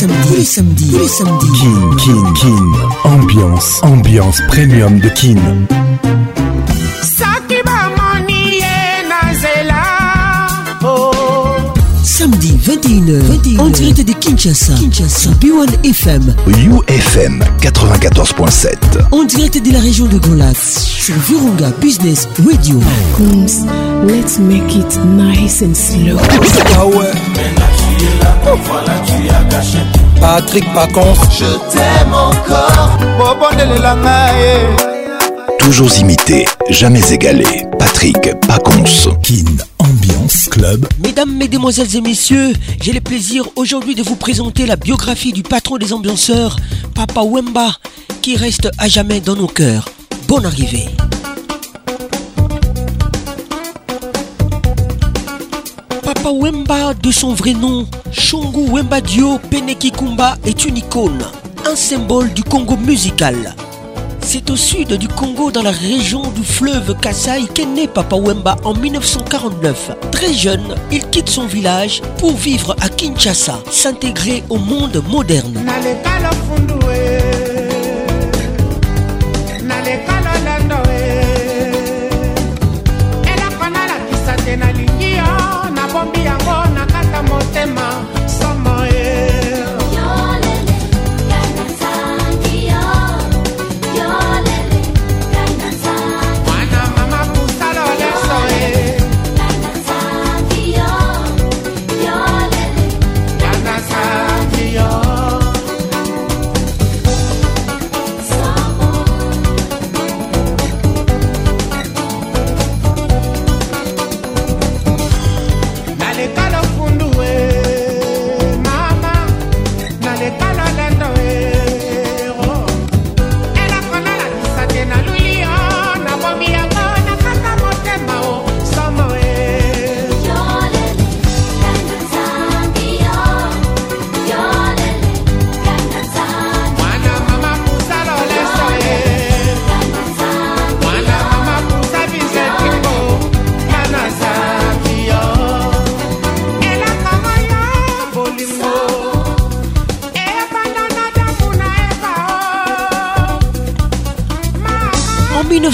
Samedi, tous les samedis, Kin, Kin, Kin. Ambiance, ambiance premium de Kin. Samedi 21h, 21h, en direct de Kinshasa, Kinshasa, B1 FM, UFM 94.7, en direct de la région de Golas, sur Virunga Business Radio. let's make it nice and slow. Patrick Paconce Je t'aime encore. Toujours imité, jamais égalé. Patrick Paconce Kin Ambiance Club. Mesdames, Mesdemoiselles et Messieurs, j'ai le plaisir aujourd'hui de vous présenter la biographie du patron des ambianceurs, Papa Wemba, qui reste à jamais dans nos cœurs. Bonne arrivée. Papa Wemba, de son vrai nom, Shungu Wemba Dio Peneki Kumba, est une icône, un symbole du Congo musical. C'est au sud du Congo, dans la région du fleuve Kassai, qu'est né Papa Wemba en 1949. Très jeune, il quitte son village pour vivre à Kinshasa, s'intégrer au monde moderne. Emma.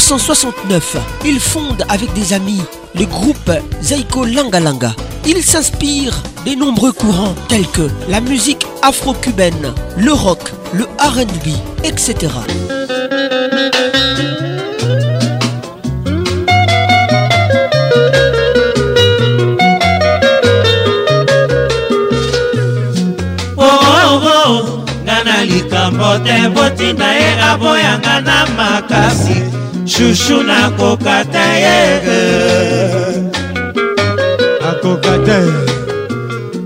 1969, il fonde avec des amis le groupe Zaiko Langalanga. Il s'inspire des nombreux courants tels que la musique afro-cubaine, le rock, le RB, etc. shushu nakoka te ye akoka te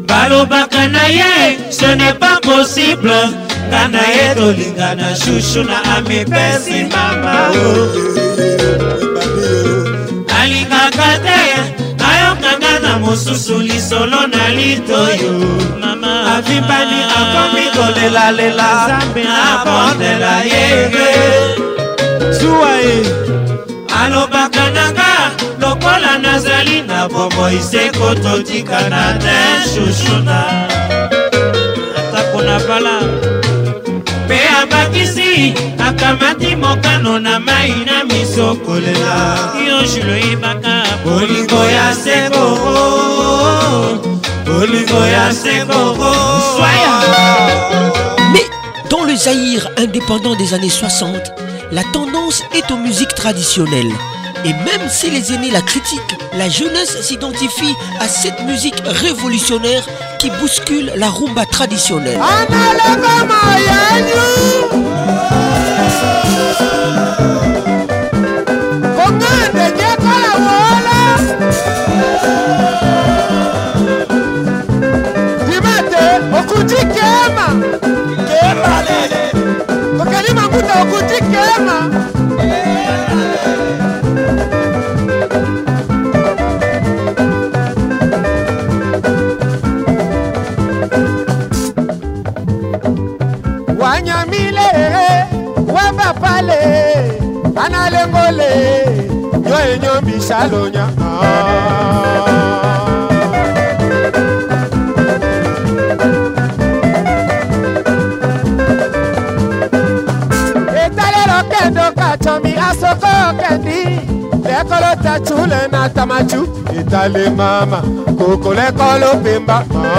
balobaka na ye ce n'est pas possible nga na ye tolingana shushu na amipesi mama alingaka te ayokanga na mosusu lisolo na litoyo avimbani akomi kolelalela nzambe abondela yeye zuwa ye alobaka nanga lokola nazali na bomoi se kototikana te shushuna atako na bala mpe abakisi akamati mokano na mai na miso kolela yo juloyebaka bolingo ya sekoo bolingo ya sekoo swaya Mais dans le Zaïre indépendant des années 60, la tendance est aux musiques traditionnelles. Et même si les aînés la critiquent, la jeunesse s'identifie à cette musique révolutionnaire qui bouscule la rumba traditionnelle. analengole yo enyo bisalonya ah. ẹni lẹ́kọ́ ló tẹ̀tù lẹ́nà tamaju ìtàlẹ̀ màmá kòkó lẹ́kọ́ ló fi ń bá mọ́.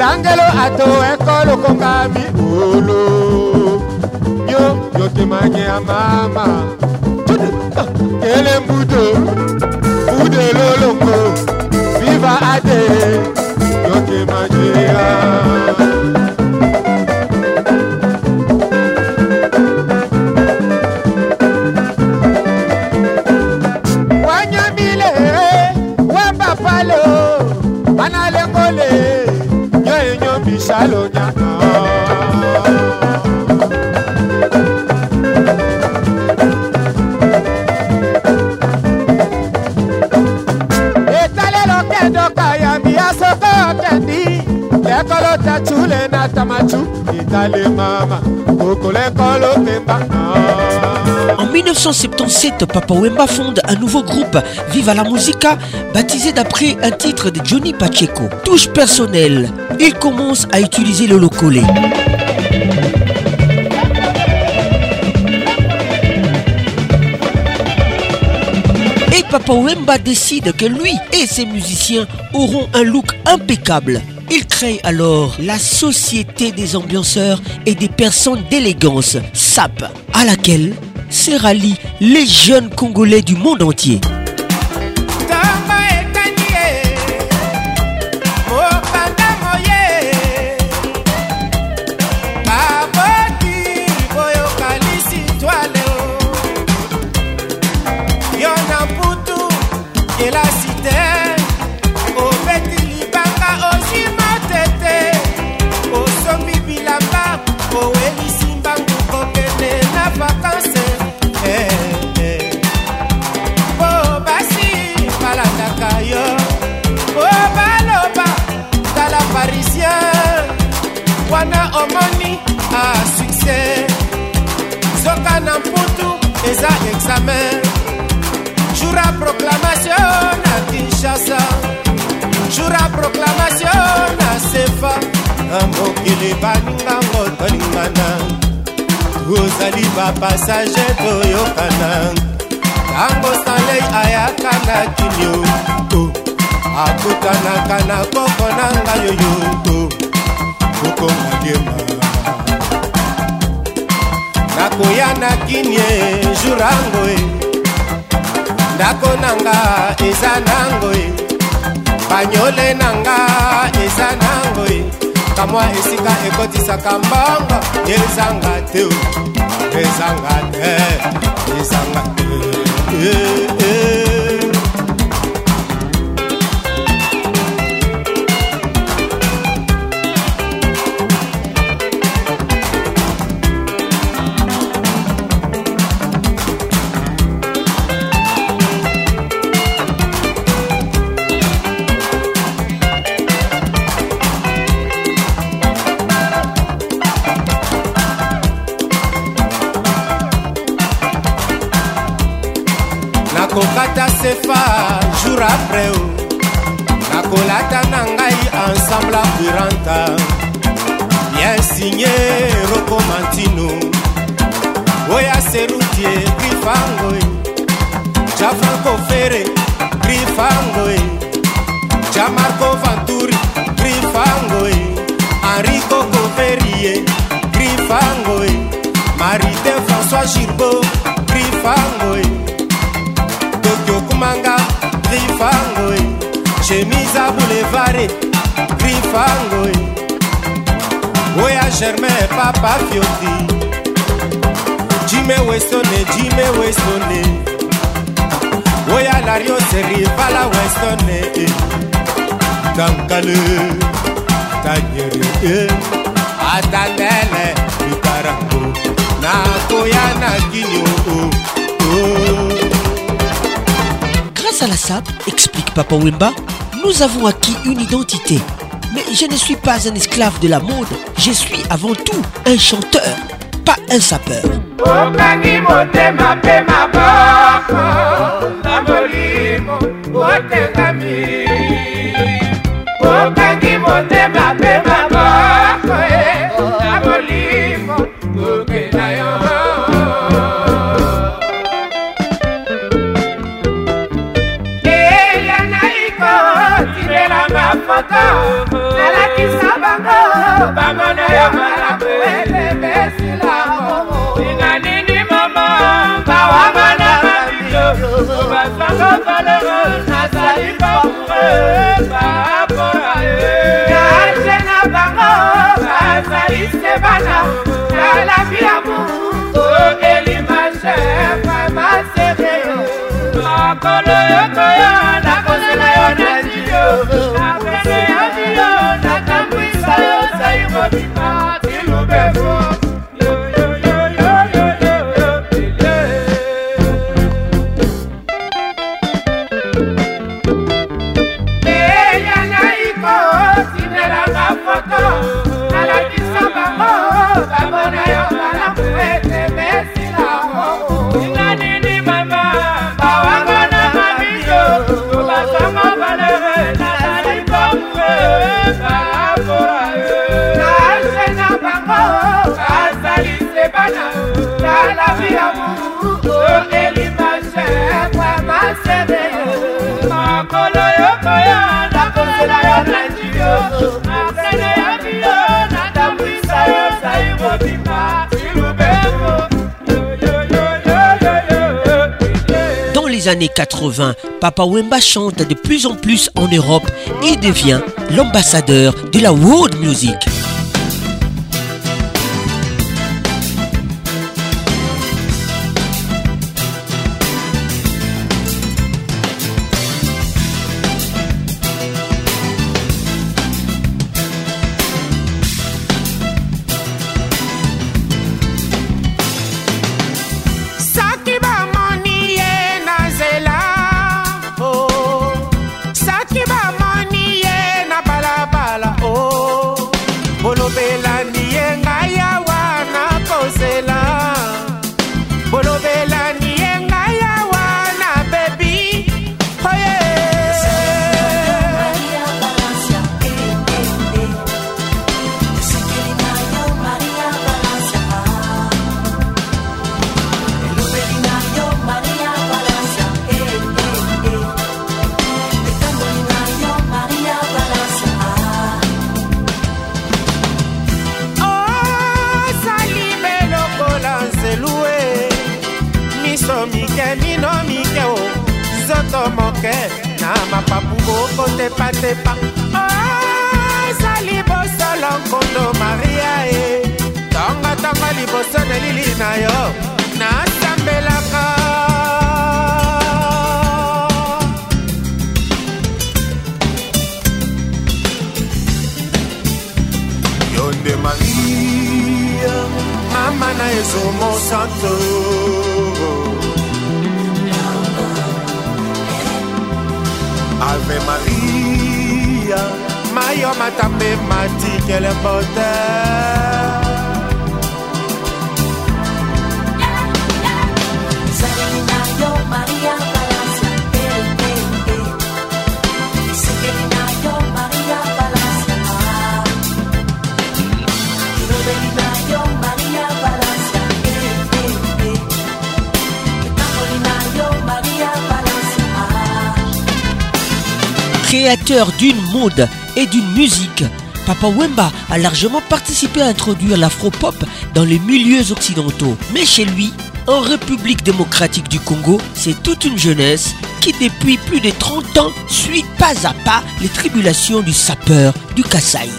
langelo ato ekolo konga mi olo yo yo te manya mama adé yóò ti máa ṣe. En 1977, Papa Wemba fonde un nouveau groupe, Viva la Musica, baptisé d'après un titre de Johnny Pacheco. Touche personnelle, il commence à utiliser le locolé. Et Papa Wemba décide que lui et ses musiciens auront un look impeccable il crée alors la Société des ambianceurs et des personnes d'élégance, SAP, à laquelle se rallient les jeunes Congolais du monde entier. Kinshasa examen Jour à proclamation à Kinshasa Jour à proclamation à Sefa mokili baninga ngo tolingana tozali bapasage toyokana ntango soleil ayaka na kinio to oh, akutanaka na koko na ngai oyo to kokomadiema nakoya na kini e jour yango e ndako na nga eza nango e banyole na nga eza nango e kamwa esika ekotisaka mbongo ezanga te ezanga te ezanga te eh, eh, eh. sinye roko mantino oya serudie grifangoi jafranco fere grifangoi jamarco vanturi grifangoi enrico coverie Marie de françois girbo grifangoi tokyo kumanga grifangoi chemisa boulevare grifangoi germain papa fioti jime wesone jime wesone oya lario seri vala wesone tankale tanyere eh. atalele likarango nakoya na kinio oh, oh. grâce à la SAP explique papa Wimba, nous avons acquis une identité mais je ne suis pas un esclave de la mode, je suis avant tout un chanteur, pas un sapeur. bangana ya malambo ebebesila inganini mama bawamana mabilo basanga balero nazali baure bapora ye kaje na bango bazali se bana everybody. années 80, Papa Wemba chante de plus en plus en Europe et devient l'ambassadeur de la world music. et d'une musique. Papa Wemba a largement participé à introduire l'afro-pop dans les milieux occidentaux. Mais chez lui, en République démocratique du Congo, c'est toute une jeunesse qui depuis plus de 30 ans suit pas à pas les tribulations du sapeur du Kassai.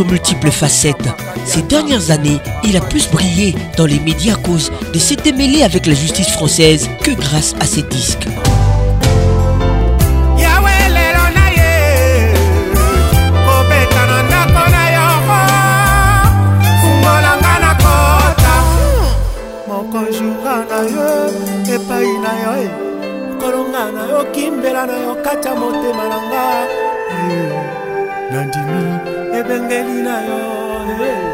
aux multiples facettes. Ces dernières années, il a plus brillé dans les médias à cause de ses mêlé avec la justice française que grâce à ses disques. ndenge na yo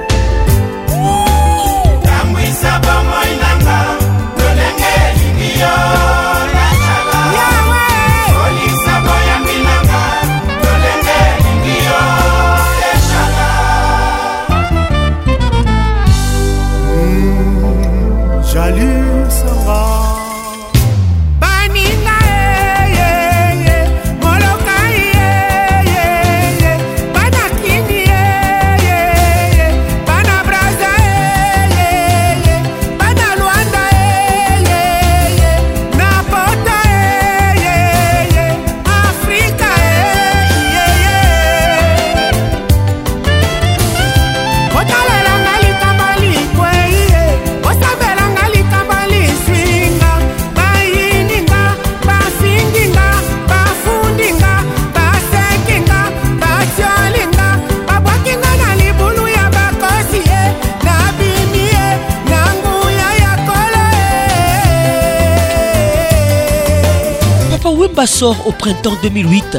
sort au printemps 2008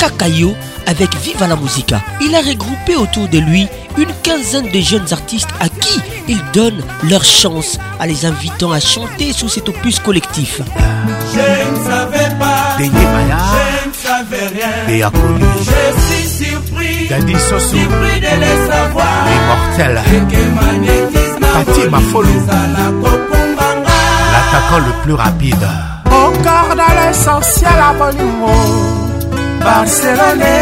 Kakayo avec Viva la Musica. Il a regroupé autour de lui une quinzaine de jeunes artistes à qui il donne leur chance en les invitant à chanter sous cet opus collectif. Je ne savais pas, je ne savais rien, je suis surpris, surpris de les savoir, immortel, Follow, l'attaquant le plus rapide encore à l'essentiel à Bolimo, Barcelone.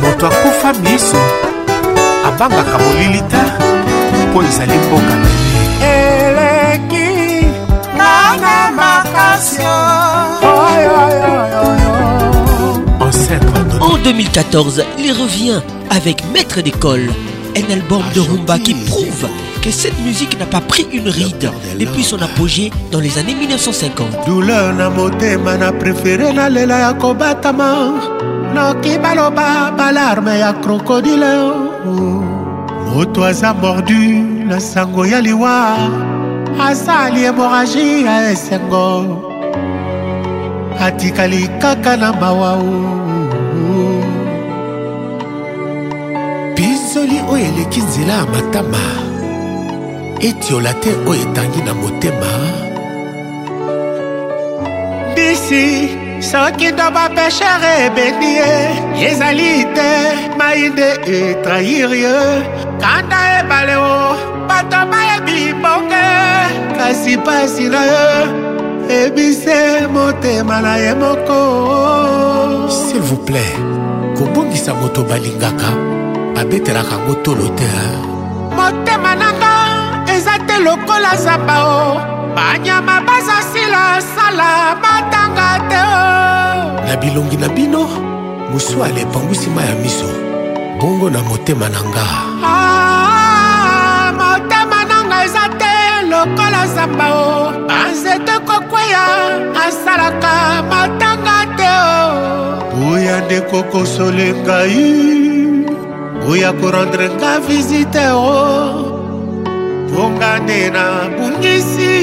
moto akufa miso abangaka molili te mpo ezali mboka eleki nanga makasio En 2014, il revient avec Maître d'école, un album de rumba qui prouve que cette musique n'a pas pris une ride depuis son apogée dans les années 1950. Douleur na motema na préféré na lela ya kobatama noki baloba balarme ya krokodile moto aza mordu na sango ya liwa asali hémorragie ya esengo atikali kaka na mawa pinzoli oyo le nzela ya matama etiola te oyo etangi na motema bisi soki ndo bapeshere ebeni ye ezali te mai nde etrahir ye kanda ebale o bato bayebi bonge kasi pasi na ye ebise motema na ye moko s'il vous plaît kobongisa moto balingaka babetelaka ngo tolo te lokola zaba o banyama baza sila sala batanga te o na bilongi na bino mosu alepangwisima ya miso bongo na motema na nga ah, motema na nga eza te lokola zamba o banzete kokweya asalaka matanga te o boya nde kokosole ngai boya korendre nga visite o bonga nde nabungisi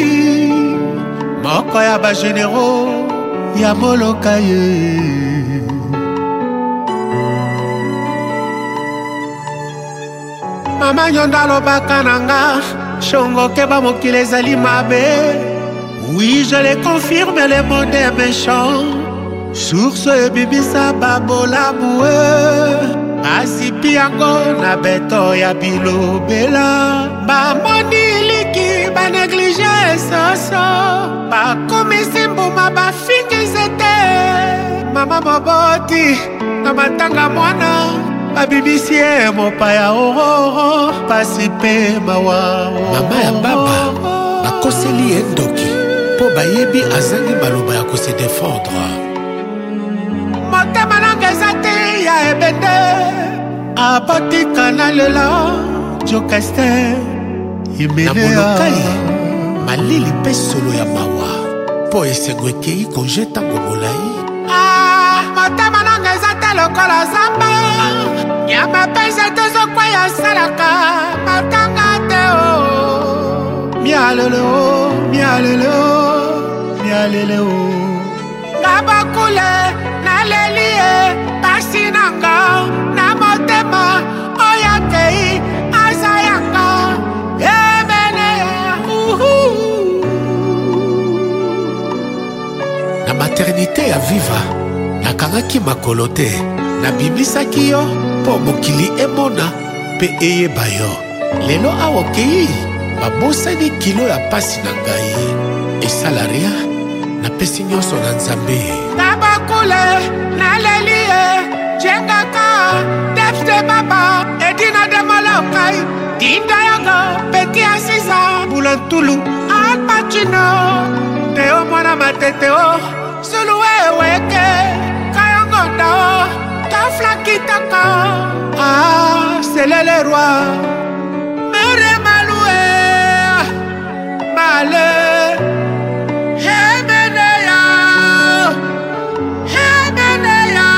moko ya bagenero ya moloka ye mama nyondo alobaka na nga shongoke bamokili ezali mabe oui je le confirme le monde est méchant source ebibisa babolabue asipi yango na beto ya bilobela bamoni eliki baneglige esoso bakomisi mbuma bafingi nzete mama moboti na matanga mwana babibisi ye mopaya ororo pasi mpe mawa mama ya baba bakoseli ye ndoki mpo bayebi azangi maloba ya kose defendre motema nanga eza te ya ebende abotika na lelo jocaster na bolokali malili mpe solo ya mawa mpo esengo ekei konje ntango molai ah, motema nanga eza te lokola zamba ya mapese tozokwei asalaka matanga te o mialelo mialelo mialelo na bakule naleli ye pasi nanga na eternite ya vivre nakangaki makolo te nabimisaki yo mpo mokili emona mpe eyeba yo lelo awa okei babosani kilo ya pasi na ngai esala ria napesi nyonso na nzambe nabakule naleli ye jengaka defte baba edina demolokai dinda yoko peti asisa bulantulu alpacino teo mwana matete o suluweweke kayongonda taflakitaka ah, selele roi mere malue male hemeneya hemeneya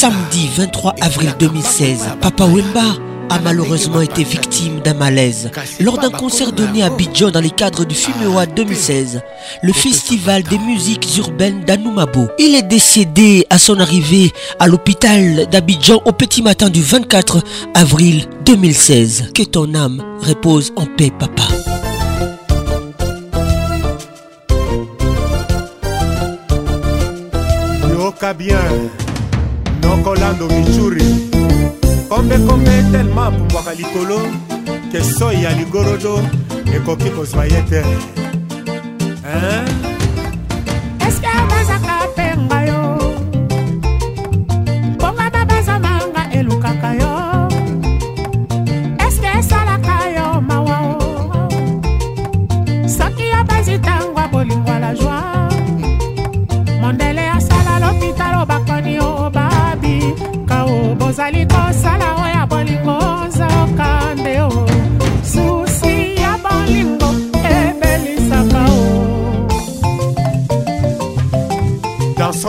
Samedi 23 avril 2016, Papa Wemba a malheureusement été victime d'un malaise lors d'un concert donné à Abidjan dans les cadres du Fumewa 2016, le festival des musiques urbaines d'Anoumabo. Il est décédé à son arrivée à l'hôpital d'Abidjan au petit matin du 24 avril 2016. Que ton âme repose en paix, papa. kombekombe telema apumbwaka likolo ke soi ya ligorodo ekoki kozwa ye te eske bazaka mpe ngayo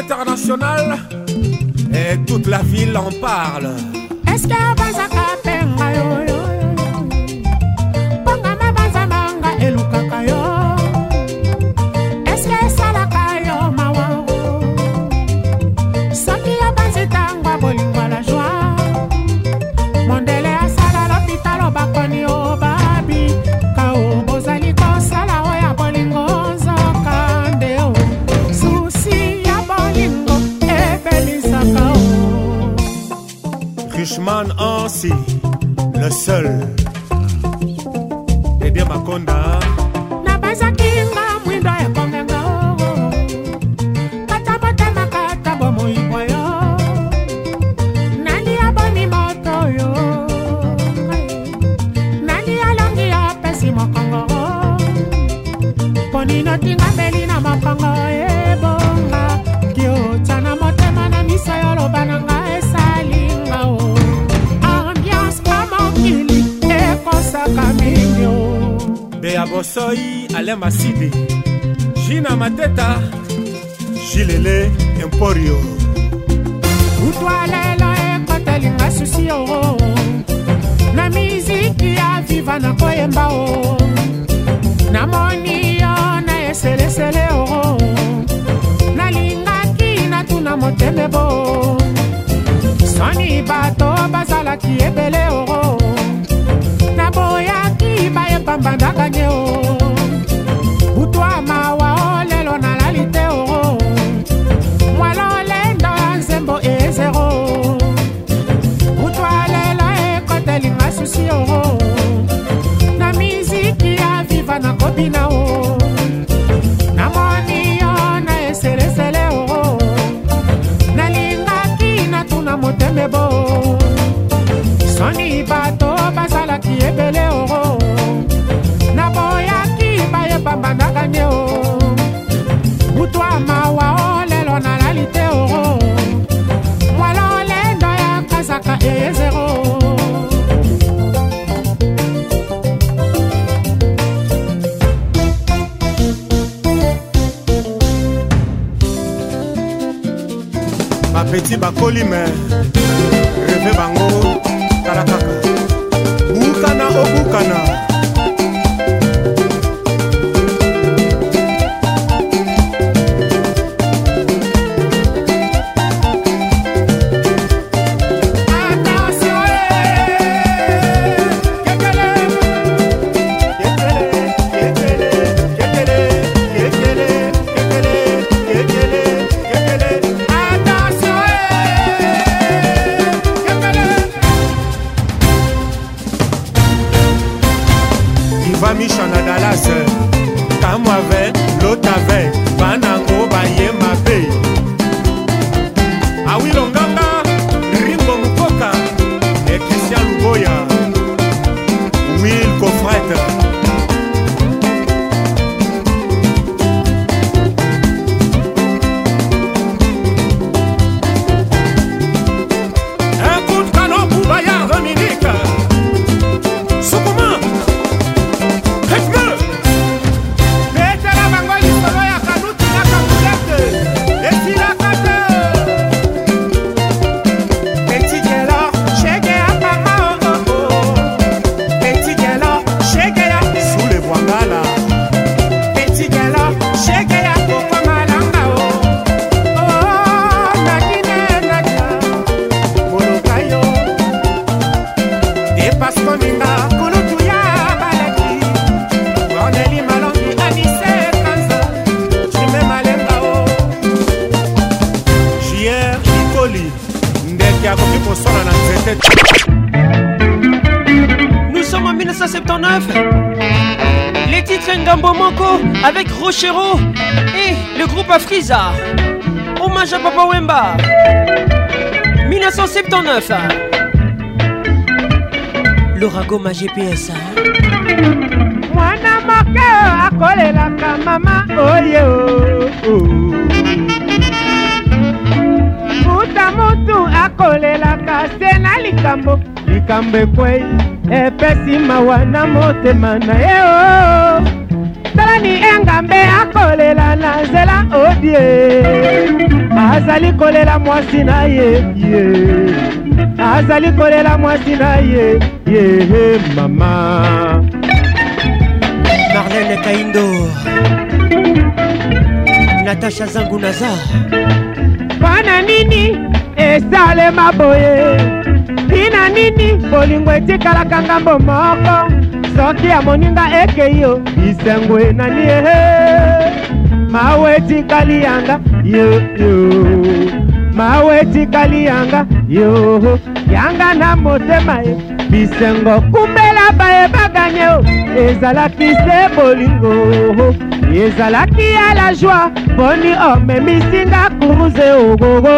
internationale et toute la ville en parle. Chéro et eh, le groupe Afriza. Hommage à Papa Wemba. 1979. L'Oragoma GPS. mwana moke akolelaka mama oye muta oh, oh. mutu akolelaka se na likambo likambo ekwei epesi mawa na motema na ye talani oh. eng nzambe akolela na nzela odie oh azali kolela mwasi na ye ye azali kolela mwasi na ye ye mama marlene kaindo natasha zangunaza mpona nini esalema boye tina nini bolingo etikalaka ngambo moko soki amoninga ekei yo isengo enani ehe mawe etikali yanga yoyo mawe etikali yanga yoho yanga na motema ye bisengo kumbela bayebaganye o ezalaki se bolingo oho ezalaki ya la joi mponi omemisinga kuruze ogogo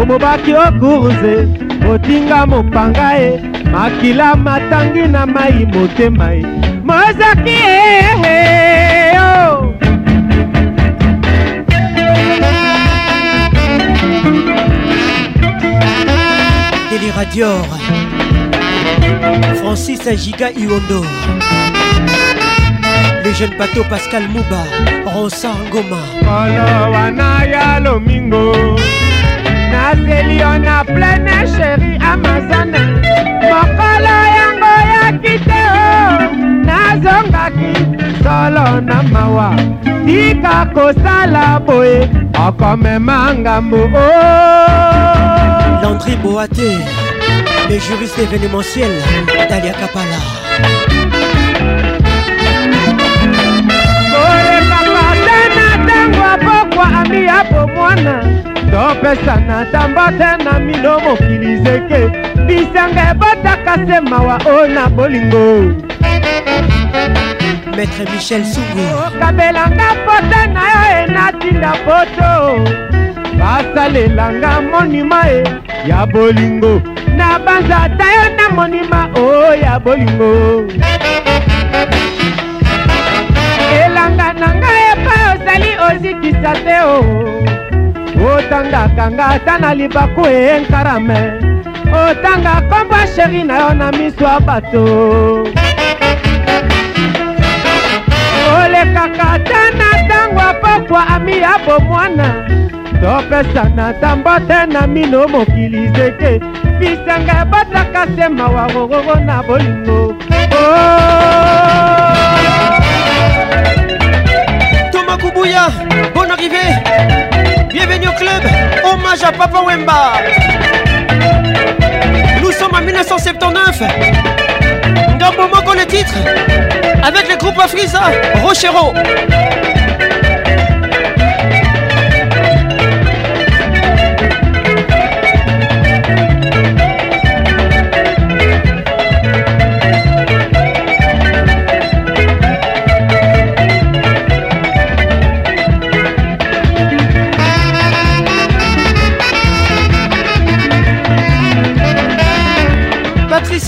omobaki okuruze otinga mopanga ye makila matangi na mai motema ye mozaki eyo deliradior francis agiga iondo le jeune bateau pascal mouba rosa ngoma kolo wana ya lomingo naseli yo na pleine sheri amazane mokolo yango yoki te o nazongaki solo na mawa tika kosala boye okomema ngambu o oh. landri boate le juriste événementiel dalia kapala ami ya bomwana topesana tambote na mino mokili zeke bisanga ebotaka se mawa o oh, na bolingo maître michel sungu okabelanga pota na yo enatinda poto basalelanga monima e ya bolingo na banza ata yo na monima o oh, ya bolingo elanga na ngai epai ozali ozikisa te o oh. otangaka nga ata na libaku e enkarame otanga komba sheri na yo na miso ya bato olekaka te na ntango ya pokwa ami ya bomwana topesana tambo te na mino mokili zeke bisanga ebotaka se mawa rororo na bolingo oh! tomakubuya bon arrivé Bienvenue au club, hommage à Papa Wemba. Nous sommes en 1979. Dans le moment qu'on le titre, avec le groupe Afriza, Rochero.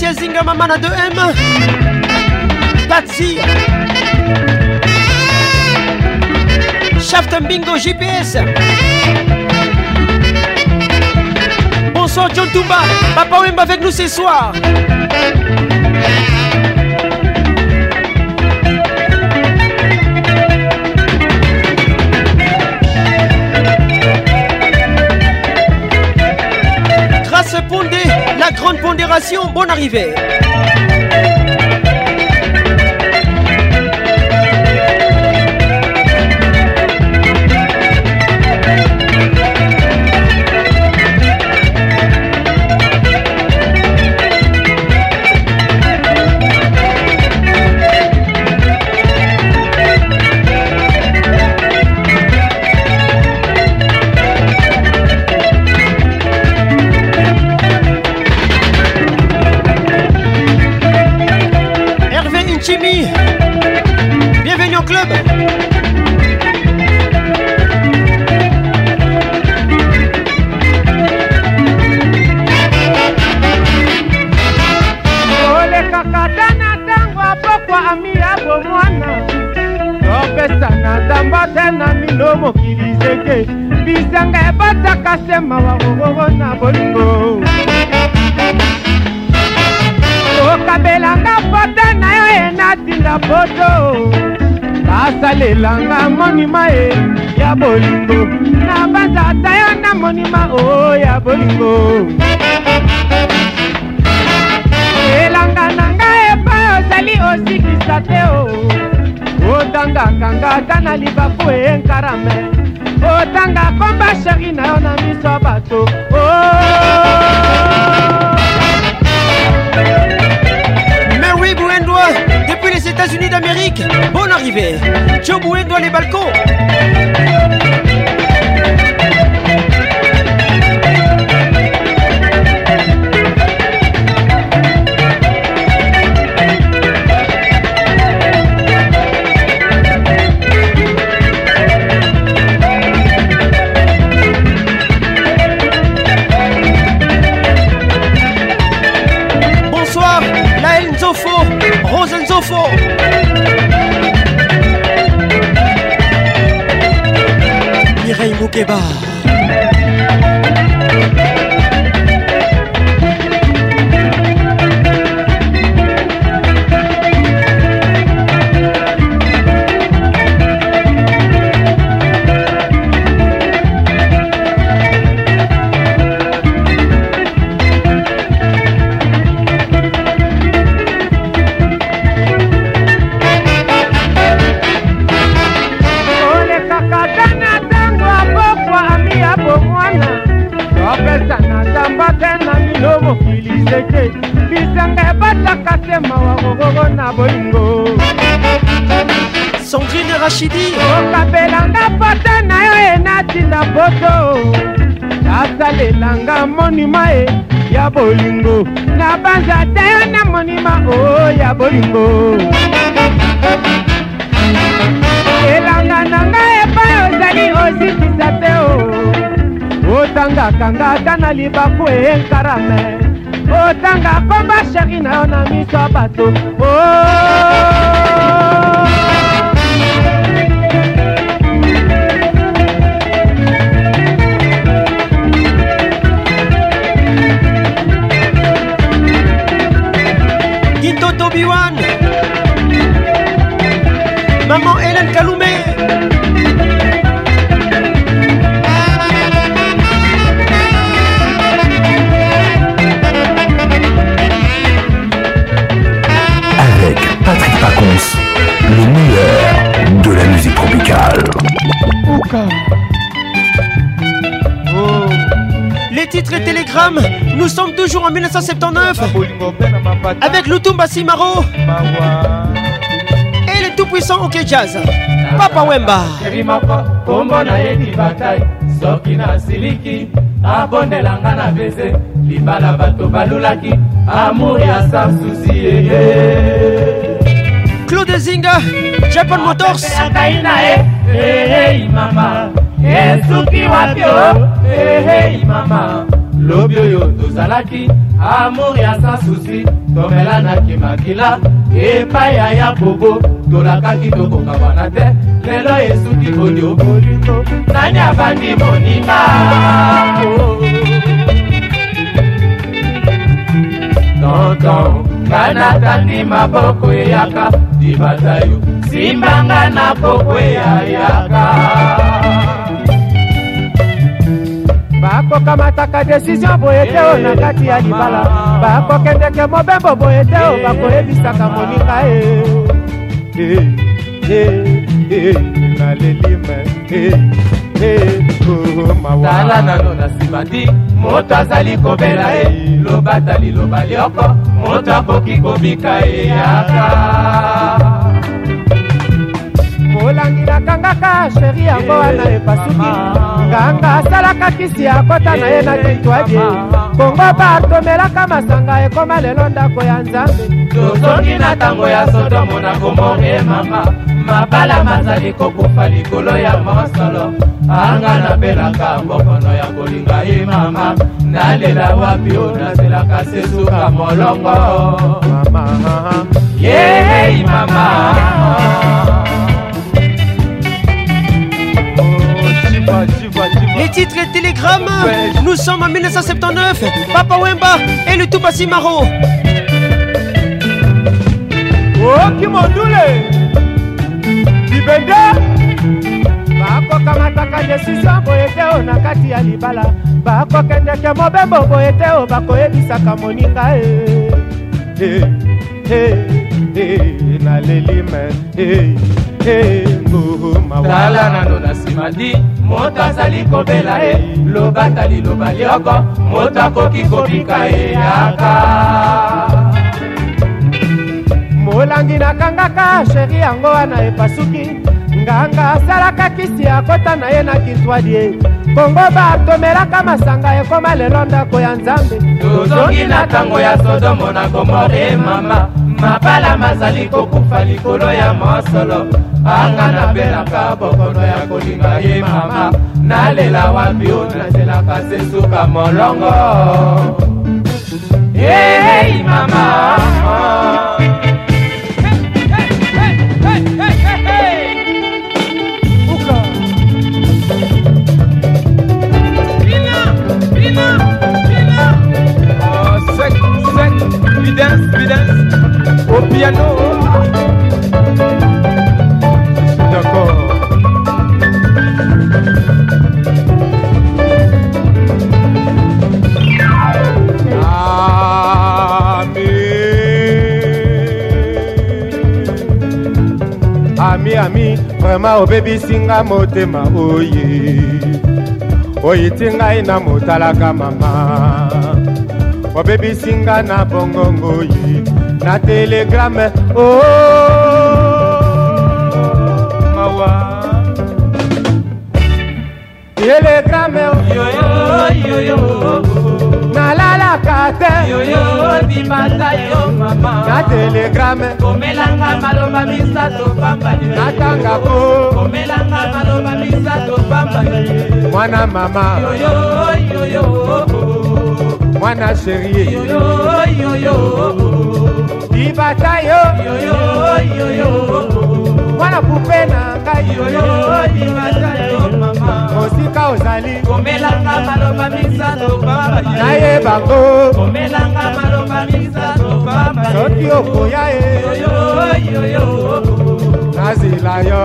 DJ Zinga Maman à 2M Patsy Shaft Bingo GPS Bonsoir John Toumba Papa Wemba avec nous ce soir grande pondération, bonne arrivée. elanga monima e ya bolingo na bazata yo na monima o oh, ya bolingo elanga na ngai epai ozali osikisa te o oh. otangaka nga ata na libafu enkarame otanga komba sheri na yo na miso bato o oh. États-Unis d'Amérique. Bonne arrivée. Joe Bouet doit les balcons. fort Mireille Moukeba rashidi okapelanga pata na yo enatinda poto asalelanga monima e ya bolingo na banza te yo na monima o oh, ya bolingo elanga na nga epai ozali osikisa te o oh. otangaka nga ata na libaku enkarame otanga komba sheri na yo na miso ya bato o oh. Oh. Les titres et télégrammes, nous sommes toujours en 1979 avec Lutumba Simaro et les tout puissant OK Jazz, Papa Wemba. claude zinga japan motors ehei mama esuki wapi o oh? ehei mama lobi oyo tozalaki amour ya sansusi tomelanaki makila epai ya ya bobo tolakaki tokokawana te lelo esuki bodio bolingo nani abandi moninga tonton ngai natandi maboko eyaka dibata yo simbanga na kokweyayaka bakokamataka desizio boye te o na kati ya libala bakokendeke mobembo boye te e. E, e, o bakoyebisaka moninga e nalelima tala nano na nsima ti moto azali kobela ye lobatali loba lioko moto akoki kobika eyaka asalaka sheri yango wana epasuki nganga asalaka kisi akota na ye na titwadi kongo batomelaka masanga ekoma lelo ndako ya nzambe tozoki na ntango ya sodomo na gomore mama mabala mazali kokufa likolo ya mosolo anga napelaka mbokono ya kolinga ye mama nalela wapi o nazelaka sesuka molongo yei mama, yeah, mama. titre et télégramme. Nous sommes en 1979. Papa Wemba et le tout passé Maro. okimondule libende bakokamataka desisio boye te o na kati ya libala bakokendeke mobembo boye te o bakoyebisaka moninga e eh, eh, eh, naleli me tala nano na nsima di moto azali kobela ye lobata liloba lioko moto akoki kobika ye yaka molangi nakangaka sheri yango wana epasuki nganga asalaka kisi akota na ye na kintwadie kongo batomelaka masanga ekoma lelo ndako ya nzambe tozongi na ntango ya sodomo na gomore mama mabala mazali kokufa likolo ya mosolo anga nabelaka bokono ya kolinga ye mama nalela wapi o nazelaka se suka molongo yei mama We dance, we dance. piano D'accord Ami, ami, vraiment obebisi nga motema oye oyiti ngai na motalaka mama obebisi nga na bongongo ye na telegrame o oh, mawa telegrame oh. nalalaka te na telegrame komelanga maloba misato pambani natanga ko komelanga maloba misato pambani mwana mama mwana sherie libata yo mwana pupe na ngai mosika ozali komelanga maloba misato pamba naye bango komelanga maloba misato pamba soki okoya ye nazela yo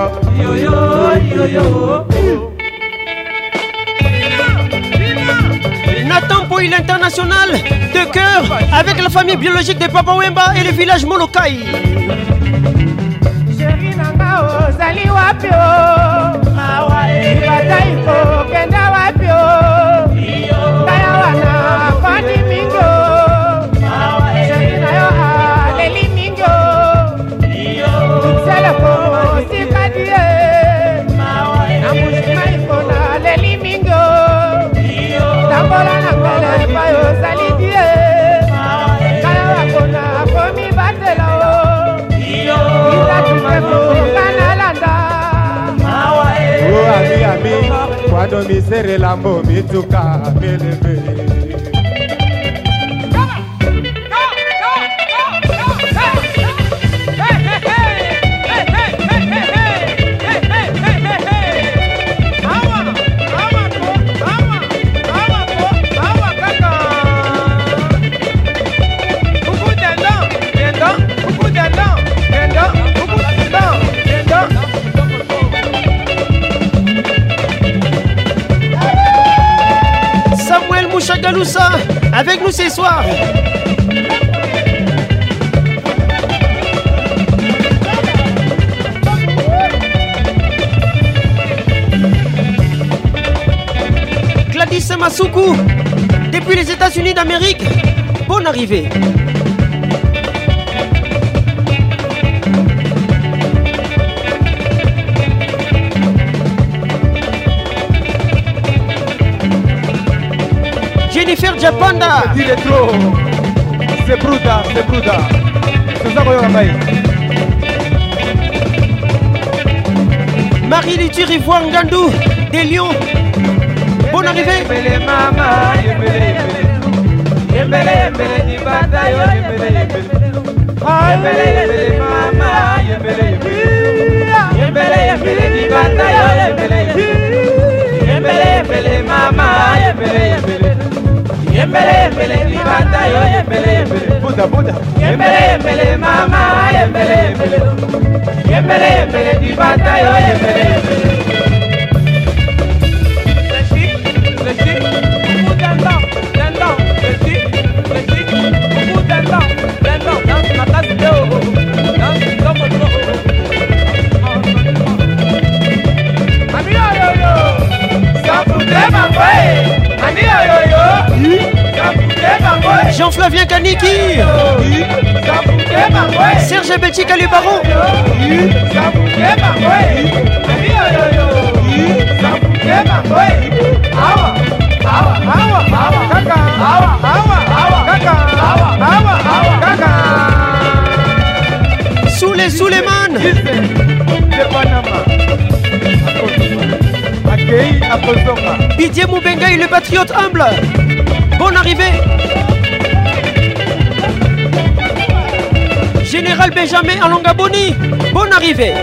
oui, l'international de cœur avec la famille biologique de Papa Wemba et le village Molokai. Chérie Nanga, oh, Zali Wapio, oh? Mawa et eh, Bataiko. Oh. misere lambo mituka pelebe avec nous ce soir. Gladys Masuku, depuis les États-Unis d'Amérique, bonne arrivée. panda. c'est brutal, c'est ça qu'on a ngai Marie du Gandou, Ngandou des Lions Bonne arrivée Yembele, yembele, mi yo, yembele, yembele. Buda, buda. Yembele, yembele, mama, yembele, yembele. Yembele, yembele, mi yo, yembele, yembele. Jean-Flavien Kaniki Serge Betty Calibaro Sous les sous les Didier Moubenga, le patriote humble. Bonne arrivée. Général Benjamin Alongaboni, bonne arrivée.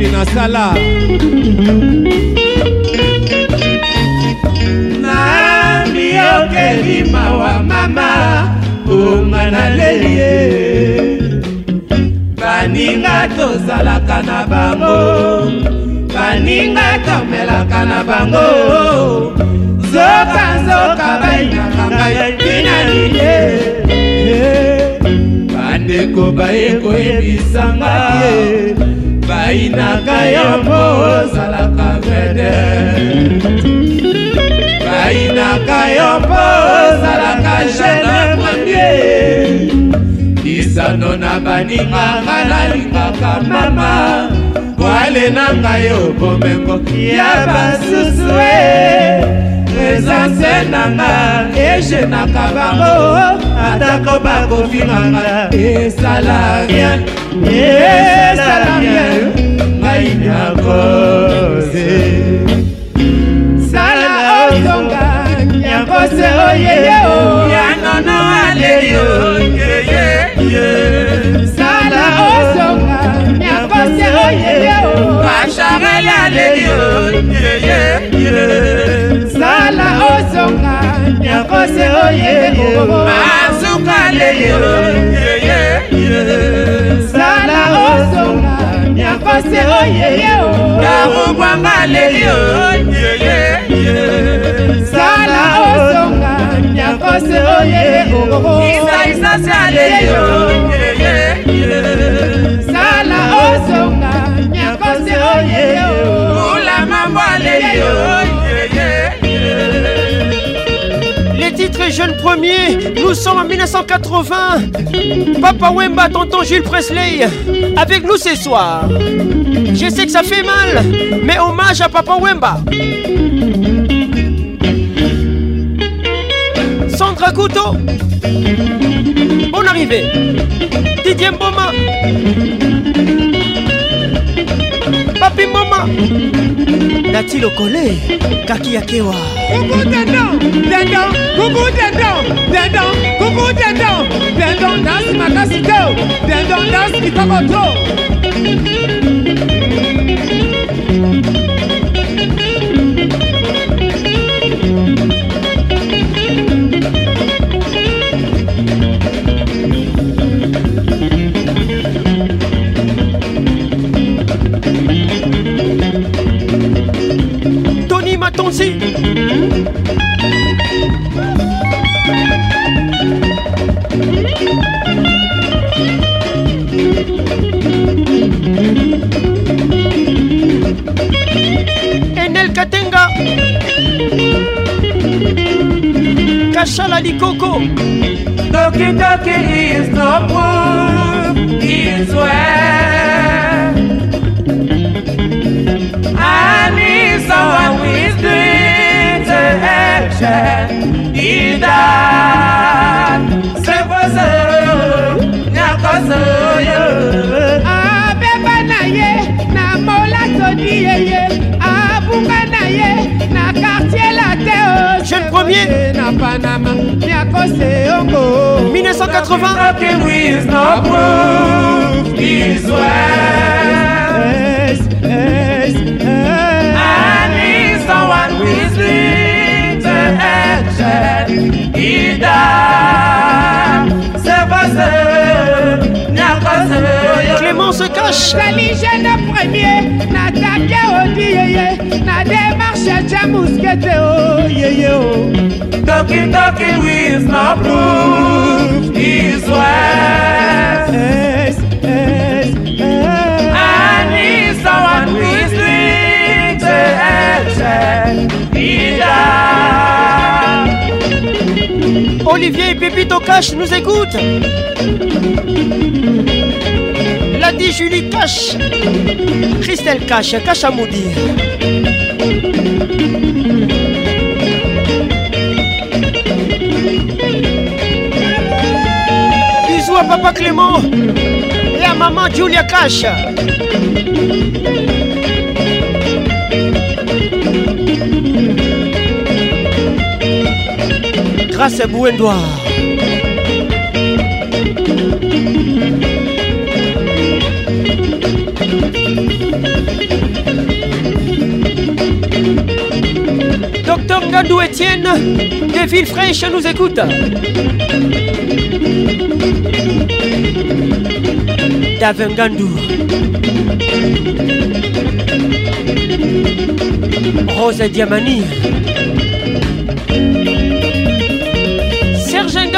nini nasala na miyokeli mawa mama onga naleli ye baninga tozalaka na bango baninga tomelaka na bango nzoka nzoka bainaka ngai tina nini bandeko bayekoyebisanga bayinaka yo mpo ozalaka vede bayinaka yo mpo ozalaka jene premier lisano na baningaka nalingaka mama wale na ngai obomengo ya basusu e eza nse nanga ejenaka bango atako bakofinganga esala rien esala rien ngai nyakoze sala ozonga nyakose oyeyeo yanono aleyo yeyeye sala ozonga nyakose oyeyeo basharela leyo yeyeye tonga nyakose oyeyeasuka leye sala osonga nyakose oyeye nakubwanga leye sala osonga nyakose oyeyeisaisasia leye sala osonga nyakose oyeye ulamambwa leye jeunes jeune premier, nous sommes en 1980. Papa Wemba, tonton Jules Presley, avec nous ce soir. Je sais que ça fait mal, mais hommage à Papa Wemba. Sandra Couteau, bonne arrivée. Didier Mboma. papi mama nati lokole kaki ya kewa kuku dendon dendon kuku dendon dendon kuku dendon dendon dansi makasi te o dendon dansi kitoko to Pues sí. En el que tenga la Licoco. Toque, toque, is the one, is where. idan sefoso nyakoso yo. abeba na ye na mola todi yeye abunga na ye na quartier latin o. jeune premier na panama nyakose ongo. 1980. Annie, someone with me ida pas Clément se cache ne premier n'attaque au yeye na démarche oh ye ye oh. Talking, talking with no proof is west who is doing Olivier et Pépito Cash nous écoutent. l'a dit Julie Cash. Christelle Cash, cache à maudire. Bisous à papa Clément et à maman Julia Cash. grâce à Docteur Gandou Etienne, des villes fraîches nous écoute. Gandou Rose et Diamani.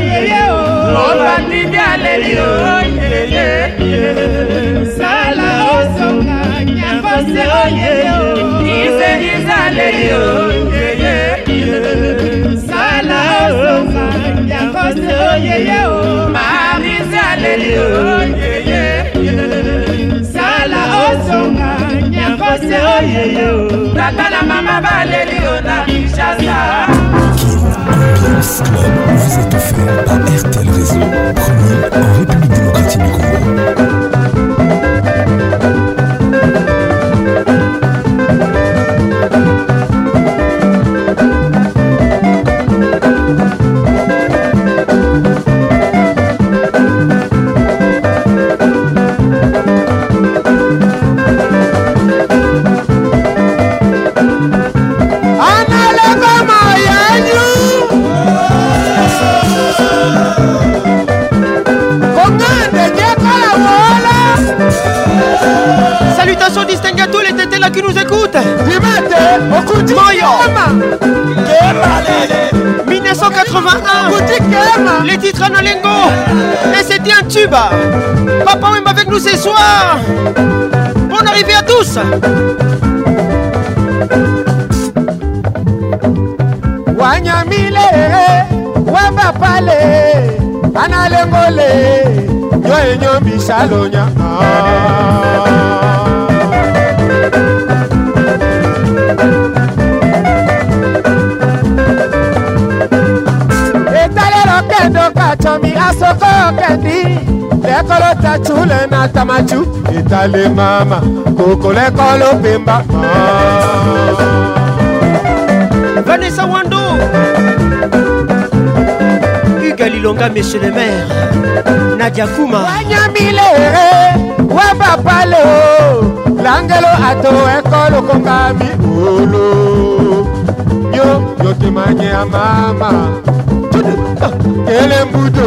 yeye o. Ó bá ní bí alẹ́ rí o. Yeye sálà ó sọ̀kà yàtọ̀ sí o yeye o. Ìṣe ìsàlẹ̀ rí o. Yeye sálà ó sọ̀kà yàtọ̀ sí o yeye o. Màá rí ìsàlẹ̀ rí o. Yeye sálà ó sọ̀kà yàtọ̀ sí o yeye o. Tàtàlà màmá Dance Club vous êtes offert par RTL Réseau, premier en République démocratique du Congo. Wemba Papa Wemba avec nous ce soir Bonne arrivée à tous Wanyamile Wemba Pale Analengole Nyoe nyombi salonya Etalero kendo kachomi asoko kendi kọlọ ta tulẹ̀ na tamaju ìtàlẹ̀ mama kòkò lẹ́kọ́ ló fi ń bá. Vanessa Wando, Hugues Lilonga, Monsieur le maire, Nadia Fouma. Wanyamile, Wabapalo, Langelo Ato, Ekolo Kongami, Olo. Yo, yo te manye a mama. Ah, Kele mbuto.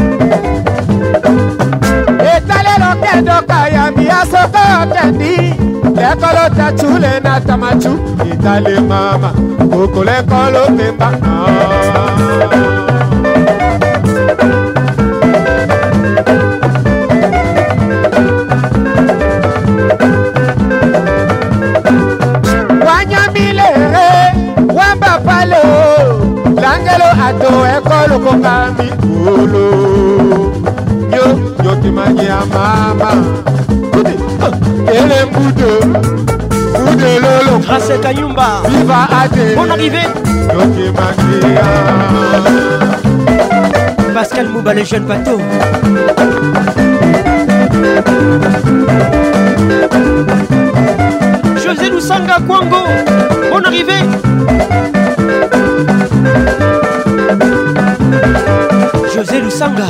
asoko kendi lẹ́kọ́ló tẹ̀tù lẹ́ na tamatu ìtàlẹ̀ mama kòkó lẹ́kọ́ ló fi bá náà. ato ekolo kokami kolo yo yo timanyia mama ele mbudo budelolo grâce kayumba viva ade bon arrivé lokemandia pascal mouba le jeune bateau josé lusanga kwango bon arrivé josé lusanga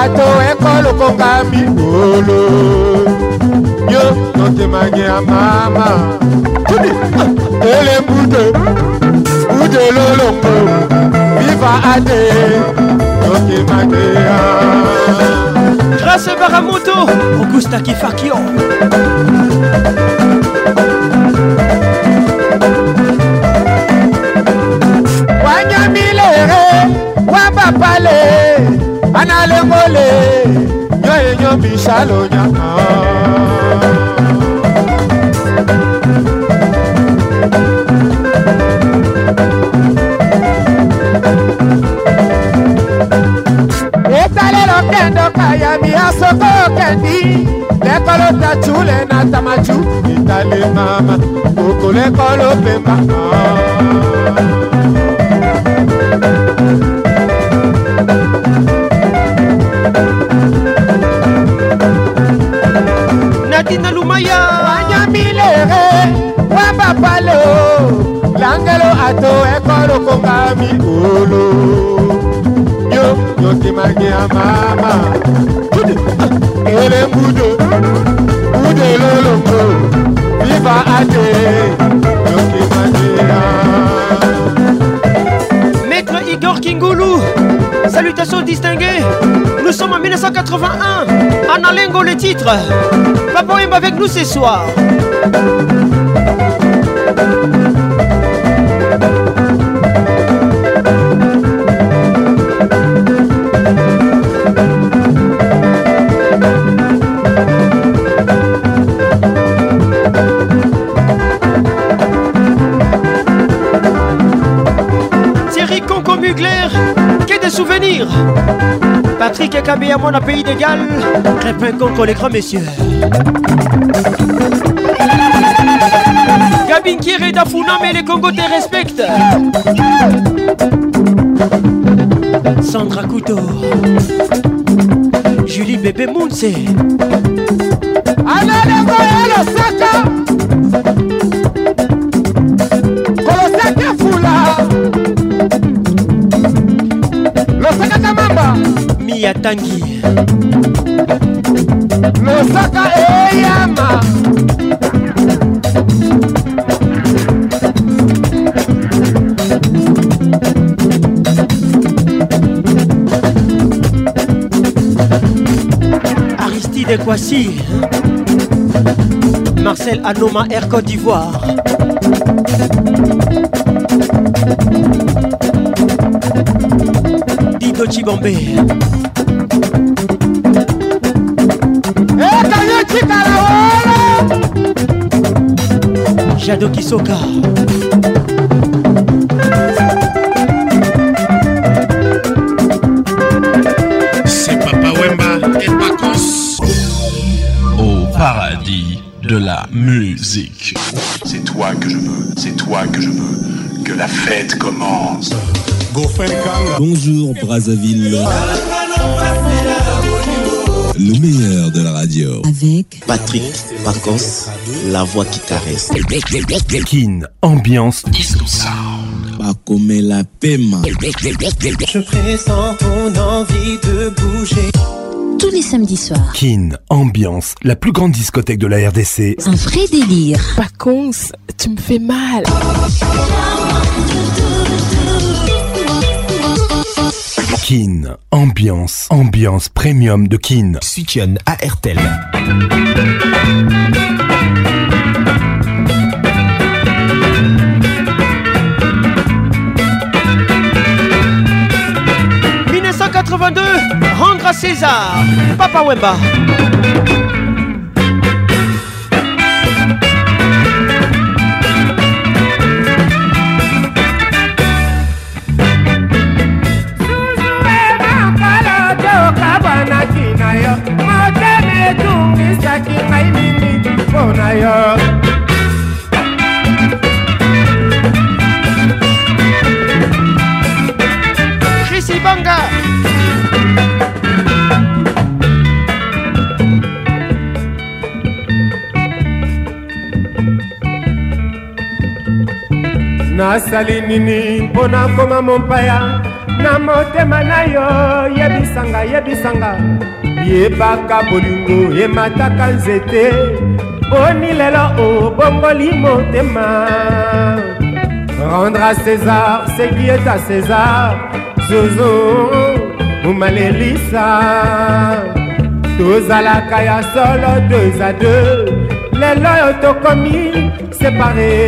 ato eko lokonga mikolo yo notemage ya mama tudi ah, elembute bude lolongo viva ate notemage ya grâce baramoto augusta kifakio wanyamilere wapapale lè yan èèyàn mi ṣàlòyàn kan. kendo kaya mi asoko kendi lekolo tachule na tamaju itale mama okole kolo pema. Maître Igor Kingoulou Salutations distinguées Nous sommes en 1981 Anna le titre Papa est avec nous ce soir Patrick et Kabé à mon pays d'égal Galles. Crépin contre les grands messieurs. Gabin et d'Afuna, mais les Congo te respectent. Sandra Couto Julie Bébé Mounse. losaka eyama Aristide Kwasi Marcel Anoma Air Côte d'Ivoire Dido Chibombe. Jado Kisoka. C'est Papa Wemba et Pacos. Au paradis de la musique. C'est toi que je veux, c'est toi que je veux, que la fête commence. Bonjour Brazzaville. Le meilleur de la radio. Avec Patrick Marcos la voix qui caresse. Kin, ambiance disco sound. Pas comme la pema. Je présente ton envie de bouger. Tous les samedis soirs. Kin, ambiance, la plus grande discothèque de la RDC. Un vrai délire. Pacons, tu me fais mal. Kin, ambiance, ambiance premium de Kin. soutien à RTL. De rendre à César, Papa Wemba. nasali nini mpo nakoma mopaya na motema na yo yebisanga yebisanga yebaka bolingo yemataka nzete boni lelo obongoli motema rendre à césar ce qui est à césar zozo omalelisa tozalaka ya solo deux à deux lelo oyo tokomi separe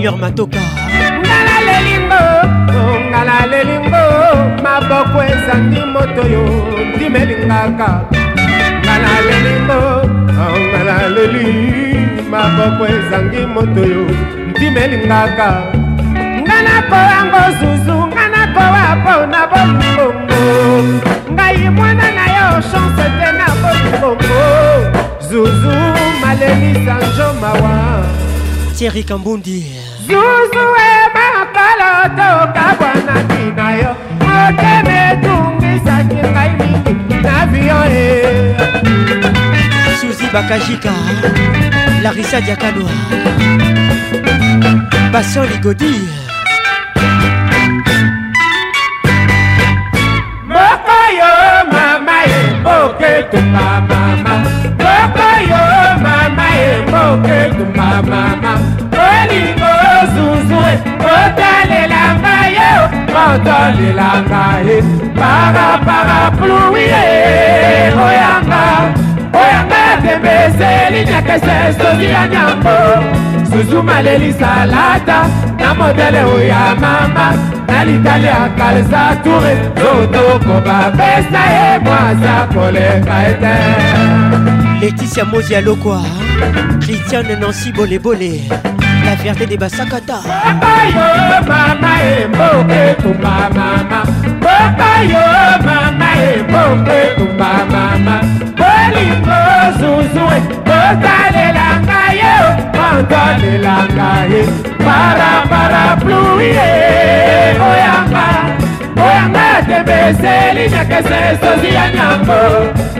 Seigneur Matoka ngala lelingo ngala lelingo maboko ezangi moto yo ndimelingaka ngala lelingo ngala leli maboko ezangi moto yo ndimelingaka ngana koyango zuzu ngana kowa po na bolingongo ngai mwana na yo chance te na bolingongo zuzu malelisa njomawa Thierry Kambundi Zuzu ema kala toka bwana bina yo Mote metungisa kikai mingi na vioe Suzy Bakajika Larissa Diakanoa Basson Ligodi Moko yo mama ye boketumba mama Moko yo mama ye boketumba mama otalelanga ye parapara pluie oyanga oyanga tembeseli nyakese sosi ya nyambo zuzumalelisalaata na modele oya mama na litale ya kalsa ture zotoko bapesa ye mwasa koleka ete leticia mozi alokwa christiane nancy bolebole la fierté des Basakata. Papa yo, mama et moke tumba mama. Papa yo, mama et moke tumba mama. Bolingo zuzue, botalela ngaye, mandalela ngaye. Para para pluie, oyamba, oyamba tebeseli nyakese sosi ya nyambo.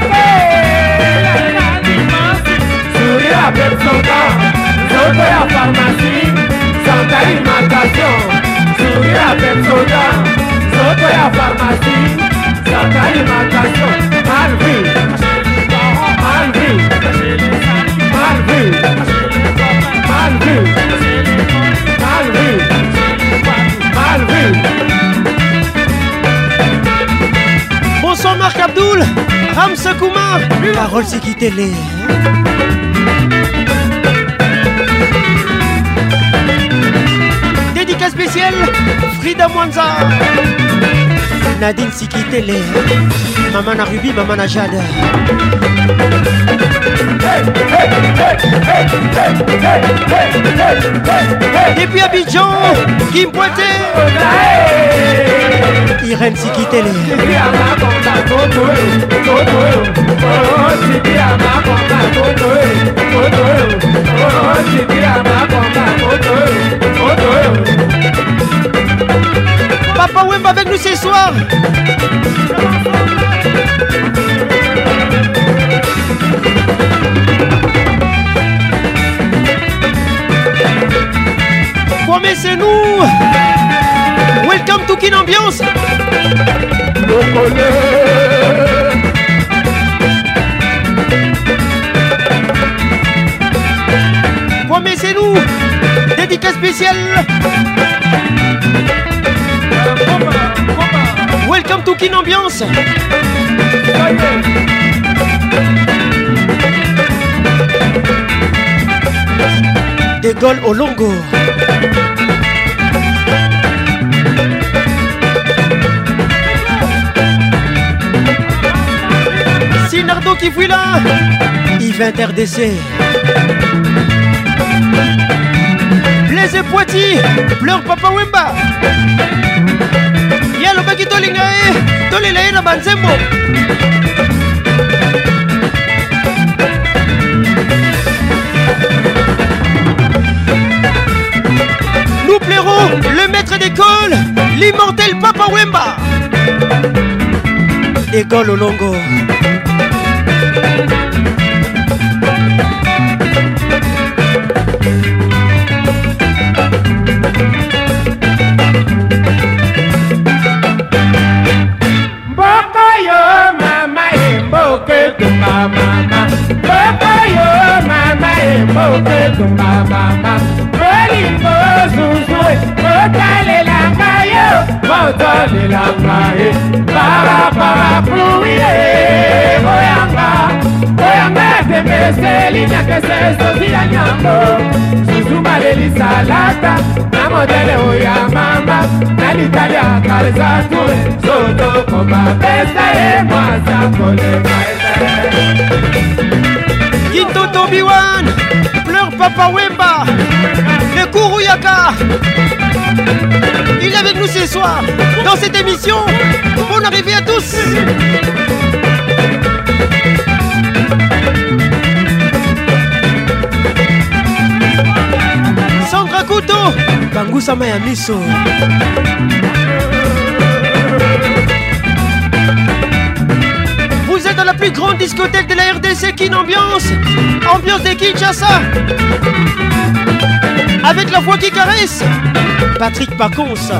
a perdu son temps. Sauter à pharmacie, santé alimentation. Souris a perdu son temps. Sauter à pharmacie, santé alimentation. Mal vu, mal vu, mal vu, mal vu, mal vu, mal vu. Bonsoir Marc Abdoul, Ramsa Koumar, Carole Sikitele. dédicace spéciale Frida Mwanza Nadine Sikitele Maman à Ruby, maman à Jade Et puis Abidjan Kim Poité Irène Sikitele Papa Wemba avec nous ce soir. c'est nous Welcome to Kin Ambiance Promets, c'est nous Dédicace spéciale. Welcome to Kin Ambiance. au Longo. Sinardo qui fuit là. il va RDC. Vélez et Poitiers, papa Wemba. Ye alobaki de ye de ye na banzembo Nous plairons le maître d'école, l'immortel Papa Wemba. École au longo. opeto mamama olingo ozuzue otalelanga yo otalelanga ye paraparapluie oyanga oyanga temeseli nyakese ezozi ya nyambo zuzumalelisalaga na modele oya mama na litali ya kalzatue zotokomapesa ye mwaza kolema kitotobiwana Papa Wemba le Kourouyaka. Il est avec nous ce soir dans cette émission. On arrivée à tous. Sandra Couteau, Bangoussa la plus grande discothèque de la RDC, Kin Ambiance. Ambiance des Kinshasa. Avec la voix qui caresse. Patrick Pacons. ça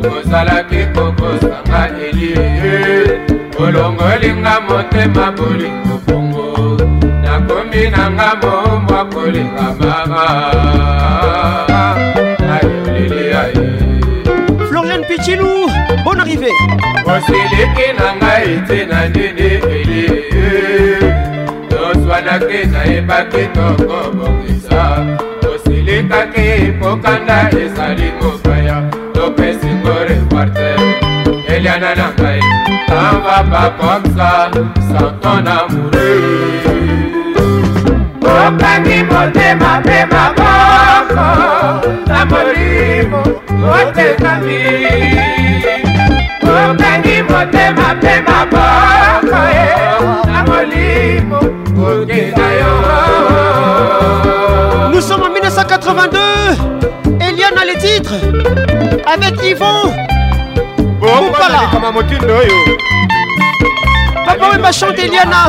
okozalaki kokosanga elie olongolinga motema bolingo bongo nakomi nanga mombwa kolinga mama ayolili aye florian pichilu bon arrivé osiliki na ngai ntina nini elie toswanaki nayebaki tokobongisa osilikaki kokanda ezali moka Kijana na ngai tamba papoksa santon amoureux Opaki motema pe maboko na molimo otekami Opaki motema pe maboko na molimo okenda yo Nous sommes en 1982 Eliane a les titres avec Yvon kopala motindo oyo Papa Wemba chante Eliana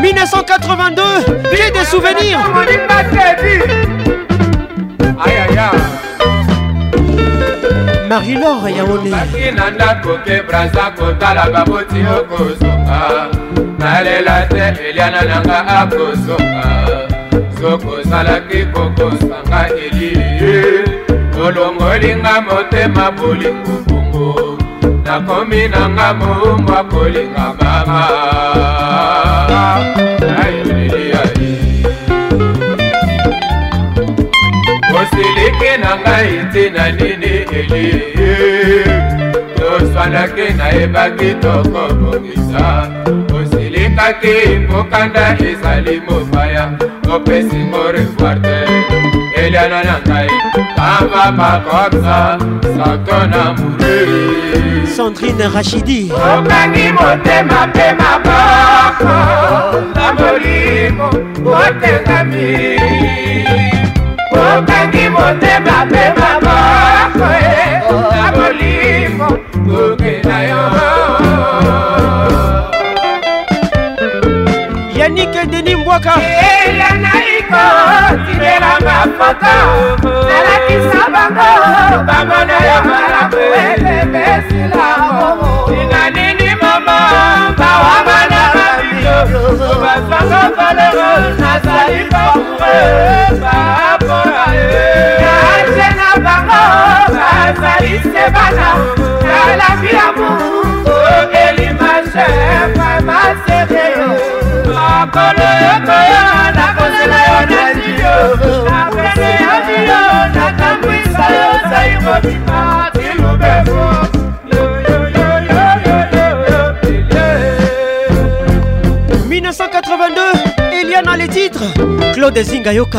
1982 ah, Quai des souvenirs marie-laure yaone na ndako ke braza kotala baboti okozonga ah, nalela te eliana nanga akozonga ah, sokozalaki kokosanga elie olongolinga motema bolingubu nakomi nanga mombwa kolinga mama ayoleliai osiliki na ngai ntina nini eli toswanaki nayebaki tokobongisa osilikaki kokanda ezali mopaya opesi morevoirte eliana na ngai pamba pakoksa sako na muri sandrine rachidi okangi motema mpe maboko na molimo otengami okangi motema mpe maboko na molimo kokena yo yanike deni mbwaka eliana iko ya foto nalakisa bango bamono ya malamu elebesila inga nini mama bawamana babio bazwanga valero nazali bamoure bapora kace na bango bazali sebana nalabi ya mu okeli mashe mama sereyo 1982, il les titres Claude Zingayoka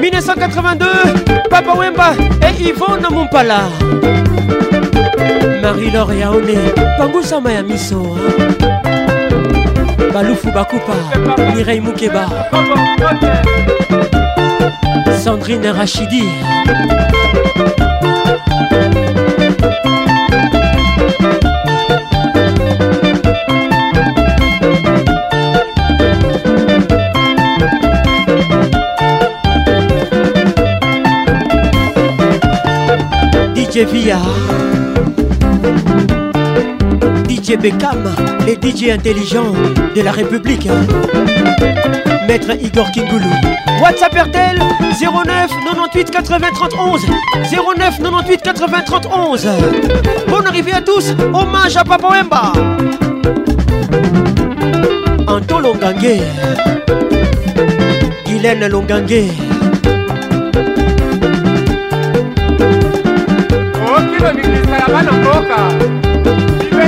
1982, Papa Wemba et Yvonne Mumpala. Marie-Laure Yaone, Pangoussa Mayamiso. Baloufou Bakupa, Mireille Moukeba. Sandrine Rachidi. DJ Via, DJ Beckham, les DJ intelligent de la République. Hein. Maître Igor Kingoulou. WhatsApp RTL 09 98 80 31 09 98 80 31 Bonne arrivée à tous, hommage à Papa Wemba. Anto Longangue, Guylaine Longangue. Sinardo qui qui vanongoka la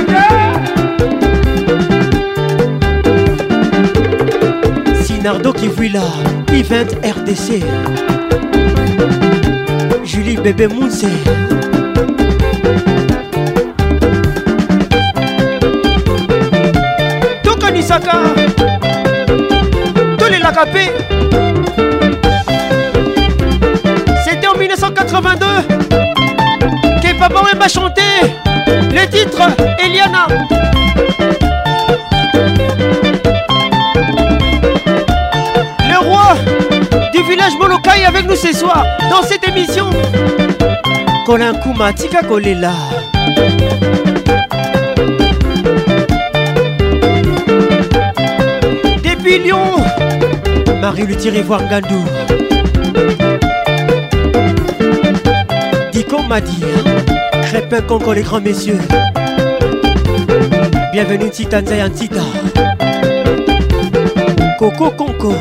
sinardo rdc julie bebe munse Tout la mpe c'était en 1982 Papa m'a chanté le titre Eliana. Le roi du village Molokai avec nous ce soir dans cette émission. Colin Kouma, Tika Kolela. Depuis Lyon, Marie Luthier voir Gandou. m'a dit Très peu les grands messieurs. Bienvenue Titan Zayan Titan. Coco Concours.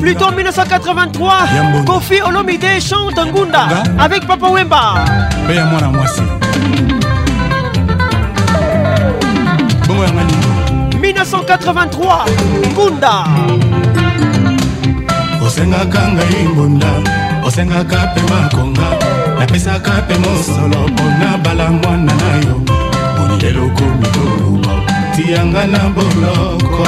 Plutôt en 1983, Kofi Olomide chante Ngunda avec Papa Wemba. Bongo ya ngani 1983 ngunda osengaka ngai ngunda osengaka mpe makonga napesaka mpe mosolo mpona bala mwana na yo boni eloko mitoluma tiyanga na boloko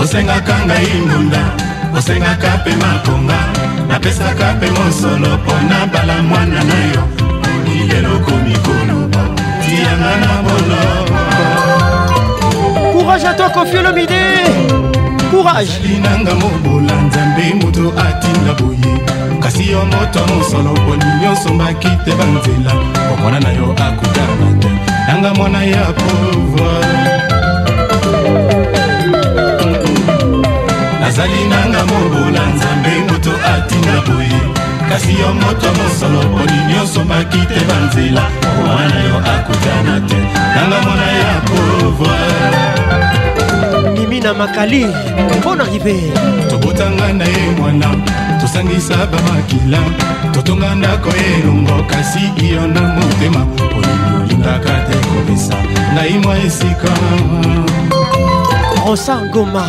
osengaka ngai mbunda osengaka mpe makonga napesaka mpe mosolo mpo na bala mwana na yo olileloko mikolobo tiyanga na boloko courage à toi kofiolomide courage linanga mobola nzambe moto atinda boye kasi yo moto mosolo poni nyonso mbaki te banzela omwana na yo akutama te nanga mwana ya pouvoir ozali nanga mobola nzambe moto atinga boye kasi yo moto mosolo boni nyonso maki te banzela wana yo akutana te nanga mona ya pauvre mimi na makali mpona rive tobotanga na ye mwana tosangisa bamakila totonga ndako elongo kasi iyo na motema olingi olingaka te kobisa ngai mwa esika rosa ngoma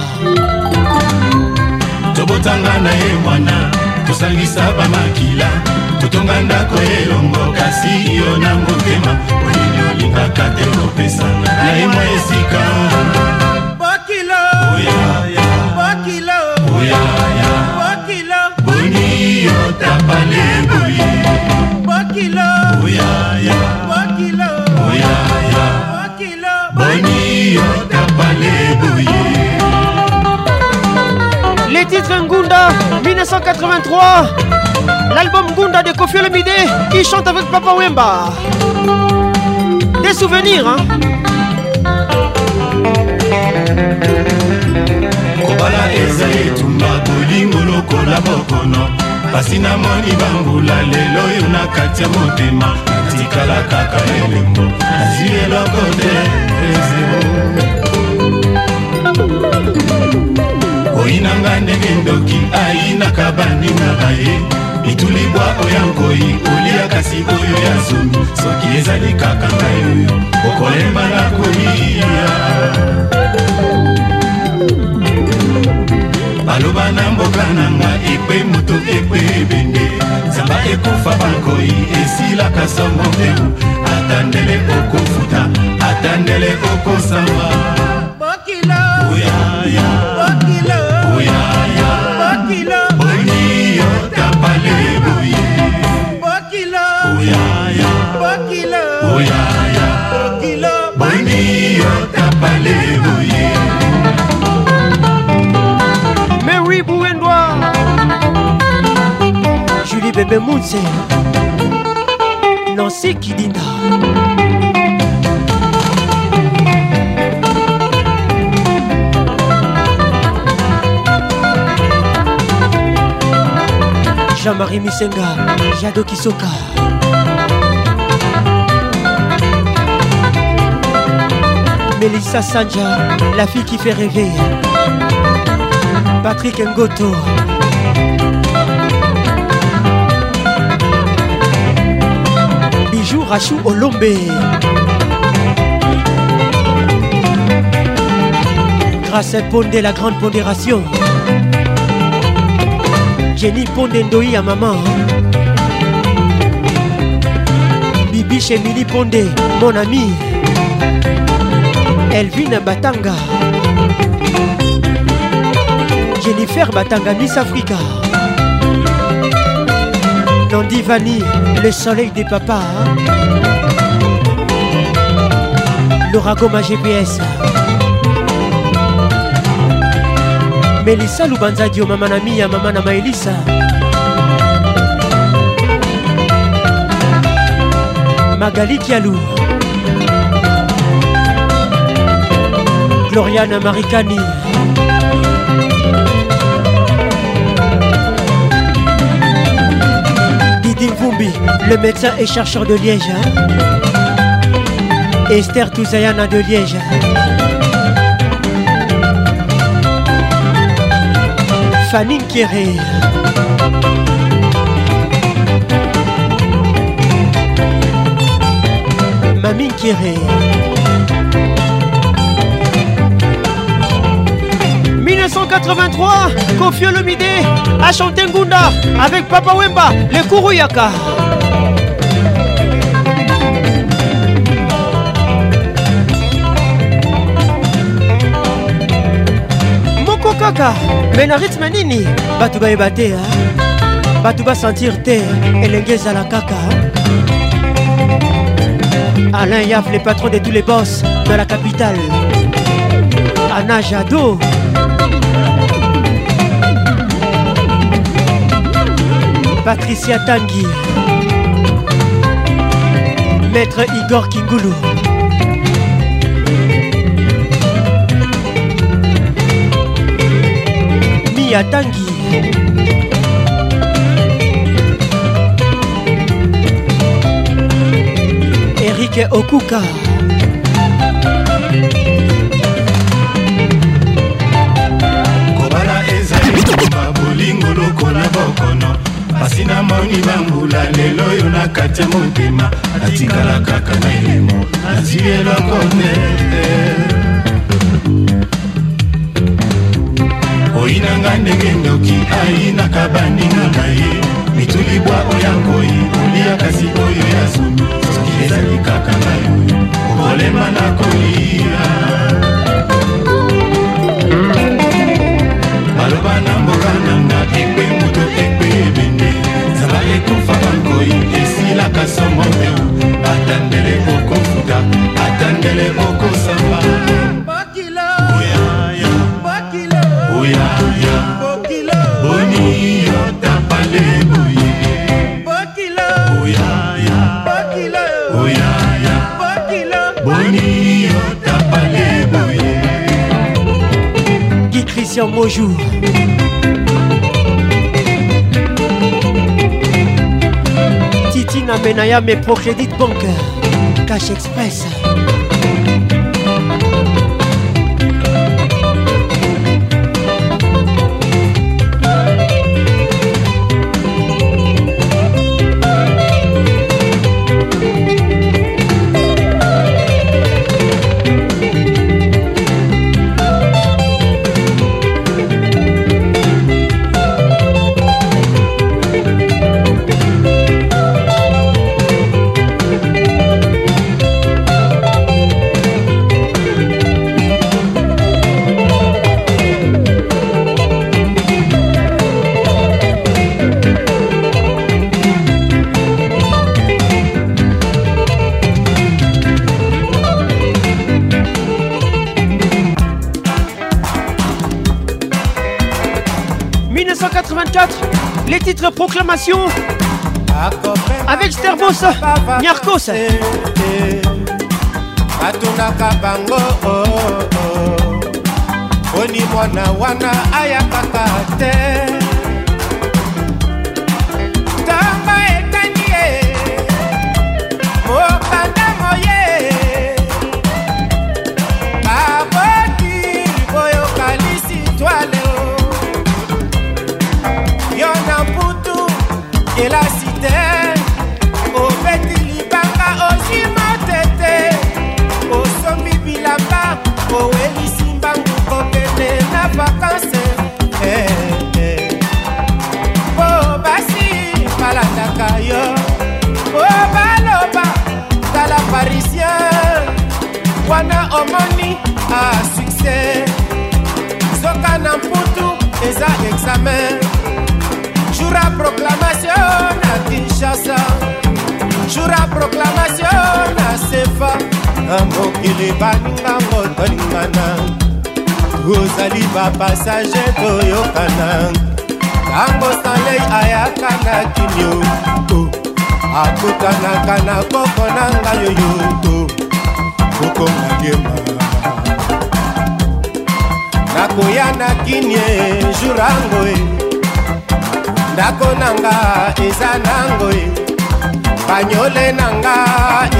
tokotanga na ye mwana tosalisa bamakila totonga ndako elongo kasi yo na motema oyeli olingaka te kopesanga na ye mwa esika boni yo tapale titre Ngunda 1983, l'album Ngunda de Kofi Olomide, qui chante avec Papa Wemba. Des souvenirs, hein? kobala eza etumba bolingo lokola bokono pasi namoni bambula lelo oyo na kati ya motema tikala kaka elembo azwi eloko te ezebo oyina nga ndenge ndoki ayinaka bandingaka ye bitulibwa oya nkoi olia kasi oyo ya zomi soki ezali kaka ngai oyo okolembana kolia baloba na mboka na nga ekwe moto ekwe ebende zamba ekufa bankoi esilaka somo mpebu ata ndele okofuta ata ndele okosamba boye mais oui bouendoi julie bebe munse nancy kidinda jean-marie misenga jado kisoka Melissa Sanja, la fille qui fait rêver. Patrick Ngoto. Bijou Rachou Olombe. Grâce à Pondé, la grande pondération. Jenny Pondé à maman. Bibi chez Mili Pondé, mon ami. elvin batanga jennifer batanga miss africa nandi vani le soleil des papas Laura Goma GPS Melissa Lubanza Dio Mama na Mia Mama na Maelisa Magali Kialou Gloriana Maricani. Didi le médecin et chercheur de Liège. Hein. Esther Touzayana de Liège. Hein. Fanny Kéré. Mamie Kéré. 83 Kofiolomide, Olomide a chanté Ngunda avec Papa Wemba, le Kuruyaka. Moko Kaka, mais na rythme Batuba bato Batouba sentir bato et te, à la kaka. Hein? Alain Yaf le patron de tous les boss de la capitale. Anna Jadot. Patricia Tanguy Maître Igor Kingulu Mia Tanguy Eric Okuka kobala ezali koba bolingo lokola bokono pasi namoni bambula lelo oyo na kati ya motema natikala kaka na elemo nazwi eloko te oyinanga ndenge ndoki ayinaka baninga na ye mitulibwa oya ngoi olia kasi oyo ya zumi soki ezali kaka na yo okolema na kolia baloba na mboka nanga atufaka nkoi esilaka somo meu atandele okofuta atandele okosamba oyaya boni yotapale boye oyaya oyaya boni yotapale boye ki christian bonjour Benaya mes procrédits bancaires Cash Express 1984, les titres Proclamation avec Sterbos, Nyarkos. atungaka bango poni oh, oh, oh. mwana wana ayakaka te omoni asukse soka na mputu eza examen jour a proclamation na kinshasa jour a proclamation na sefa na mokili baningango tolingana tozali bapasage toyokana ntango salei ayaka na kinio oh, akotanaka na koko na ngai oyo to fuko madiema nakoya na kinie jurango e ndako nanga eza nango e banyole nanga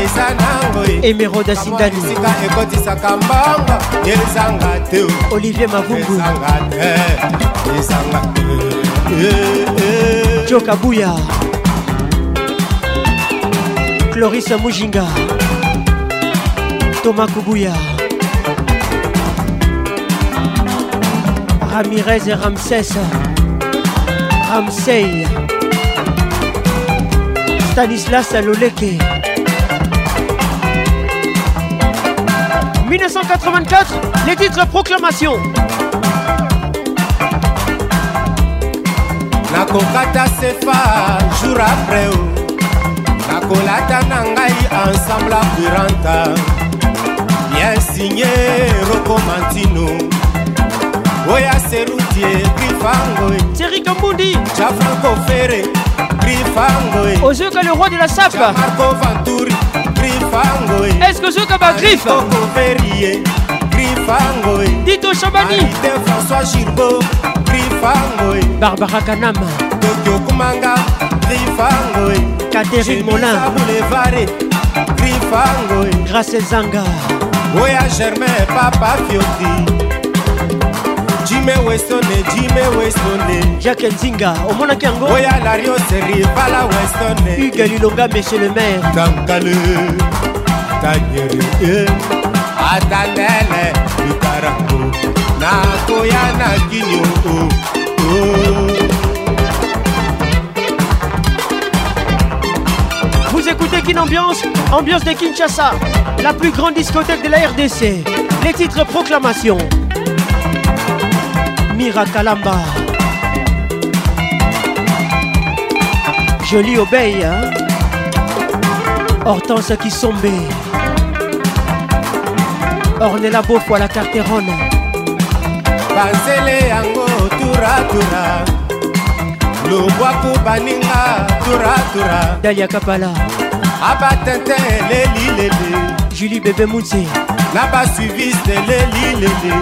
eza nango emerode asindaniisika ekotisaka mbongo ezanga te olivier mavunguezanga te ezanga te eh, eh, eh. jokabuya clorise mujinga Thomas Koubouya. Ramirez et Ramsès. Ramsey. Stanislas Aloleke. 1984, les titres proclamation. se s'efface, jour après Nako nakolata na Ensemble ensemble apuranta ya sinye rokoma ntino oya serutie grifangoe teri kambundi jafranco fere grifangoe ozoyoka le roi de la sapa marco venturi grifangoe eske ozoyoka bagriffeoko ferie grifangoe dito shabani te françois girbo grifangoe barbara kanama tokyo kumanga grifangoe Catherine Molin Boulevard Grifangoe Grâce Zanga oya germain papa fioti jime westone jime westone jacke nzinga omonaki yango oya larioseri pala westone hugue lilonga monsieur le maire tankale tanyere eh. atalele litarango nakoya na kinio oh. Une Ambiance, ambiance de Kinshasa, la plus grande discothèque de la RDC. Les titres proclamation. Mirakalamba. Jolie obéit, hein? Hortense qui sombe. Ornella Beaufoy la carterone. Bazele yango tura tura. baninga tura Kapala. aba tintin eleli lele julie bebe mutie naba suivis eleli lele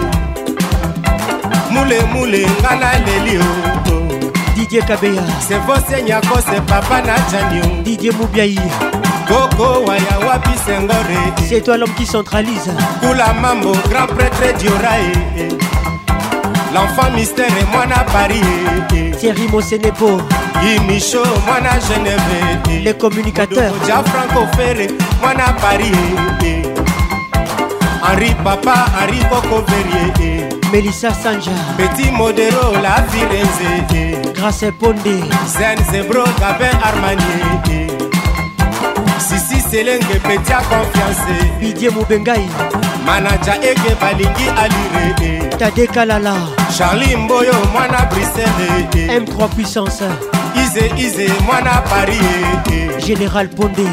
mulemule nga na eleli o didie kabeya sevo senyako se papa na janio oh. didie mubiai koko waya wapi sengore eh. c'est toi l'homme qui centralise kula mambo grand prêtre diora eh. l'enfant mystère et mwana paris eh, thierry mosenepo imisho mwana geneve eh, eh. le communicateur ja franco fere mwana paris eh, henri papa henri boko verie melissa sanja petit modero la firenze grace ponde zen zebro gabin armanie sisi selenge petit a confiance didie mobengai manaja ege balingi alire tadekalala charli mboyo mwana brisele m3 puissance Isé, Isé, mwana paris général pondé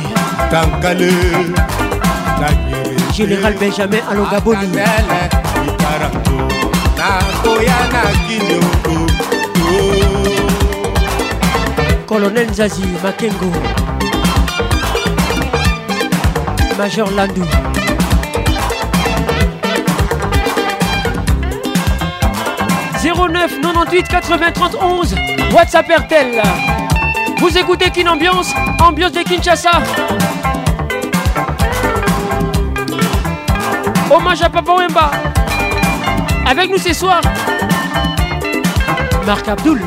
kankale général benjamin Alogaboni ikarango colonel zazi makengo major landu 09 98 83 11 up Ertel Vous écoutez qu'une Ambiance, ambiance de Kinshasa. Hommage à Papa Wemba. Avec nous ce soir, Marc Abdoul.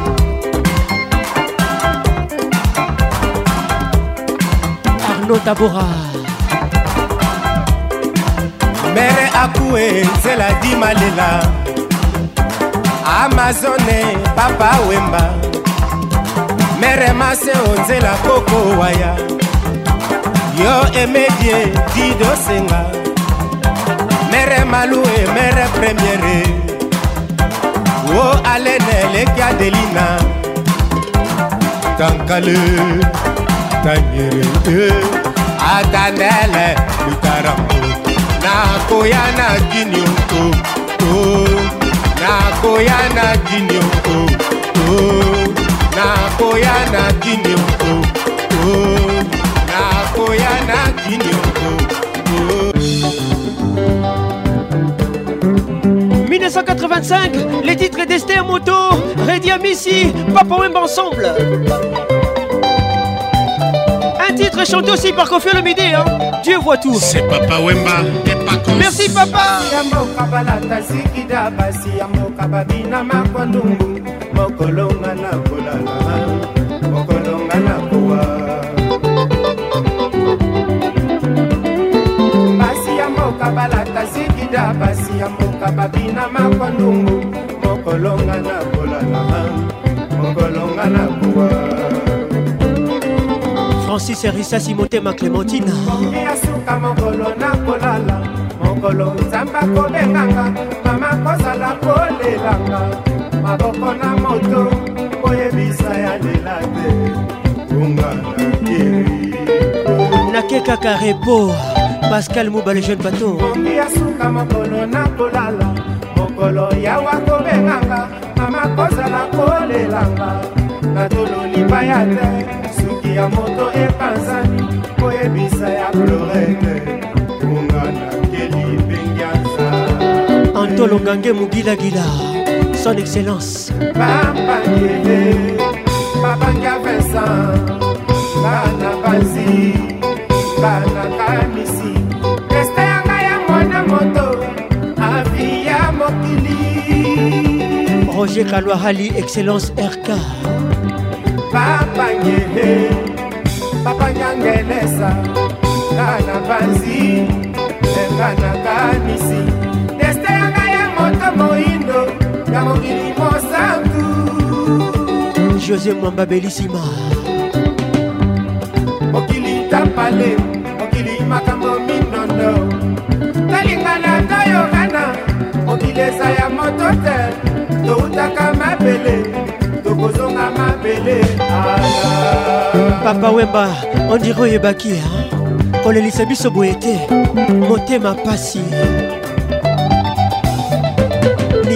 Arnaud Tabora. Mère Akoué, c'est la Dimalela. Amazoné Papa Wemba. mere mase onzela koko waya yo emedie didosenga mere malue mere premiere wo alene leki adelina tankale tanyere e. atandele lutarango nakoya na gini oko oh. nakoya na gini oko oh. nakoya na kini oh, oh. nakoya na 1985, les titres d'Esther Moto, Redia Missy, Papa Wemba ensemble. Un titre chanté aussi par Kofi Olomide, hein. Dieu voit tout. C'est Papa Wemba et Pacons. Merci Papa. okolonga na kolala okolonga na kowa basi ya mboka balata sikida basi ya mboka babina makondungu okolonga na kolala okolonga na kowa francis erisasi motema clémentine ya suka mokolo na kolala mokolo nzamba kobenganga mama kozala kolelanga maboko na moto koyebisa ya lela te unga na kiri nake kaka repo pascal moba le jeune bato ongi ya suka mokolo na kolala mokolo yawa kobenganga mama kozala kolelanga na tolo libaya te suki ya moto epanzani koyebisa ya plorete unga na keli pengianza antolongange mugilagila son excellence papa yeye babanga vincent bana banzi bana kamisi este yanga ya mwana moto avi ya mokili roger kalwahali excellence rk papa yeye babanyangelesa bana banzi bana kamisi ya mokili mosantu josé mwamba belisima mokili tapale mokili makambo minondo talingana toyokana mokili eza ya moto te toutaka mabele tokozonga mabele papa wemba ondire oyebaki kolelisa biso boye te motema pasi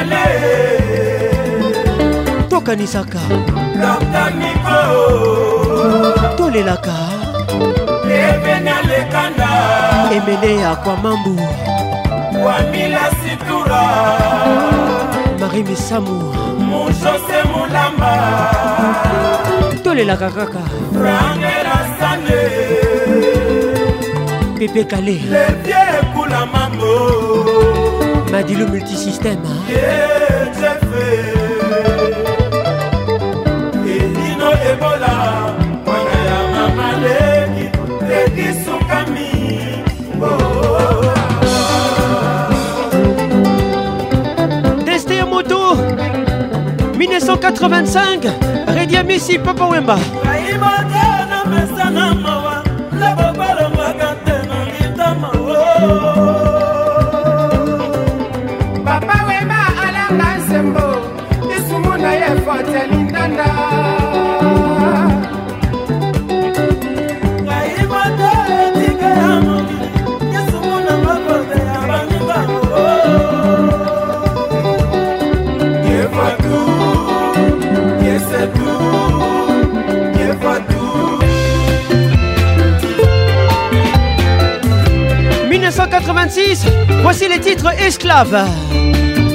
ebele tokanisaka lokaniko tolelaka ebene lekanda emele ya kwa mambu wamila situra marie misamu mojose molamba tolelaka kaka frangela sane pepe kale lepie ekula mambo m'a dit le multisystème. Hein. Oh. Desté à moto 1985 Redia Messi Papa Wemba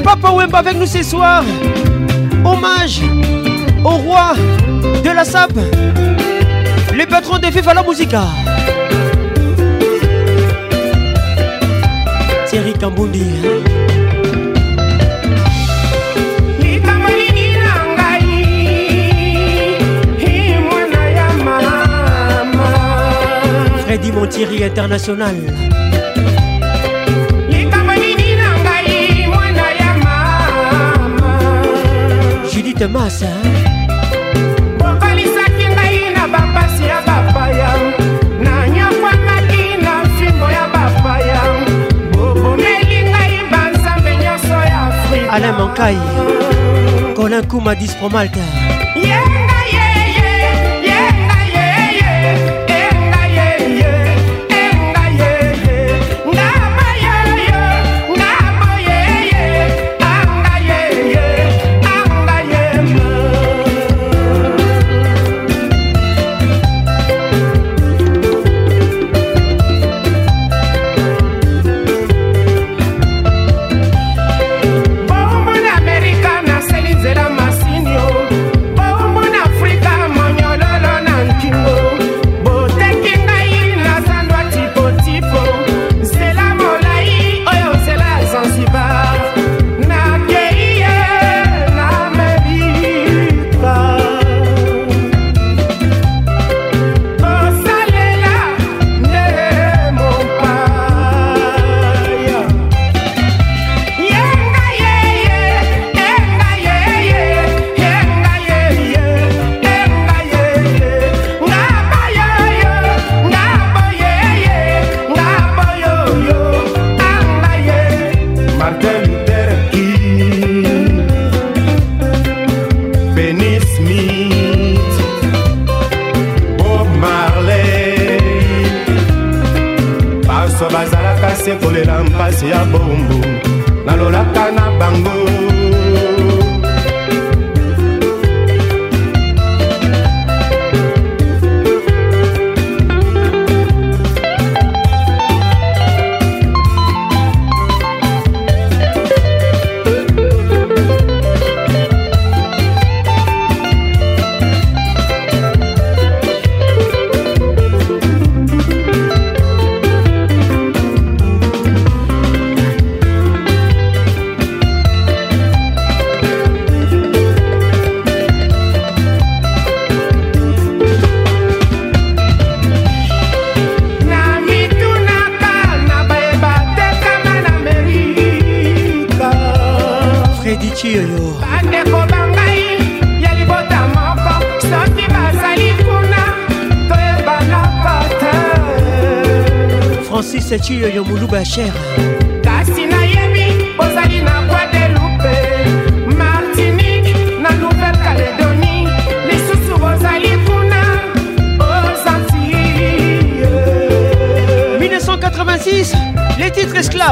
Papa Wemba avec nous ce soir. Hommage au roi de la SAP, Le patron des FIFA La Musica. Thierry Kambundi. Freddy Montieri International. de masa bokalisaki ngai na bapasi ya bapaya nanyokwamaki na fimbo ya bapaya bobomeli ngai banzambe nyonso ya afrika alain mankai colin kuma dispromalta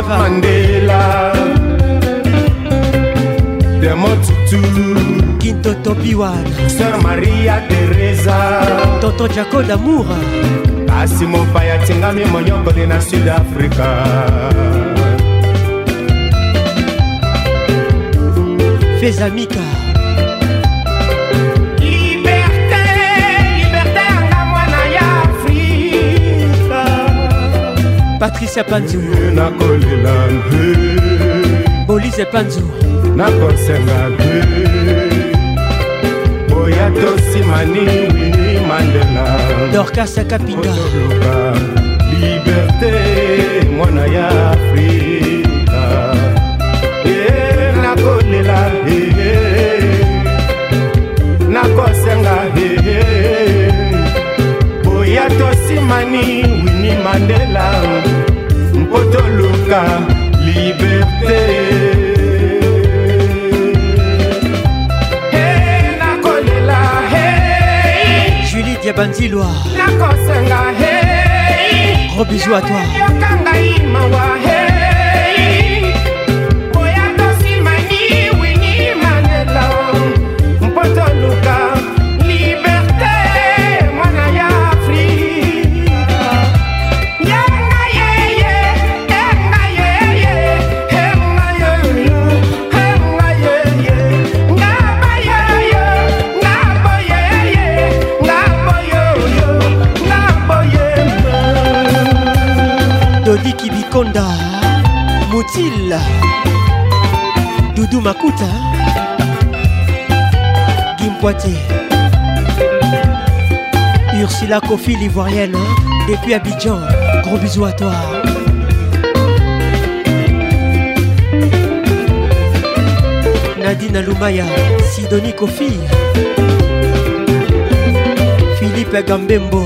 lava mandela demotutu kintoto biwana sœur maria teresa toto jako damoura kasi mopaya tingami moyokoli na sud afrika fezamika patricia panzu nakolela mpe bolise panzu nakosenga mpe boya tosimani wini mandela dorkasa kapinga otoloba liberté mwana ya afrika e nakolela e nakosenga e boya tosimani wini mandela toluka liberté hey, nakolela hey. julie diabanzilwa nakosenga hey. gros bisou à toi yoka ngai mawa hey. Konda Mutila Doudou Makuta Guim Poitier Ursula Kofi l'ivoirienne depuis Abidjan Gros bisous à toi Nadine Aloumaya Sidonie Kofi Philippe Gambembo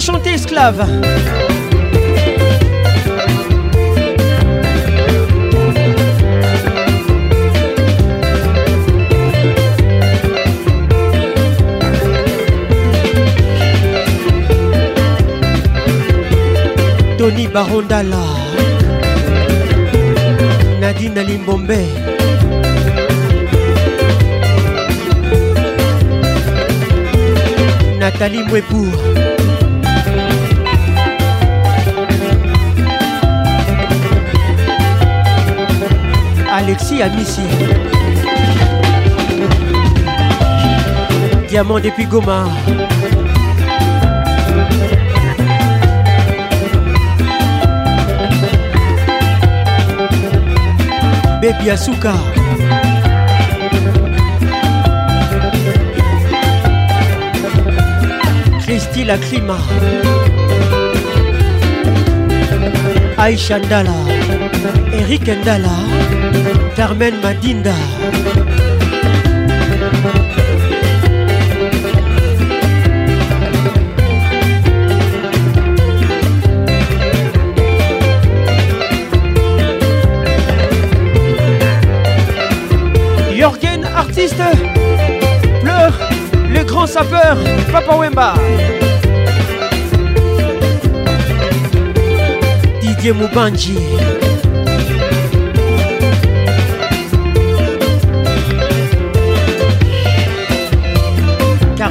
va chanter esclave. Tony Barondala Nadine Alimbombe Nathalie Mouepour Alexis Amissi Diamant depuis Goma Baby Asuka Christy la climat Aïcha Ndala Eric Ndala, Carmen Madinda. Jorgen, artiste, pleure, le grand sapeur, Papa Wemba. Didier Moubanji.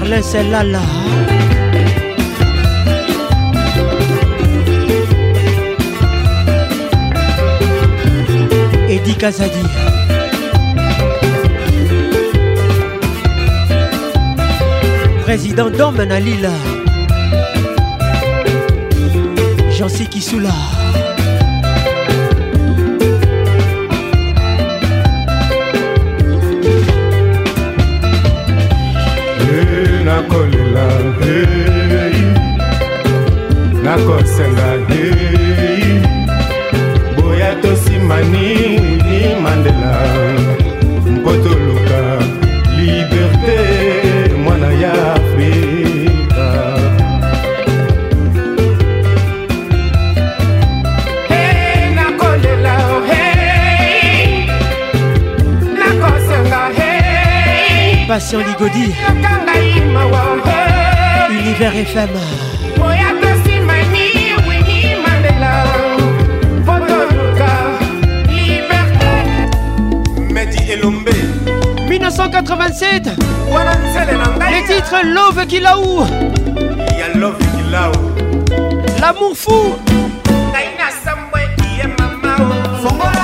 parler, c'est là là. Eddie Kazadi. Président j'en jean qui Soula. nakolela nakosenga boya tosimani wini mandela mpo toluka liberté mwana ya afrika hey, nakolela hey, nakosenga hey. patient ligodi Univers FM Mehdi Elombe 1987 Les titres Love Kilaou Y'a Love Kilaou L'amour fou Naina Sambwe Yemamao Fongola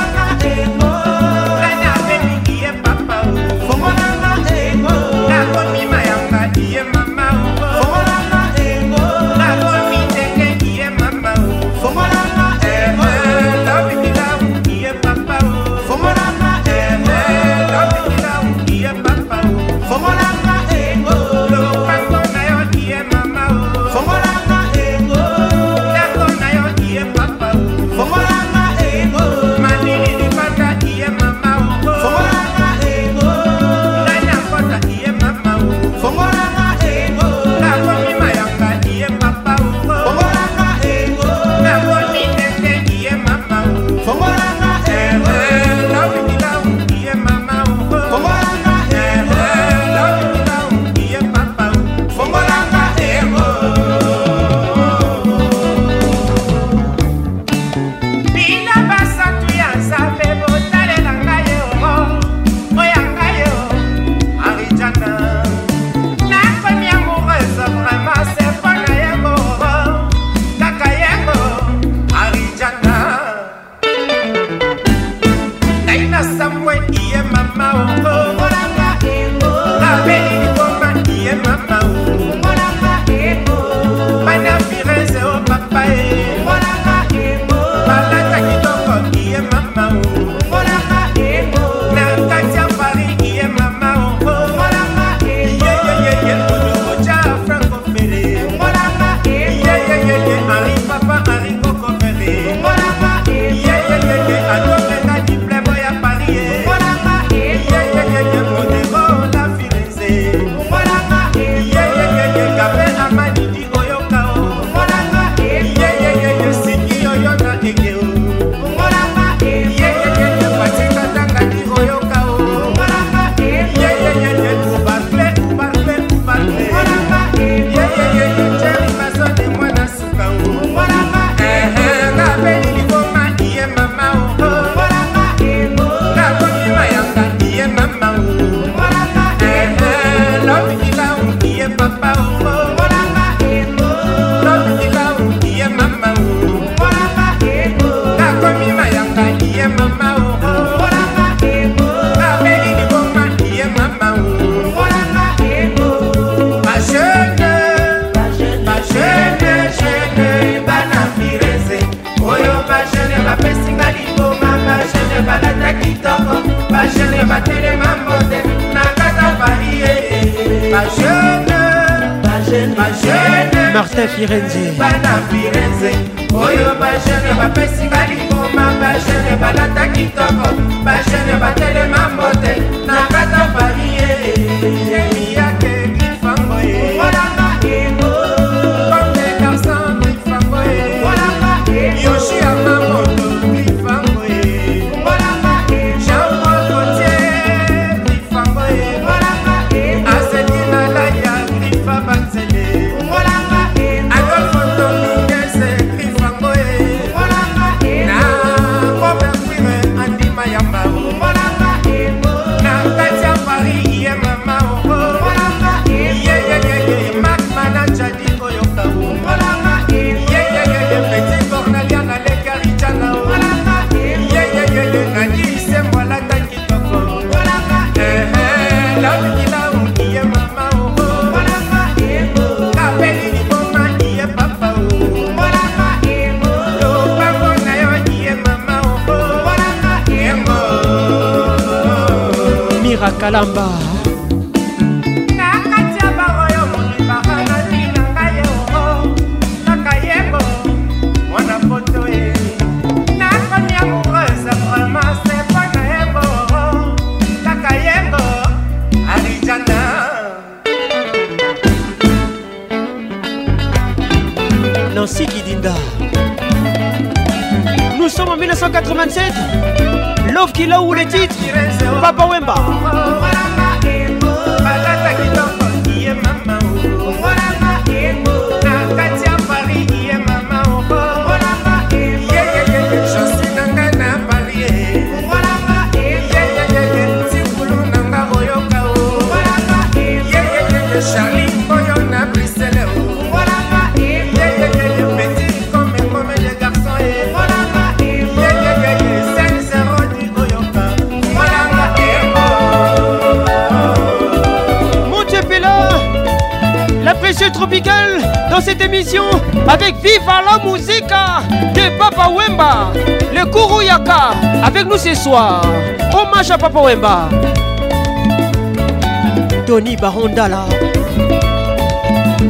famille Baron Dala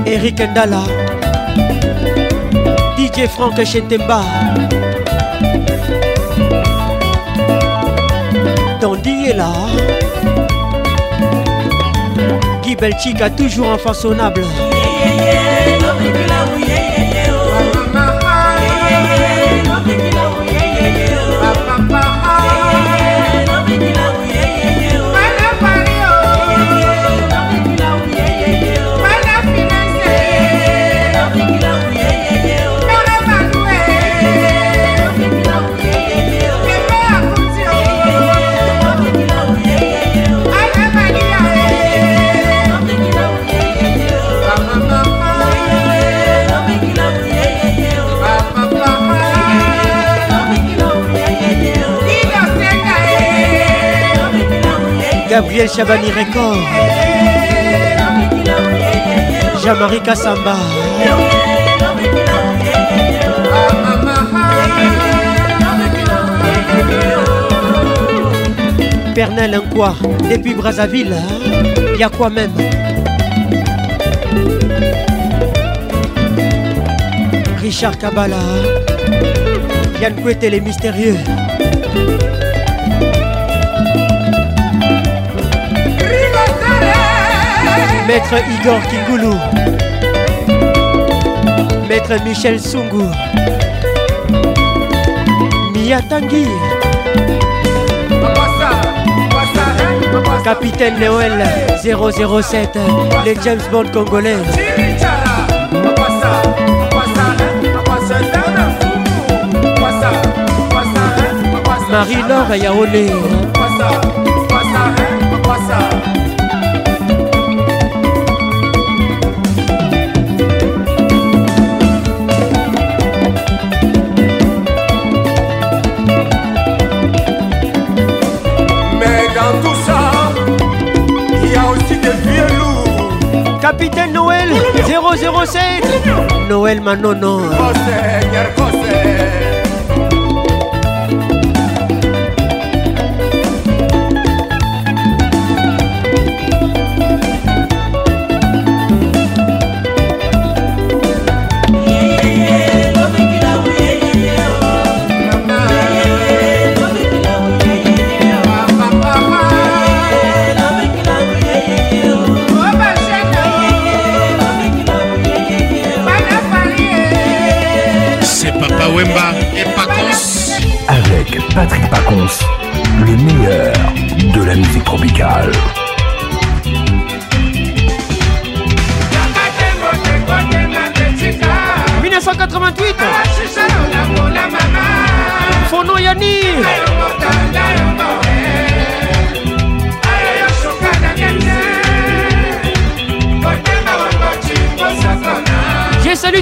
Eric Ndala DJ Franck Chetemba Tandy est là Guy Belchica toujours infaçonnable yeah, yeah, yeah. Gabriel Chabani Record Jean-Marie Kassamba Pernel quoi depuis Brazzaville hein. y a quoi même Richard Kabbalah hein. Yann Couette les mystérieux Maître Igor Kingoulou, Maître Michel Sungu, Mia Tanguy, Capitaine Noël 007, les James Bond congolais. Marie-Laure Yaoné. No No, hermano, no. señor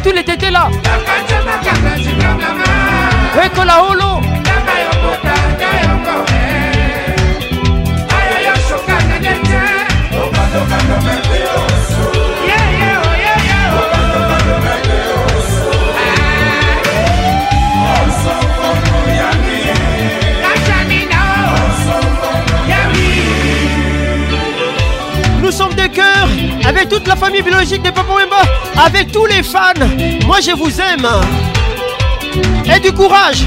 tout, il était là. Ekola Holo. avec toute la famille biologique de Papa Wemba, avec tous les fans. Moi, je vous aime. Et du courage.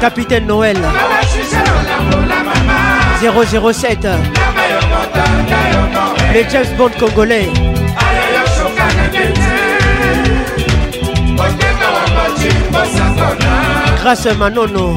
Capitaine Noël 007 Les James Bond congolais Grâce à Manono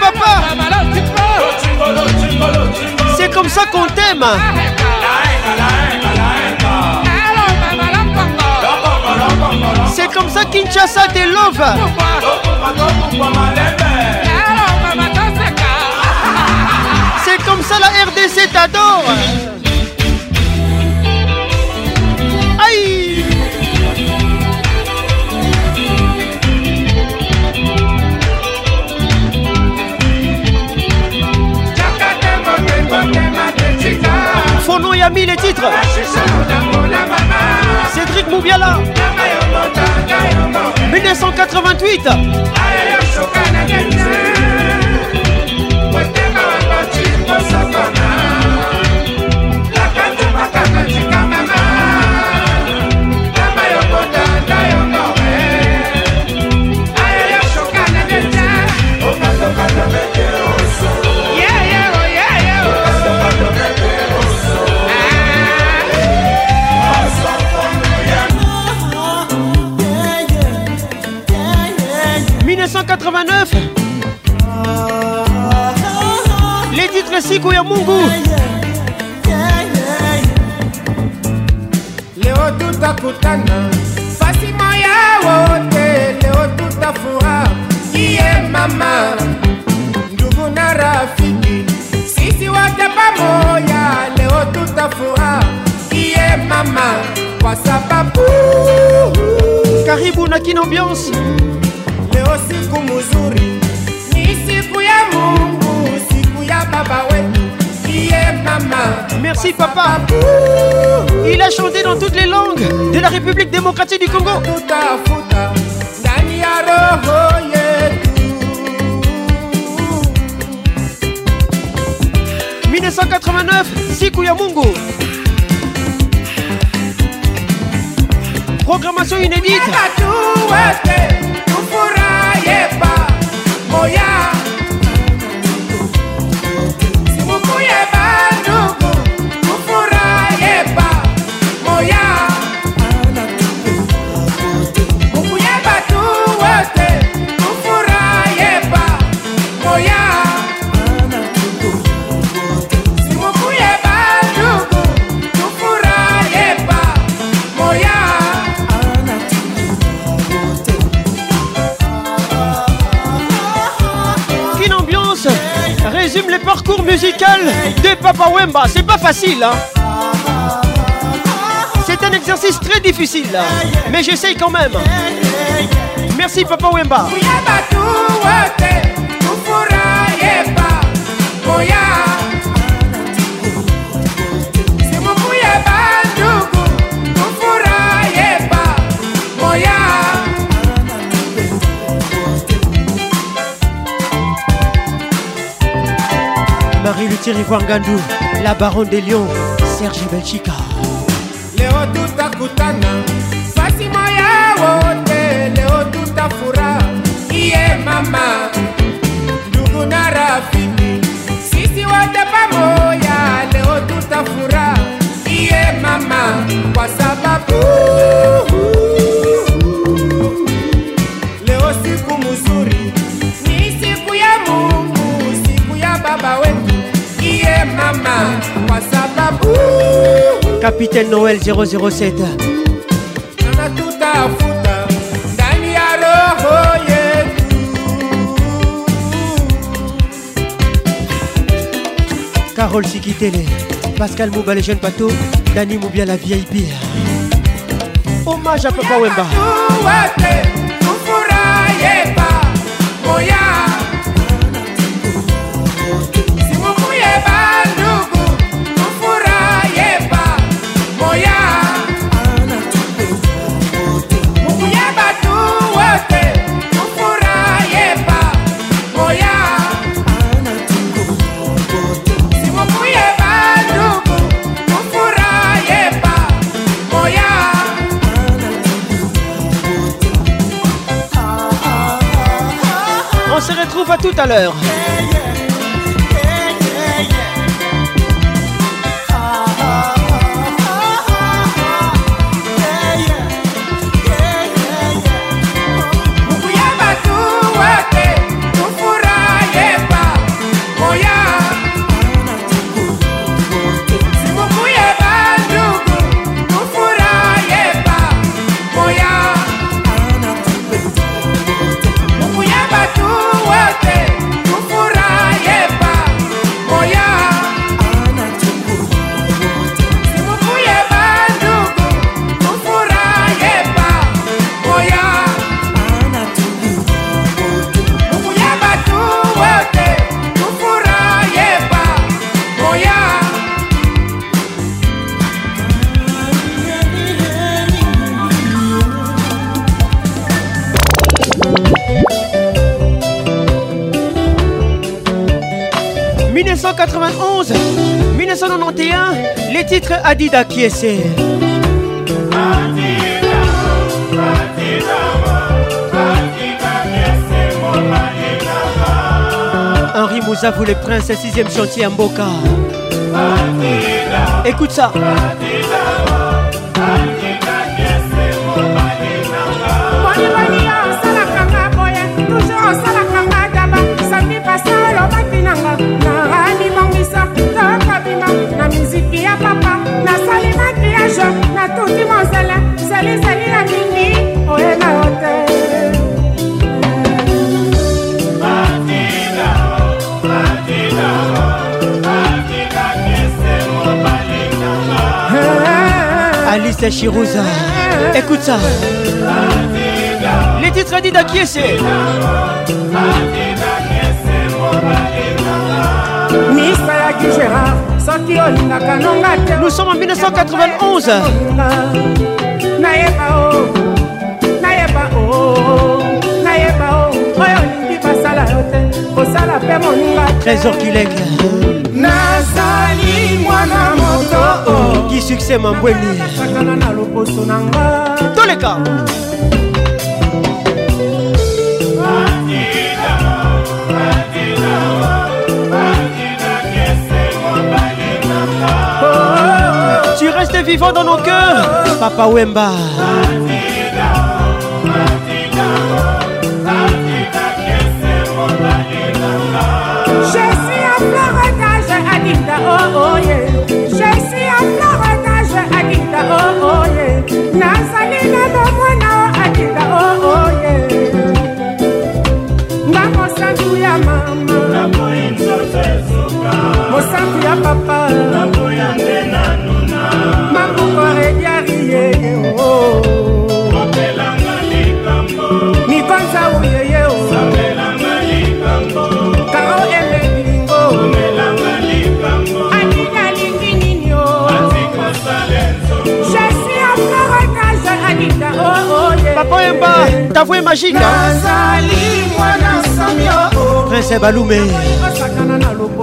papa. C'est comme ça qu'on t'aime. C'est comme ça qu'Inch'assa te love. C'est comme ça la RDC t'adore. les titres. Cédric Moubiala. 1988. siku ya Mungu. Leo tutakutana fasi moya wote, leo tutafurahi iye mama, ndugu na rafiki, sisi wote pamoja, leo tutafurahi iye mama, kwa sababu karibu na Kino Ambiance, leo siku mzuri Bah Merci papa. Il a chanté dans toutes les langues de la République démocratique du Congo. « 1989, sikuya Programmation inédite. de Papa Wemba. C'est pas facile. Hein. C'est un exercice très difficile. Hein. Mais j'essaye quand même. Merci Papa Wemba. la baronne des lions, Serge Belchika. Leo tutakutana, fasimo ya wote, leo tutafura, iye mama, ndugu na rafiki, sisi wote pamoja, leo tutafura, iye mama, kwa sababu Capitaine Noël 007 Carole Sikitele, Pascal Mouba, les jeunes bateaux, Dani Moubia, la vieille pire. Hommage à Papa Wemba. tout à l'heure. les titres Adidas qui est c'est Adidas Adidas Adidas c'est moi la diva Henri Musa voulait prendre sa 6 chantier Mboka Boca Écoute ça Estelle Chirouza. Écoute ça. Les titres d'Ida Kiese. Nous sommes en 1991 kosala mpe moninga trésor kilenga nazali mwana moto ki succès mambweni sakana na loposo na nga toleka Tu restes vivant dans nos cœurs, Papa Wemba. ya papa nakoya nde nanuna makukoredyariye topelanga likambo nikonza uyeye sapelanga likambo karo emelingo omelanga likambo atikalingi nini o atikosale nzongo jesi akorokage adita ooye papa yemba tavue magike nazali mwana somio prince balume osakana na loko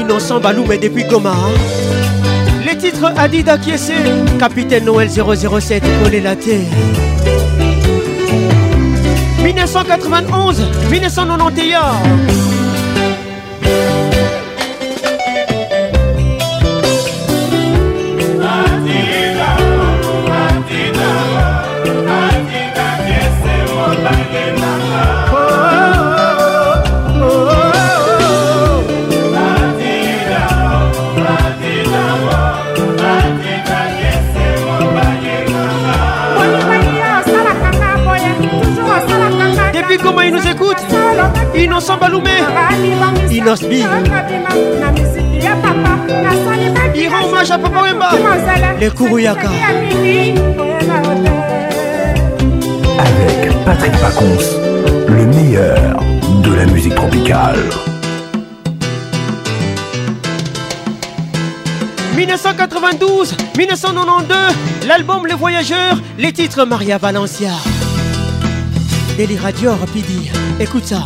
Innocent mais depuis Goma hein. Les titres est-ce Capitaine Noël 007 Olé la terre 1991 1991 Sambaloumé Inosbi Il hommage à Papa Wemba Les Kourouyaka Avec Patrick Pacons, le meilleur de la musique tropicale 1992, 1992, l'album Les Voyageurs, les titres Maria Valencia. Deli Radio Rapidi, écoute ça.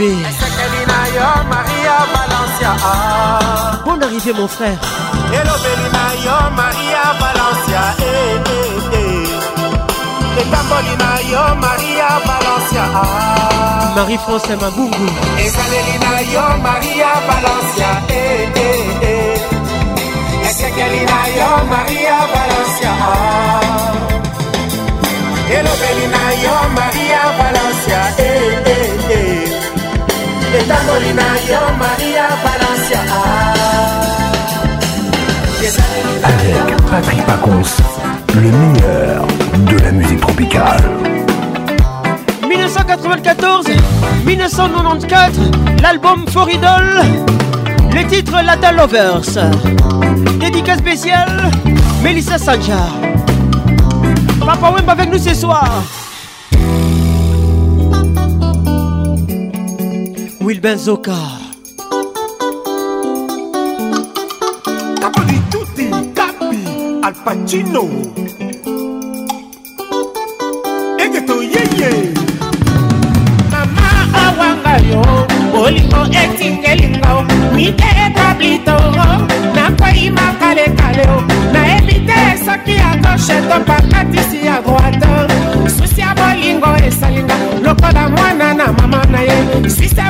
bébé. Bon arrivée mon frère. elobeli na yo maria valencia etamboli na yo maria valencia marie france mabungu ezaleli na yo maria valencia esekeli na yo maria valencia elobeli eh, eh, eh. na Avec Patrick Pacons, le meilleur de la musique tropicale 1994, 1994, l'album Idol, les titres Latin Lovers, dédicace spéciale, Melissa va Papa Wemba avec nous ce soir. Fulbert Zoka. Capri tutti, capi, Al Pacino. Egeto yeye. Mama awanga yo, bolingo etingelingo, mite etablito, na kwai makale kale o, na evite soki ya gauche to pakatisi ya droite. Susi ya bolingo esalinga, lokola mwana na mama na ye, sister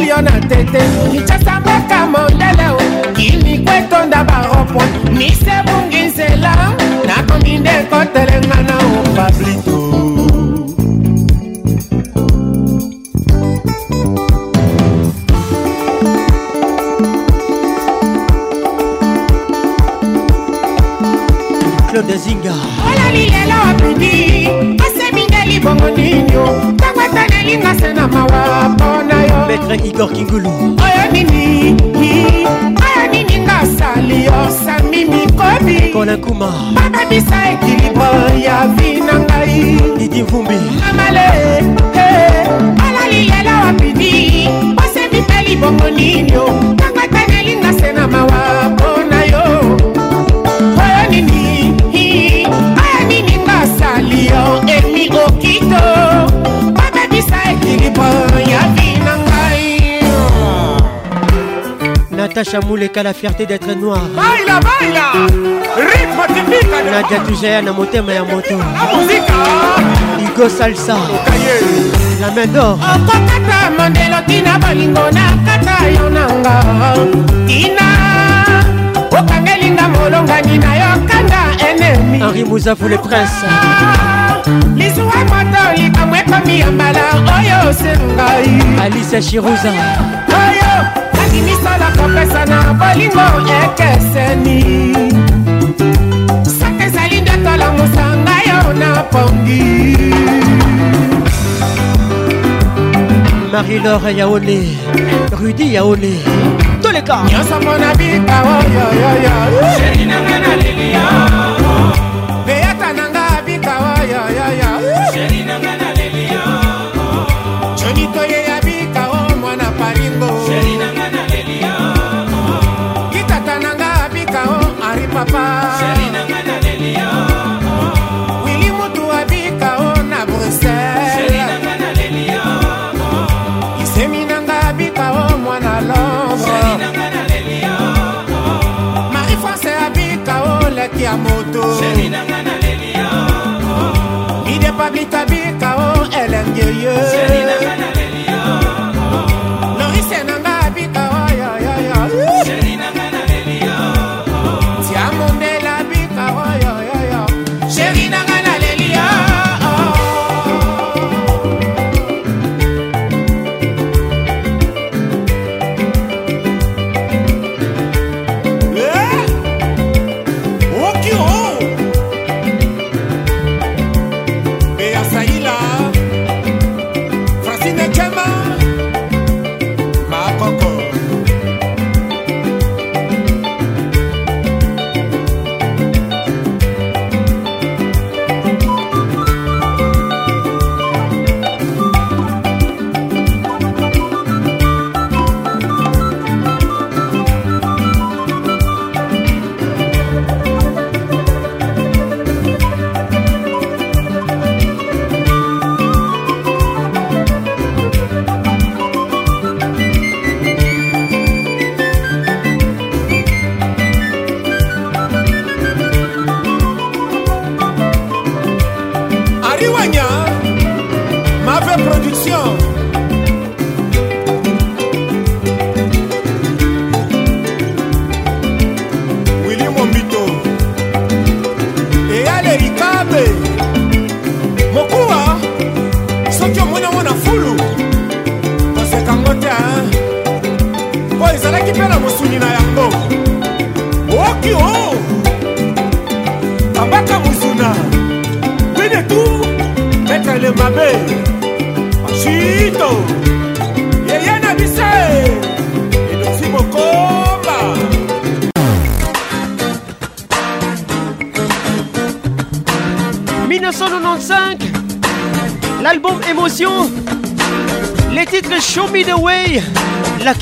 tulio na tete nichasangaka mondele o kimi kwetonda baropwa nisebungi nzela nakomi nde kotelenga na o pablito claude zinga olali lelo apidi asemingeli bongo nini o ntango ata nalinga se na mawapo avec Rekikor Kingulu oyanini oyanini nasali osami mikobi kolakuma bababisa ekilibo ya vi na ngai didi mvumbi amale alali yela wapidi osembipeli bongo nini o nangataneli na se na mawa Natacha Mouleka, la fierté d'être noire. Baila, baila. Rythme typique. Nadia Tujaya, na motema ya moto. La musique. Igo salsa. La main d'or. Okokata mandelo tina balingo na kata yo nanga. Tina. Okangelinga molongani na yo kanda enemi. Henri Mouzafou le prince. lizuwa moto likambo ekomi ya mbala oyo osengai alicia shiruza ezalaki misala kopesana bolingo ekeseni saka ezali nde tolamusa ngai yo na pongi marie-lore yaone rudi yaone toleka nyonso mpona bika oyoyoyo ya moto midepakita bikao elenge ye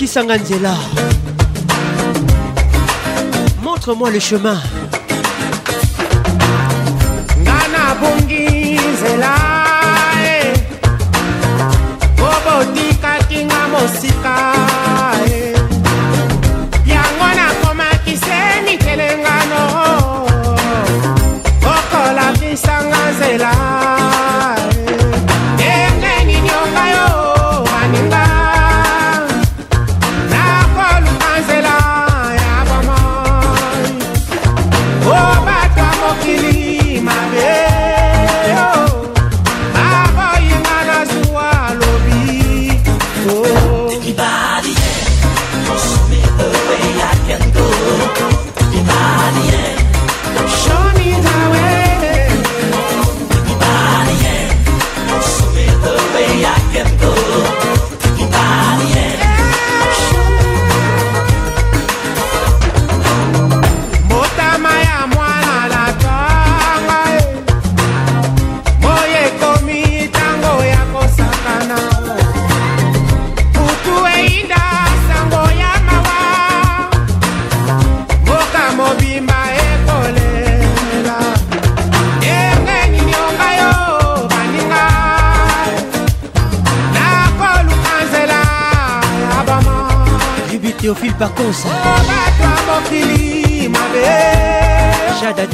kisanga nzela montre-moi le chemin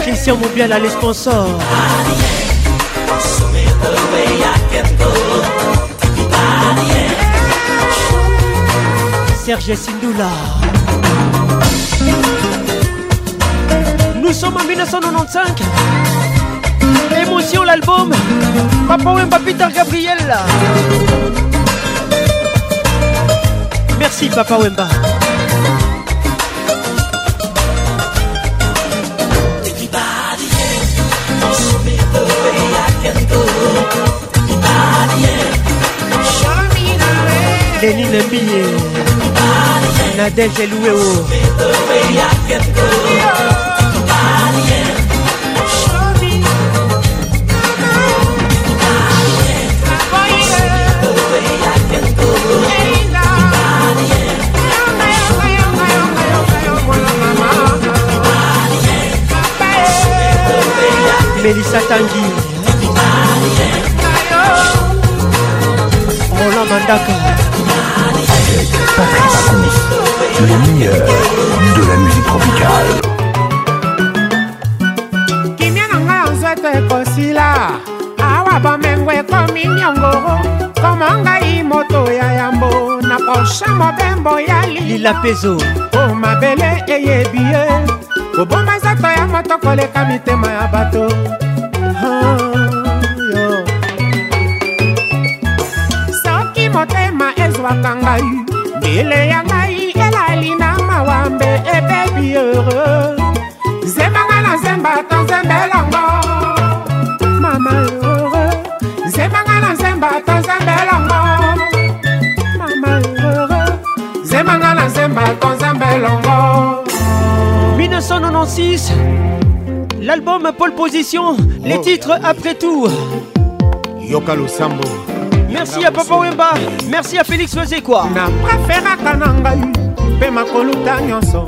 Christian Mobiala, les sponsors. Serge Sindoula. Nous sommes en 1995. Émotion l'album. Papa Wemba Peter Gabriel. Merci Papa Wemba. Denis Lembiye Nadège Tanguy Mandaka avec Patrick Pacons, le meilleur de la musique tropicale. kimia na ngai ozoto ekosila awa bomengo ekomi nyongoro komo ngai moto ya yambo na prochain mobembo ya lila pezo o mabele eyebi ye kobomba nzoto ya moto koleka mitema ya bato ah. ezwaka ngai mbele ya ngai elali na mawambe ebebi heureux zembanga na zemba to nzembelango mama heureux zembanga na zemba to nzembelango mama heureux zembanga na zemba to nzembelongo 1996 l'album Pole Position, les oh. titres après tout. Yoka Losambo. merci à Papa Wemba, merci à Félix Lozekwa. Na préféraka na ngai mpe makoluta nyonso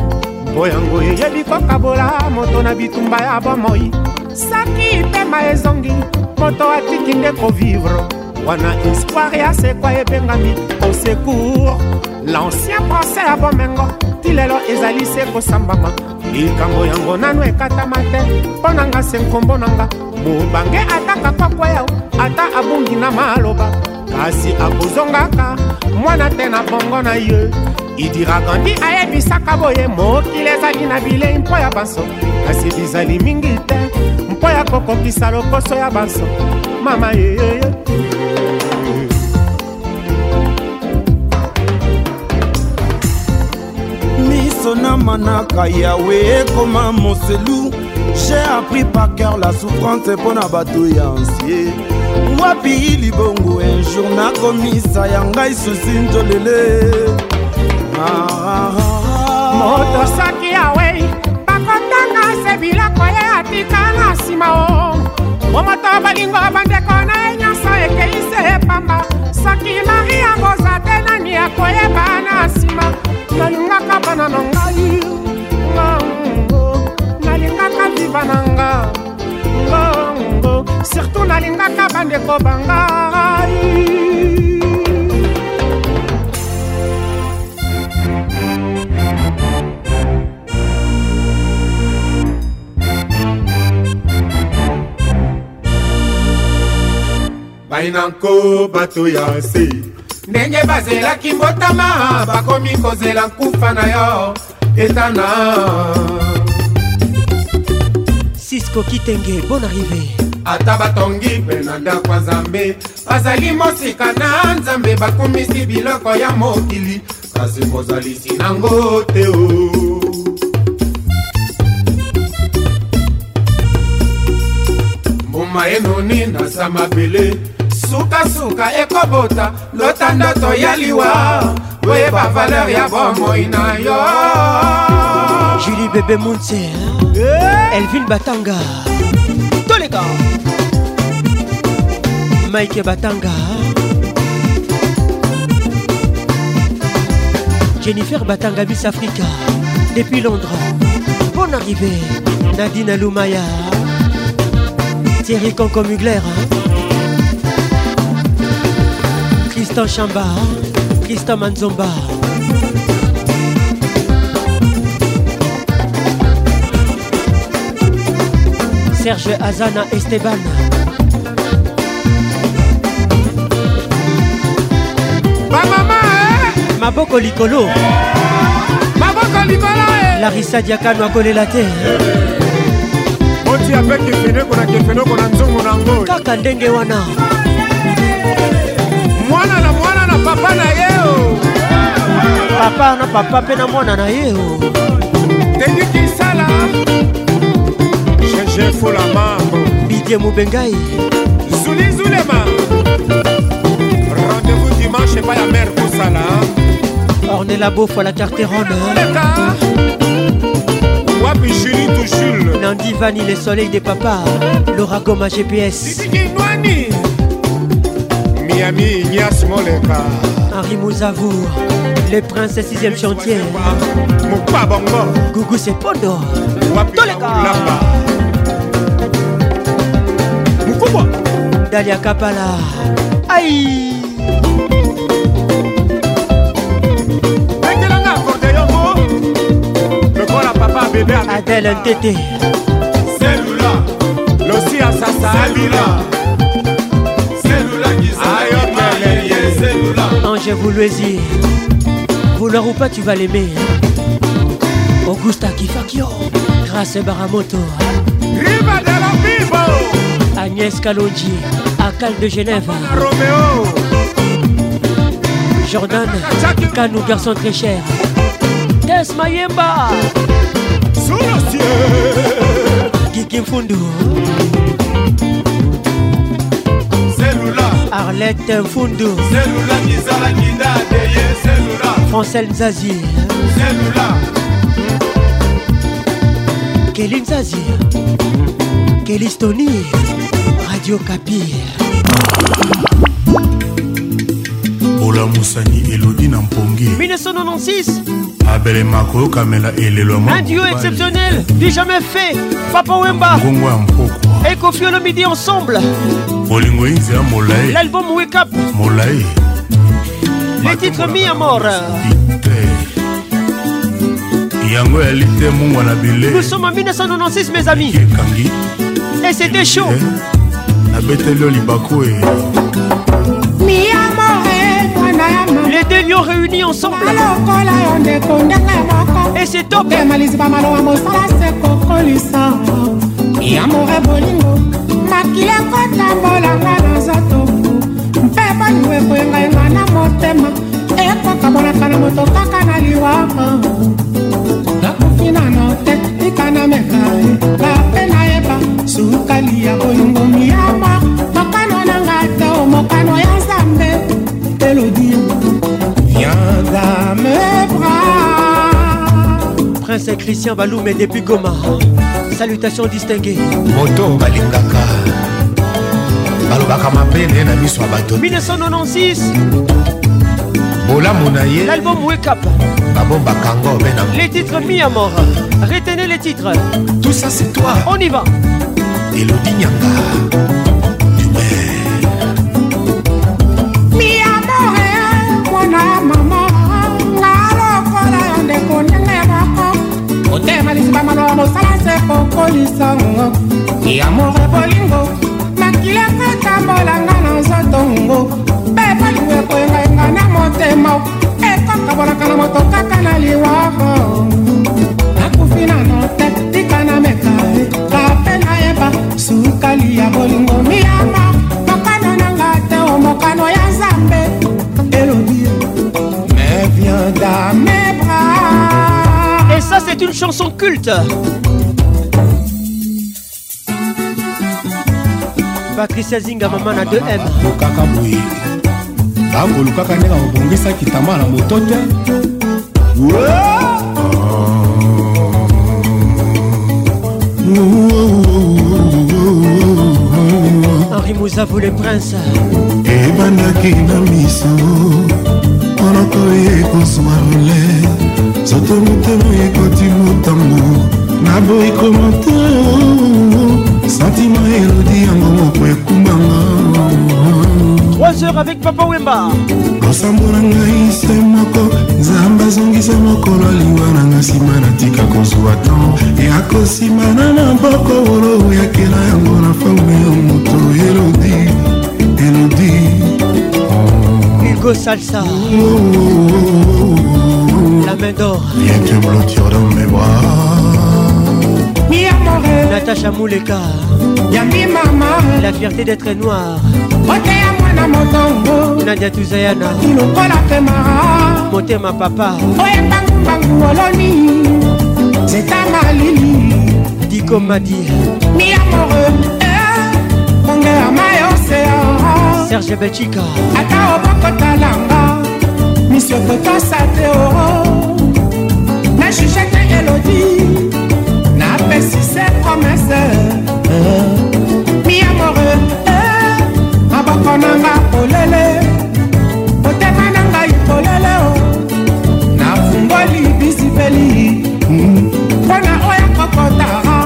mpo yango eyebi kokabola moto na bitumba ya bomoi saki pema ezongi moto atiki nde kovivre wana espoir ya sekwa ebengami osecour l'ancien procès ya bomengo tilelo ezali se kosambama likambo yango nano ekatama te mpo na nga se nkombo na nga mobange ataka kwakwa yao ata abungi na maloba kasi akozongaka mwana te na bongo na ye idira grandi ayebisaka boye mokili ezali na bilei mpo ya banso kasi bizali mingi te mpo ya kokokisa lokoso ya banso mama yeyeye miso na manaka yawe ekoma moselu j'ai appris par cœur la souffrance mpo na bato ya ansie wapi libongo un jour nakomisa ah, ah, ah. ya ngai susi ntolele moto soki awei bakotanga se biloko ye atikanga nsima o po moto bolingo bandeko na ye nyonso ekei se epamba soki mari yangoza te nani akoyeba na nsima nalingaka bana na ngai nango nalingaka viva na nga ngo surtout nalingaka bandeko bangai bainanko bato ya se ndenge bazelaki mbotama bakomi kozela nkufa na yo etana sisko kitenge bon arrivé ata batongi mpe na ndako ya nzambe bazali mosika na nzambe bakomisi biloko ya mokili kasi bozalisi nango te o mbuma enoni na sa mabele sukasuka ekobota lota ndoto ya liwa oyeba valeur ya bomoi na yo juli bebe monte eh! elville batanga toleka Mike Batanga Jennifer Batanga Miss Africa depuis Londres Bonne arrivée Nadine Lumaya Thierry Concomugler Tristan Chamba Tristan Manzomba Serge Azana Esteban bamama eh? maboko likolo maboko likolo eh? larisa diakano akolela te oti ape kefeneko na kefeneko na nzongo nango kaka ndenge wana mwana na mwana na papa na ye o oh. papa na papa mpe na mwana na ye o oh. tengi kisala gege fulama bidie mobengai zulizulema dimanche la ya mare hein. ah, l'a ornela bofo la carteroneleka hein. wapi juli tout jule nandi vani le soleil des papas laura goma gps miami ignas moleka henri mouzavour le prince 6e chantier mopa bongo gugu sepodo toleka dalia kapala aïe Adèle Ntété Selula Losi Asasa qui Selula Ayot Selula Ange dire. Vouloir ou pas tu vas l'aimer Augusta Kifakio Grâce Baramoto Riva de la Bibo Agnès à Akal de Genève Roméo Jordan Kanou garçon très cher Tess Mayemba sous le ciel. Kiki Fundu. Cellula. Arlette Fundu. Cellula Nizala Nida Deye Cellula. Francel Nzazi. Cellula. Kelly Nzazi. Kelly Stony. Radio Kapi. lokola mosani elodi na mpongi 1996 abelema et elelo un duo exceptionnel du jamais fait papa wemba ngongo ya mpokwa ekofi olomidi ensemble bolingo inzela molai l'album wake up molai le titre mis à mort yango yali te mungwa na bile nous sommes en 1996 mes amis ekangi et c'était chaud eh, nabeteli yo libaku e ensemble et c'est top yamora bolingo makili ekotambolanga na nzoto mpe bolingo ekoyengayenga na motema ekokabolaka na moto kaka na liwama nakofinano te likanameka bape nayeba sukali ya boy C'est Christian Balou mais depuis Goma Salutations distinguées Moto balingaka balobaka mabele na miso 1996 Bola l'album wake up ben les titres mis retenez les titres tout ça c'est toi on y va elodi nyanga culte patricia zinga mama na 2m kaka boye bakolukaka ndenge babongisaki tama na moto te henri mozavo le prince ebandaki na miso mpona koyekosmarle soki motema ekoti motango naboyi komote oh. santima elodi yango moko ekumbanga 3 heures avec papa wemba losambo na ngai se moko nzambe azongisa mokolo aliwa na nga nsima natika kozwa tan ya kosimana na boko wolo yakela yango na faume ya moto elodi elodi hugo salsa oh, oh, oh, oh. main d'or. Viens te blottir dans mes bras. Mi amore. Natacha Mouleka. Yami mama. La fierté d'être noire. Ote ya mwana motongo. Nadia Tuzayana. Lokola temara. ma papa. Oye bangu bangu oloni. Zeta malili. Diko Madi. Mi amore. Eh. Ongea Yosea Serge Bechika. Ata oboko Monsieur Misio totosa remercie ses promesses mi amoureux eh, maboko na nga polele motema na ngai polele nafumboli bisipeli mpo na oyo kokotara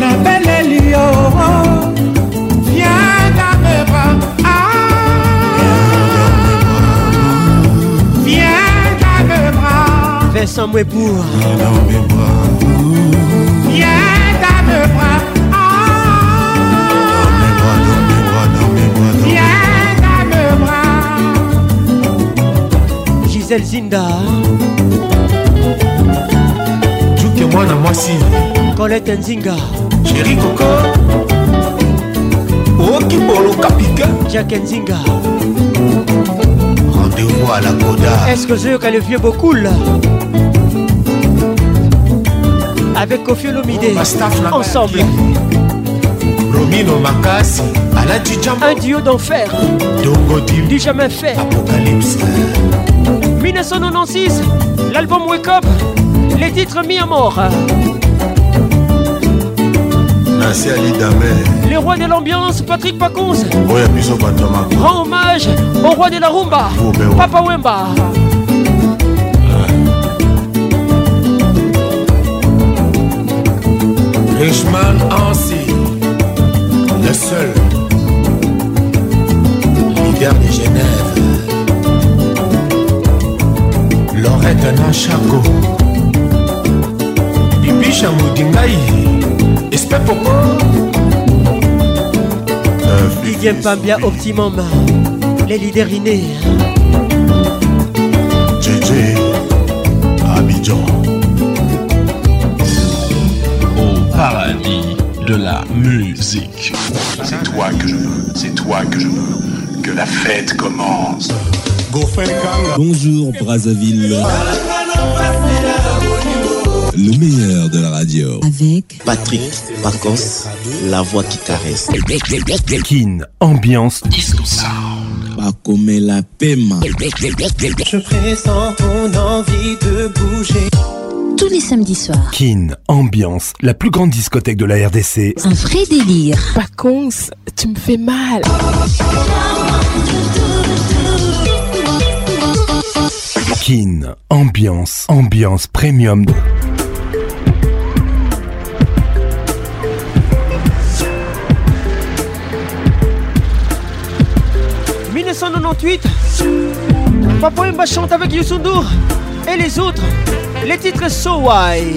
nabeleli yo viens dans mes bras ah, Viens dans mes bras Vincent Mouébourg Viens dans mes bras mademoiselle Zinda Juke mwana mwasi Colette Nzinga Chéri Coco Okibolo Kapika Jack Nzinga Rendez-vous à la Coda Est-ce que c'est le vieux beaucoup là Avec Kofi Olomide oh, Ensemble Romino Makasi Un duo d'enfer Dongo Du jamais fait Apocalypse 1996, l'album Wake Up, les titres mis à mort. Merci Ali Le roi de l'ambiance, Patrick Pacons. Rend hommage au roi de la rumba, Papa Wemba. Richman Ansi, le seul leader de Genève lorette na shako bibisha modingai espe popo pas bien Optimum, les leaders JJ Abidjan. Au paradis de la musique. C'est toi que je veux, c'est toi que je veux. Que la fête commence. Bonjour Brazzaville. Le meilleur de la radio. Avec Patrick Parcons, la voix qui caresse. Kin, ambiance disco Pas comme la Je ton envie de bouger. Tous les samedis soirs. Kin, ambiance, la plus grande discothèque de la RDC. Un vrai délire. Pacons, tu me fais mal. ambiance, ambiance premium. « 1998, Papa Mba chante avec Youssou et les autres, les titres So Why.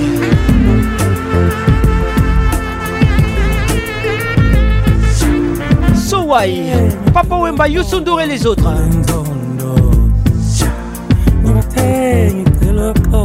So Why, Papa Wemba, Youssou et les autres. Can you fill up? Oh.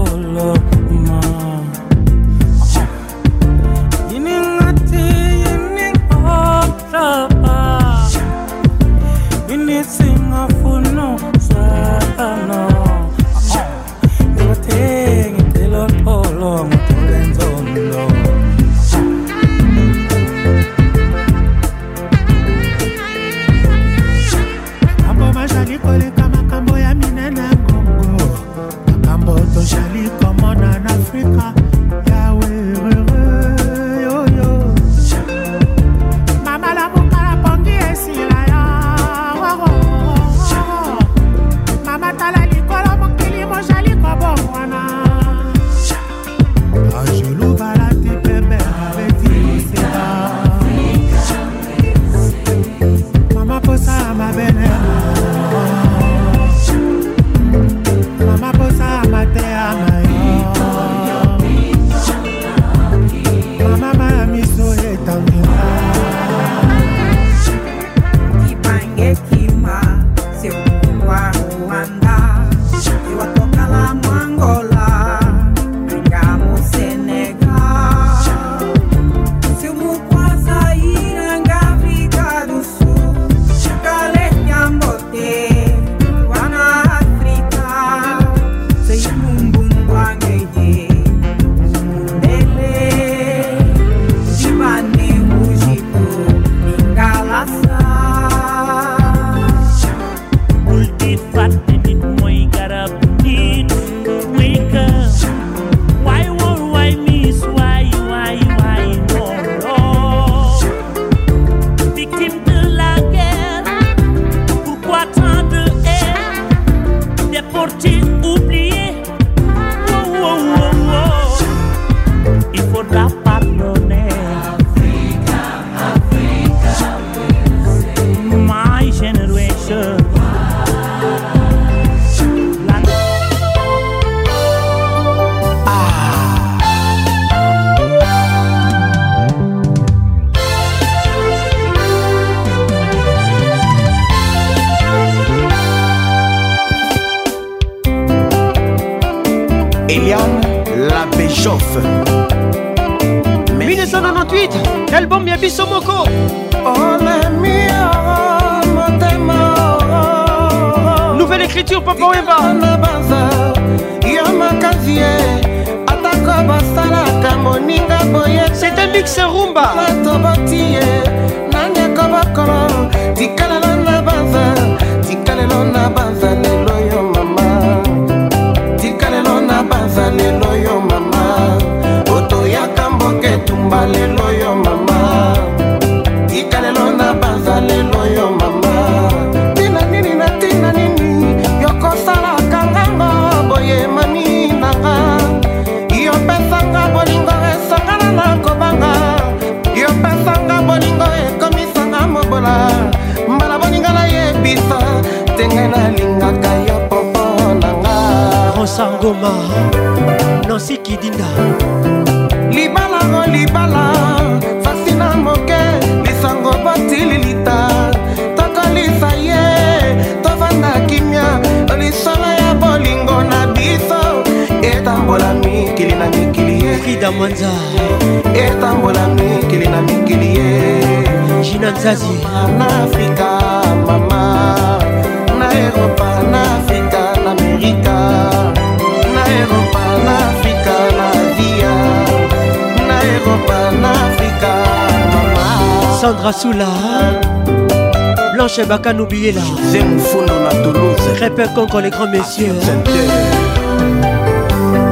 baka n'oubliez là Zemoufono na Toulouse Crépin contre les grands messieurs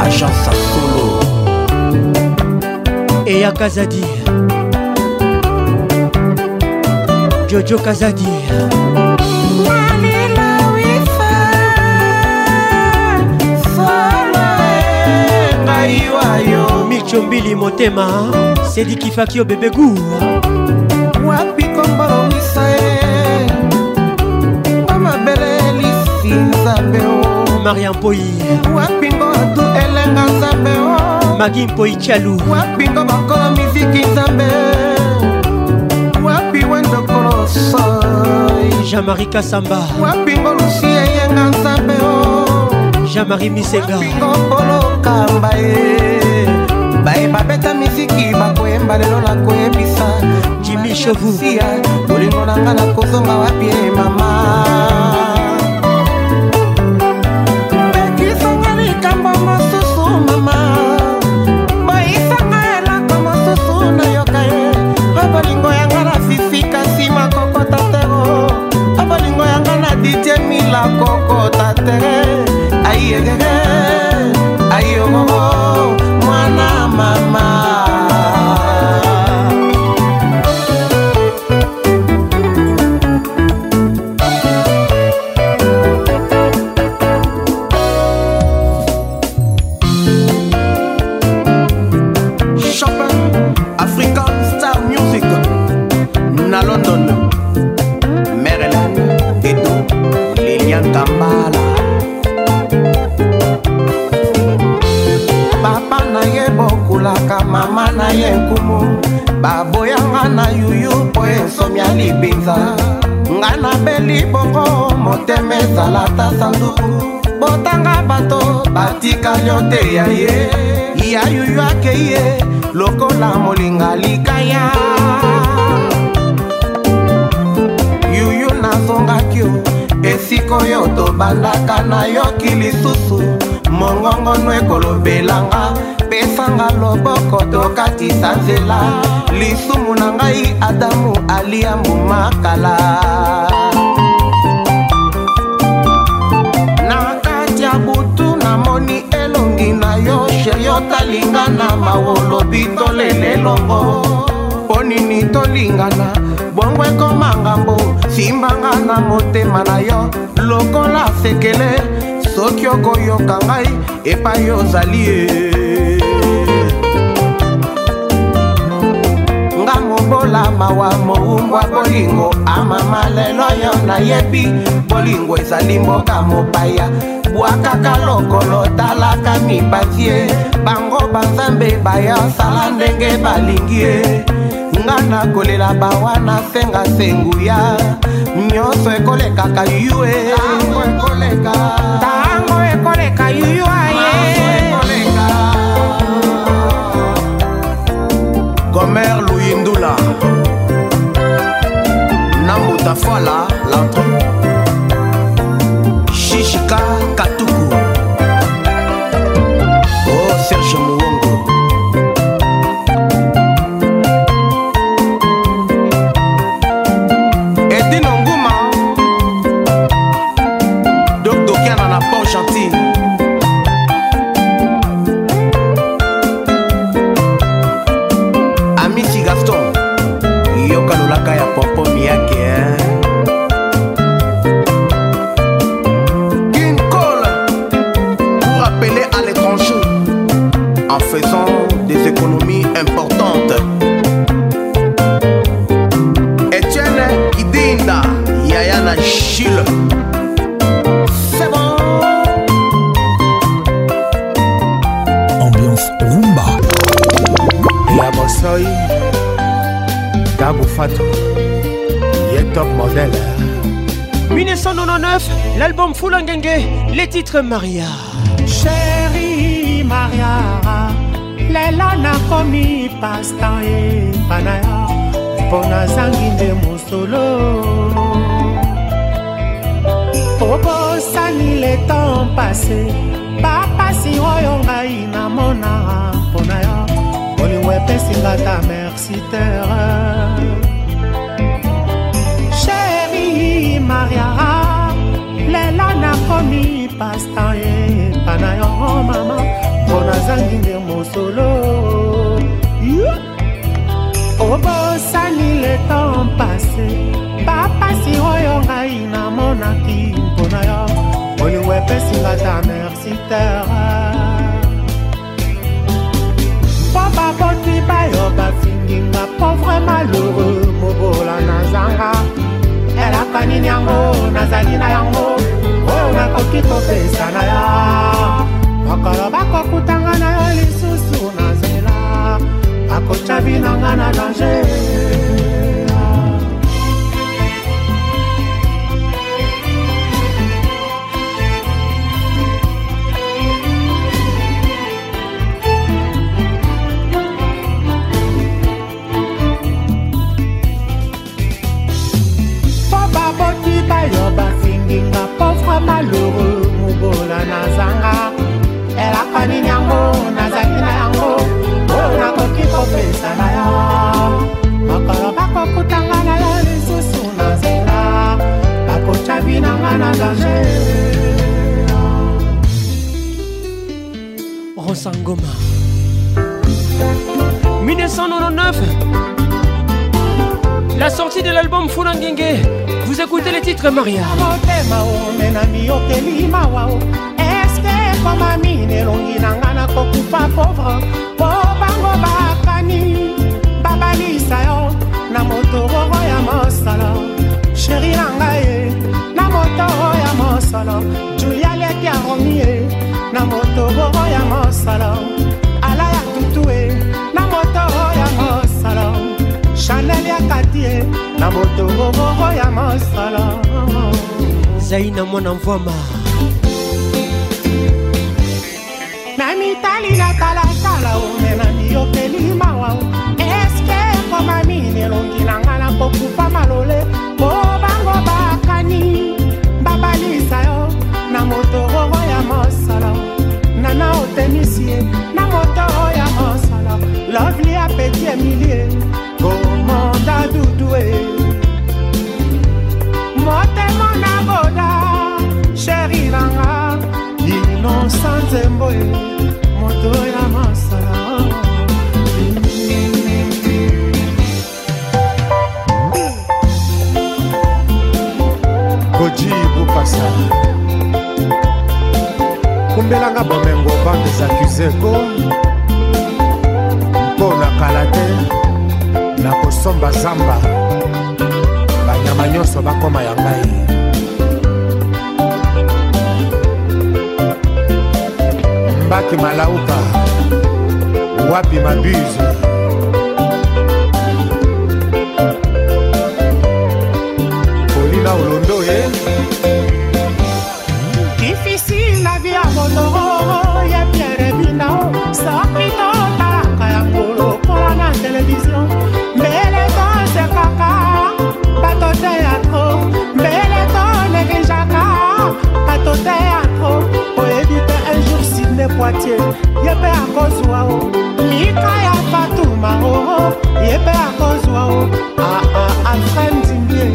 Agence à solo Et à Kazadi Jojo Kazadi e, michombili motema sedikifaki yo bebegu nzambe o marian mpoi wapingo atu elenga nzambe o magi mpoi tialu wapingo bakolo miziki nzambe wapi wendokolo soi jean-marie kasamba wapingo lusi eyenga nzambe o jean-marie misengapingo polokamba ye bayeba beta miziki bakoyemba lelo nakoyebisa jimi chevu bolingo na nga nakozonga wapi e mama Again. banio te ya ye ya yuyu ake ye lokola molinga likaya yuyu nazongaki o esika oyo tobandaka nayoki lisusu mongongono ekolobelanga pesanga loboko tokatisa nzela lisumu na ngai adamu aliamu makala elongi na yo sheri otalinga na mawolobi tolela elongo mpo nini tolingana bongo ekoma ngambo simbanga na motema na yo lokola sekele soki okoyoka ngai epai ozali ye ngangobola mawa moumbwa bolingo amama lelo yo nayebi bolingo ezali mboka mopaya bwakaka lokolo talaka mipanzi ye bango banzambe baya sala ndenge balingi ye nga nakolela bawana senga senguya nyonso ekolekaka yue titre Maria Chérie Maria lela nakomi pasta epa na yo mpo nazangi nde mosolo obosani le temps pase bapasi oyo ngai namona mpo na yo bolingo epesinga ta merci terre nazangi nde mosolo obosani letan pase bapasi oyo ngai namonaki mpona yo olingo epesinga ta merci terre mpo baboti bayo bafinginga pauvre malheureux mobola nazanga elaka nini yango nazali na yango oyo nakoki kopesa na yo mokolo bakokutanga na yo lisusu na nzela bakotya binanga na danger Goma. 1999, la sortie de l'album Fulangenge. Vous écoutez les titres Maria. mamine elongi na nga nakokufa pauvre po bango bakani babalisa yo na motororo ya mosolo sheri na ngai na motororo ya mosolo julia leki aromi ye na motororo ya kotika te na botongoboro ya masala zai na mwana mvwama na mitali na talatala omenami yokeli mawa eske ekomamini elongi na nga na kokufa malole po bango bakani babalisa yo na motororo ya mosala nana otemisie na e, motoro ya mosala lovli apeti emilie komanda dudue motema na boda sheri nanga inosa nzembo e moto ya masala koji bupasa kumbelanga bomengo bandes accuse ko mpo na kala te na kosomba zamba banyama nyonso bakoma ya ngai mbaki malauka wapi mabuse poitie ye mpe akozwa o mika ya fatuma oo ye mpe akozwa o alfred ndimbie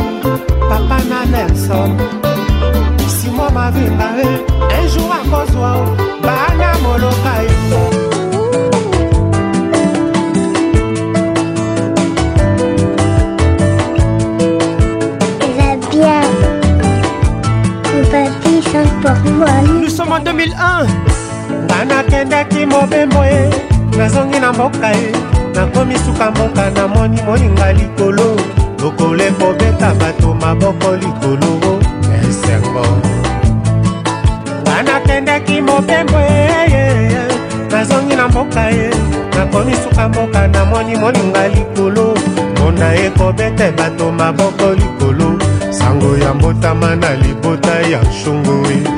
papa na nelson simo mavinga e eh. un jour akozwa o bana moloka yo mboka ye nakomi suka mboka namoni moninga likolo lokolo ekobeta bato maboko likolo esengo banakendeki mopembo eyeye e. nazongi na mboka ye nakomi suka mboka namoni moninga likolo mpona ekobeta bato maboko likolo sango ya mbotama na libota ya shungoe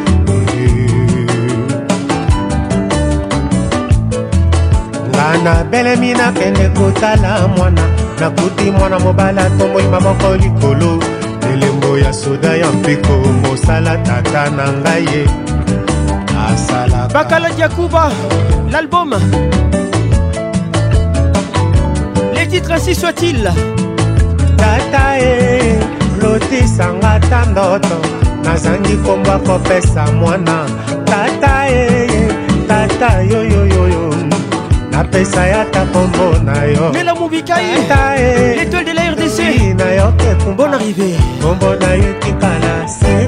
nabelemi na kende kotala mwana nakuti mwana mobala tomboli maboko likolo elembo ya soda ya mpiko mosala tata na ngai ye asala bakala jakuba l'album les titres ainsi soit-il tata e lotisanga ta ndoto nazangi kombo akopesa mwana tata e tata yoyoyo napesa yata kombo na yo lela mobikaita e eh. l'étoile de la rdc na yo te kumbo na rive kombo na yo tikala se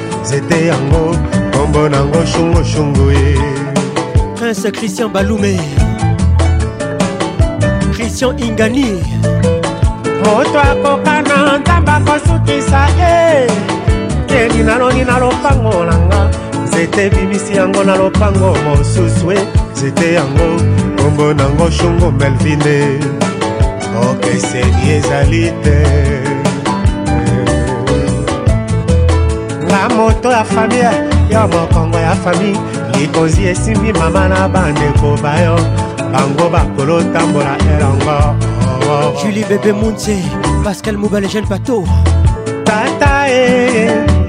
nzete yango nkombo nango shungushungu ye prince christian balume christian ingani moto akoka na nzamba kosukisa ye keni naloni na lopango nanga nzete ebimisi yango na lopango mosusu e nzete yango nkombo nango shungu melvine eh. okeseni ezali te nga moto ya fami yo mokongo ya fami likonzi esimbi mama na bandeko bayo bango bakolotambola elongo julie bebe munte pascal mobale jeune pato tata e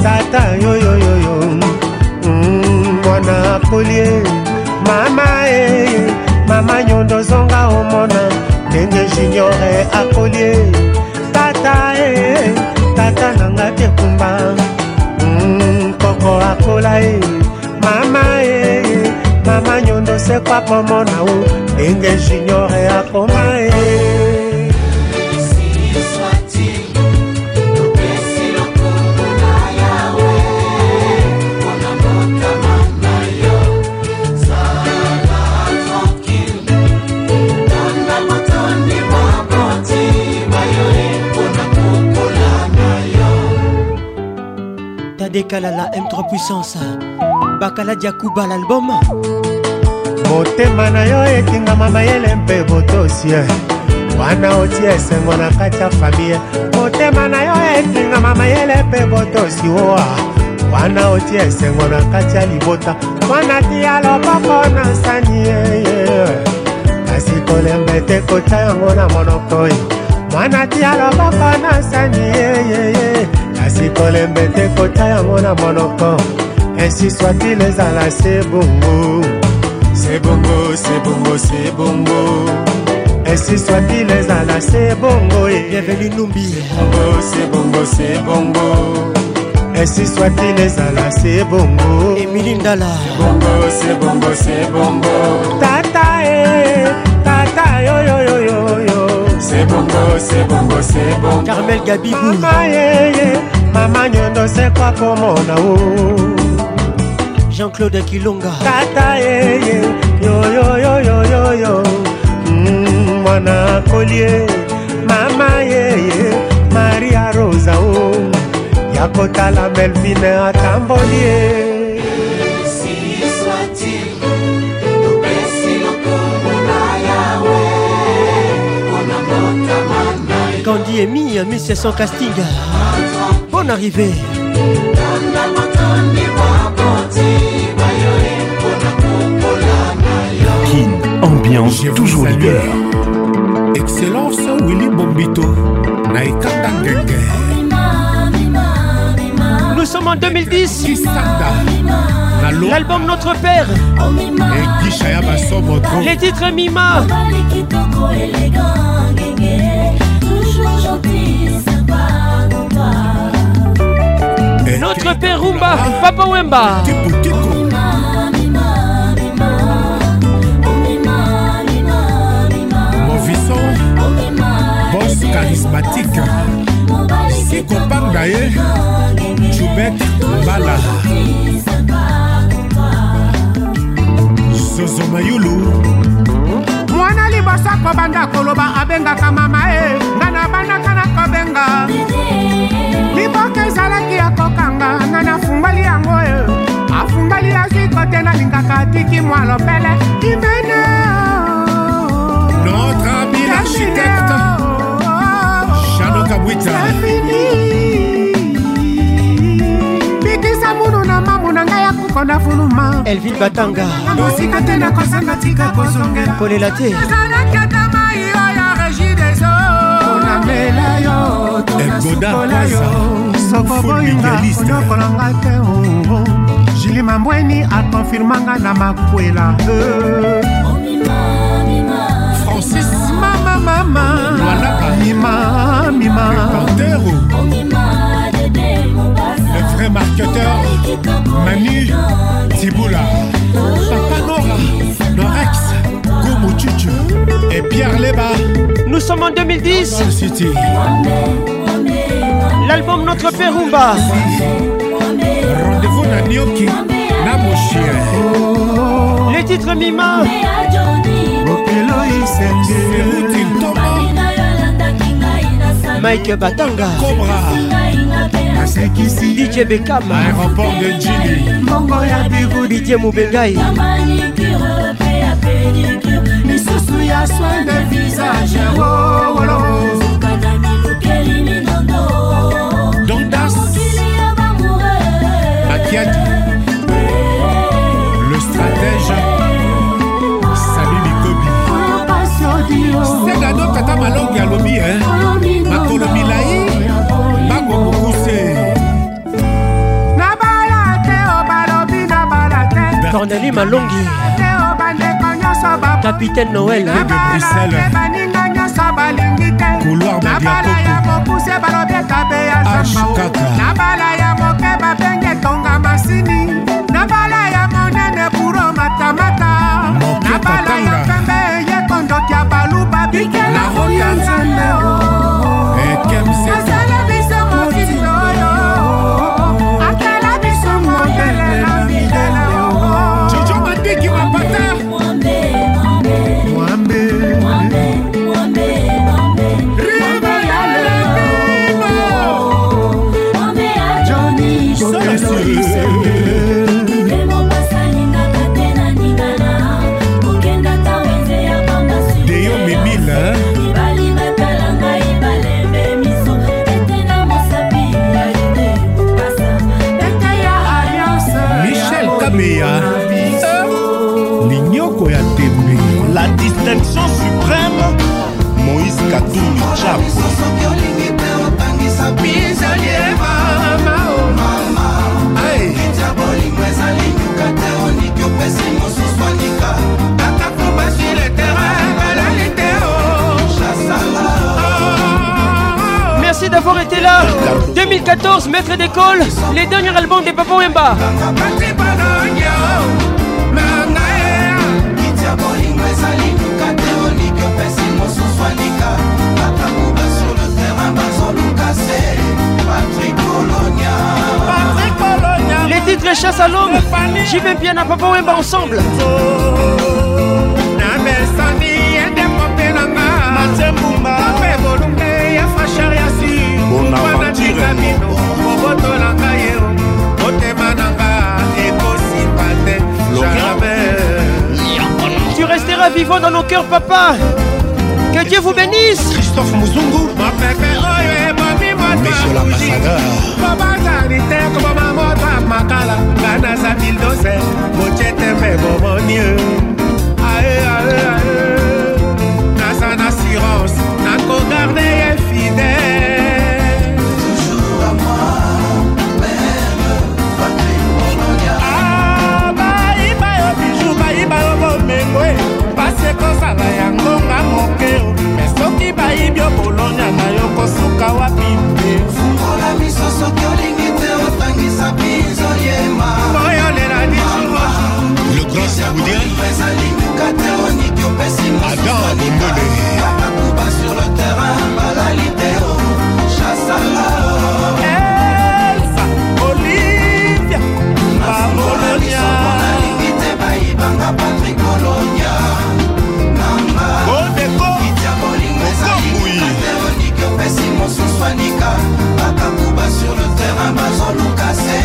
tata yoyoyoyo mm, mwana kolie mama e mama nyondo zonga omona ndenge juniore akolie tata e tata nanga tekumba kɔkɔ akola ye mama ye mama nyondo sekwa pomona o ndenge junior akoma ye bakalala m3 puissance bakala diakuba l'album motema na yo ekingama mayele mpe botosie wana otia esengo na kati ya famie motema na yo ekingama mayele mpe botosi oa wana otia esengo na kati ya libota mwana tia loboko na nsani yeye kasi kolemba ete kota yango na monoko mwana tia loboko na nsani yeyeye soki kolembe te kota yango na monoko ensi swati ezala se bongo se bongo se bongo se bongo ensi swati ezala se bongo bienvenu numbi se bongo se bongo ensi swati ezala se bongo emili ndala bongo se bongo se bongo tata e tata yoyoyoyoyo se bongo se bongo se bongo carmel gabibou mama yeye yeah, yeah. mama nyondo sekwa komona o jean-claude kilonga tata yeye eh, eh, yoyoyoyoyoyo mm, mwana mm, kolie mama yeye eh, maria rosa o oh. ya kotala melvine atamboli ye Candy Emi, Miss Sans Casting. arrivé arrivée. Kin, ambiance toujours leader. Excellence Willy Bombito, Nous sommes en 2010. L'album Notre Père. Les titres Mima. Toujours notre père Rumba, Papa Wemba. Boss charismatique, Siko Pangaye, Choubek Mbala, Zozo Mayulu. kosako banda koloba abengaka mama e nga na bandaka na kobenga liboka ezalaki ya kokanga nga nafungwali yango e afungwali azwi kote nalingaka atiki mwa lopele imene Notre ami l'architecte, Jeannot Kabouita. kokonda fuluma elvin batanga mosika te nakosanga tika kozongela kolela te soko boyinga konyokolanga te jili mambweni akonfirmanga na makwela francis mama mama mima mima vrai marketeur, Manu Tiboula, Papa Nora, Norex, Gomu et Pierre Leba. Nous sommes en 2010. L'album Notre Père Rendez-vous na Nyoki, na Les titres Mima. mike batanga dj bekama aéroport de jili mongo ya bigu didie mobengai lisusu ya soin de visage wowolo oh, oh, oh. sedado tata malongi alobi e makolo milai bango mokuse nabala te obalobi nabala te corneli malongi capitaine noel baninga nyonso balingi te nabala ya mokuse balobeka be ya zamao nabala ya moke babenge tonga masini nabala ya monene buro matamata nabala ya pembe nakokanzela ekemsea Était été là 2014, maître d'école, les derniers albums des Papa Wemba Les titres chasse à l'homme, j'y vais bien à Papa Wemba ensemble. bonaventure kobotolanga ye motema na nga ekosimba te jamais tu resteras vivant dans nos cœurs papa que dieu vous bénisse christophe muzungu mopepe oyo ebomi motoi kobazali te koboma moto amakala nga naza bildose botyete mpe bomoni ae ae ae nayibi okolonya na yo kosuka wapi mpe fungola miso soki olingi te otangisa bizo yema oyolela disungo le grand saoudien ezalimika te oniki opesi adam bombole akakuba sur le terrain malali te o oh. chasala oh. elsa olivia babolonia nalingi te bayibanga bana Nelson Lukase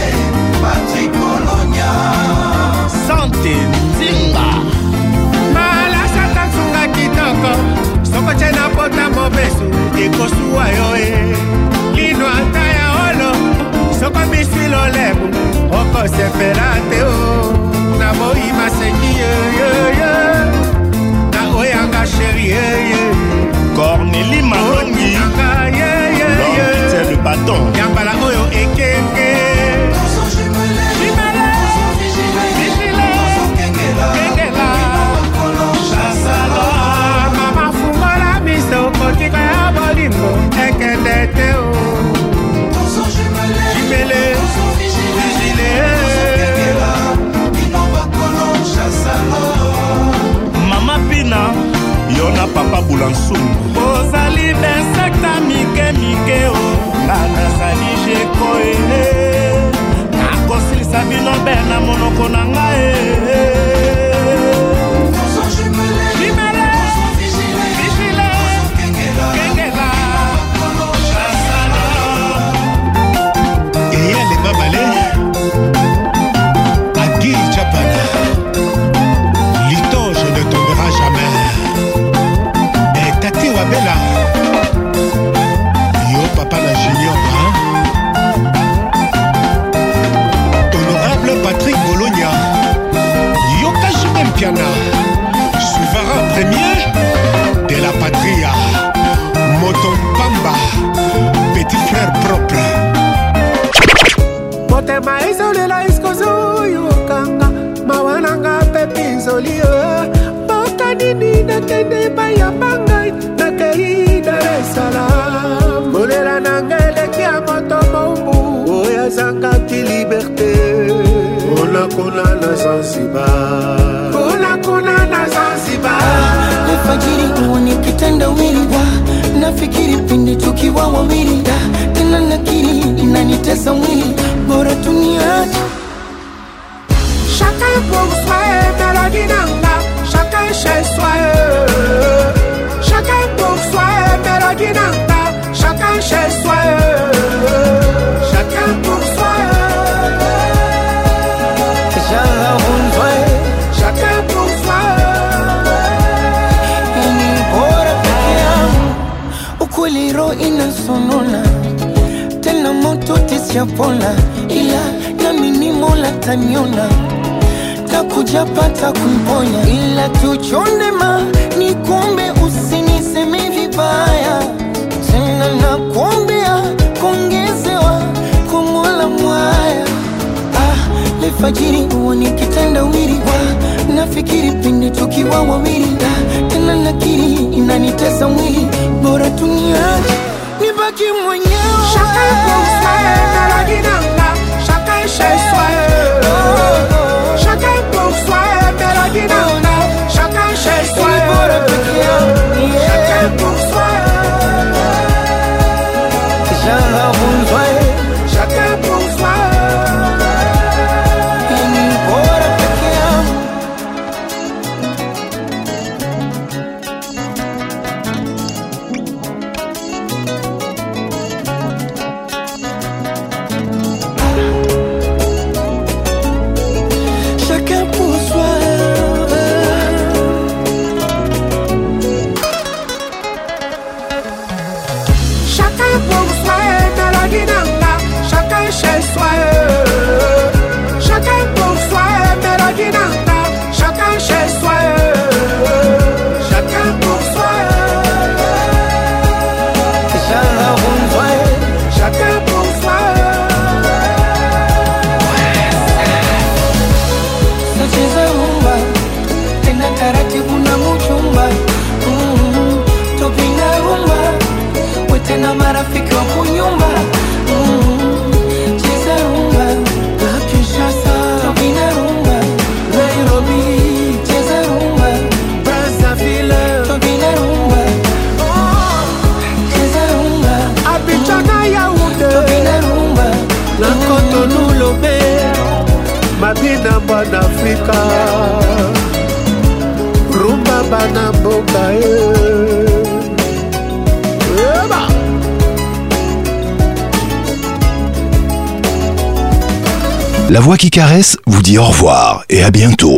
Patrick Bologna Sante Nzimba Malasa tasunga kitoko Soko chena pota mobesu Ekosuwa yo e Lino ata ya olo Soko miswi lolebu Oko sepela te o Na moi maseki ye ye ye Na oyanga sheri ye ye Cornélie Malongi L'homme qui tient le bâton kotambola nsumu ozali bensekta mike mike o oh. nga nazali jekoele nakosilisa bino be na monoko na ngai eh, eh. motema ezolela eskozi oyokanga mawa nanga pepi nzoli eh. mboka nini nakende epai ya bangai nakei dar esalam kolela nanga eleki ya moto mombu oyo azangaki liberte konakona na zanzibar konakona na zanzibar alfajiri uone kitanda wilida nafikiri pindi tukiwa wawilida tena nakiri inanitesa mwili bora duniani Chacun pour soi dans nanga Chacun chez soi Chacun pour soi dans nanga Chacun chez soi Chacun sia pola ila nami ni Mola taniona, takujapata kumponya, ila tuchondema, ni kuombe usiniseme vibaya tena, na nakuombea kuongezewa kwa Mola mwaya. Ah, lefajiri huwa nikitenda wiri nafikiri pindi tukiwa wawili, ah, tena nakiri inanitesa mwili, bora tuniache nibaki mwenye chacun pour soi maladie nanga chacun chez soi chacun pour soi maladie nanga chacun chez soi chacun pour soi La voix qui caresse vous dit au revoir et à bientôt.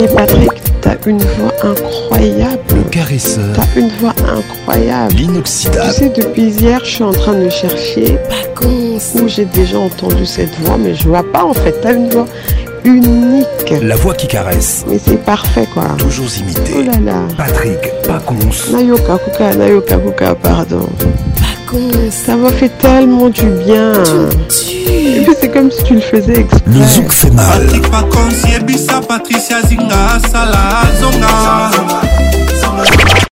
Mais Patrick, t'as une voix incroyable. Le caresseur. T'as une voix incroyable. L'inoxydable. Tu sais, depuis hier, je suis en train de chercher. Pas Où j'ai déjà entendu cette voix, mais je vois pas en fait. T'as une voix unique. La voix qui caresse. Mais c'est parfait quoi. Toujours imité. Oh là là. Patrick Pacons. Nayoka Kuka, Nayoka Kuka, pardon. Pacons. Ça m'a fait tellement du bien. Et puis c'est comme si tu le faisais exprès. Le zouk fait mal. Patrick Paconce, Yebisa, Patricia Zinga, Sala, Zonga.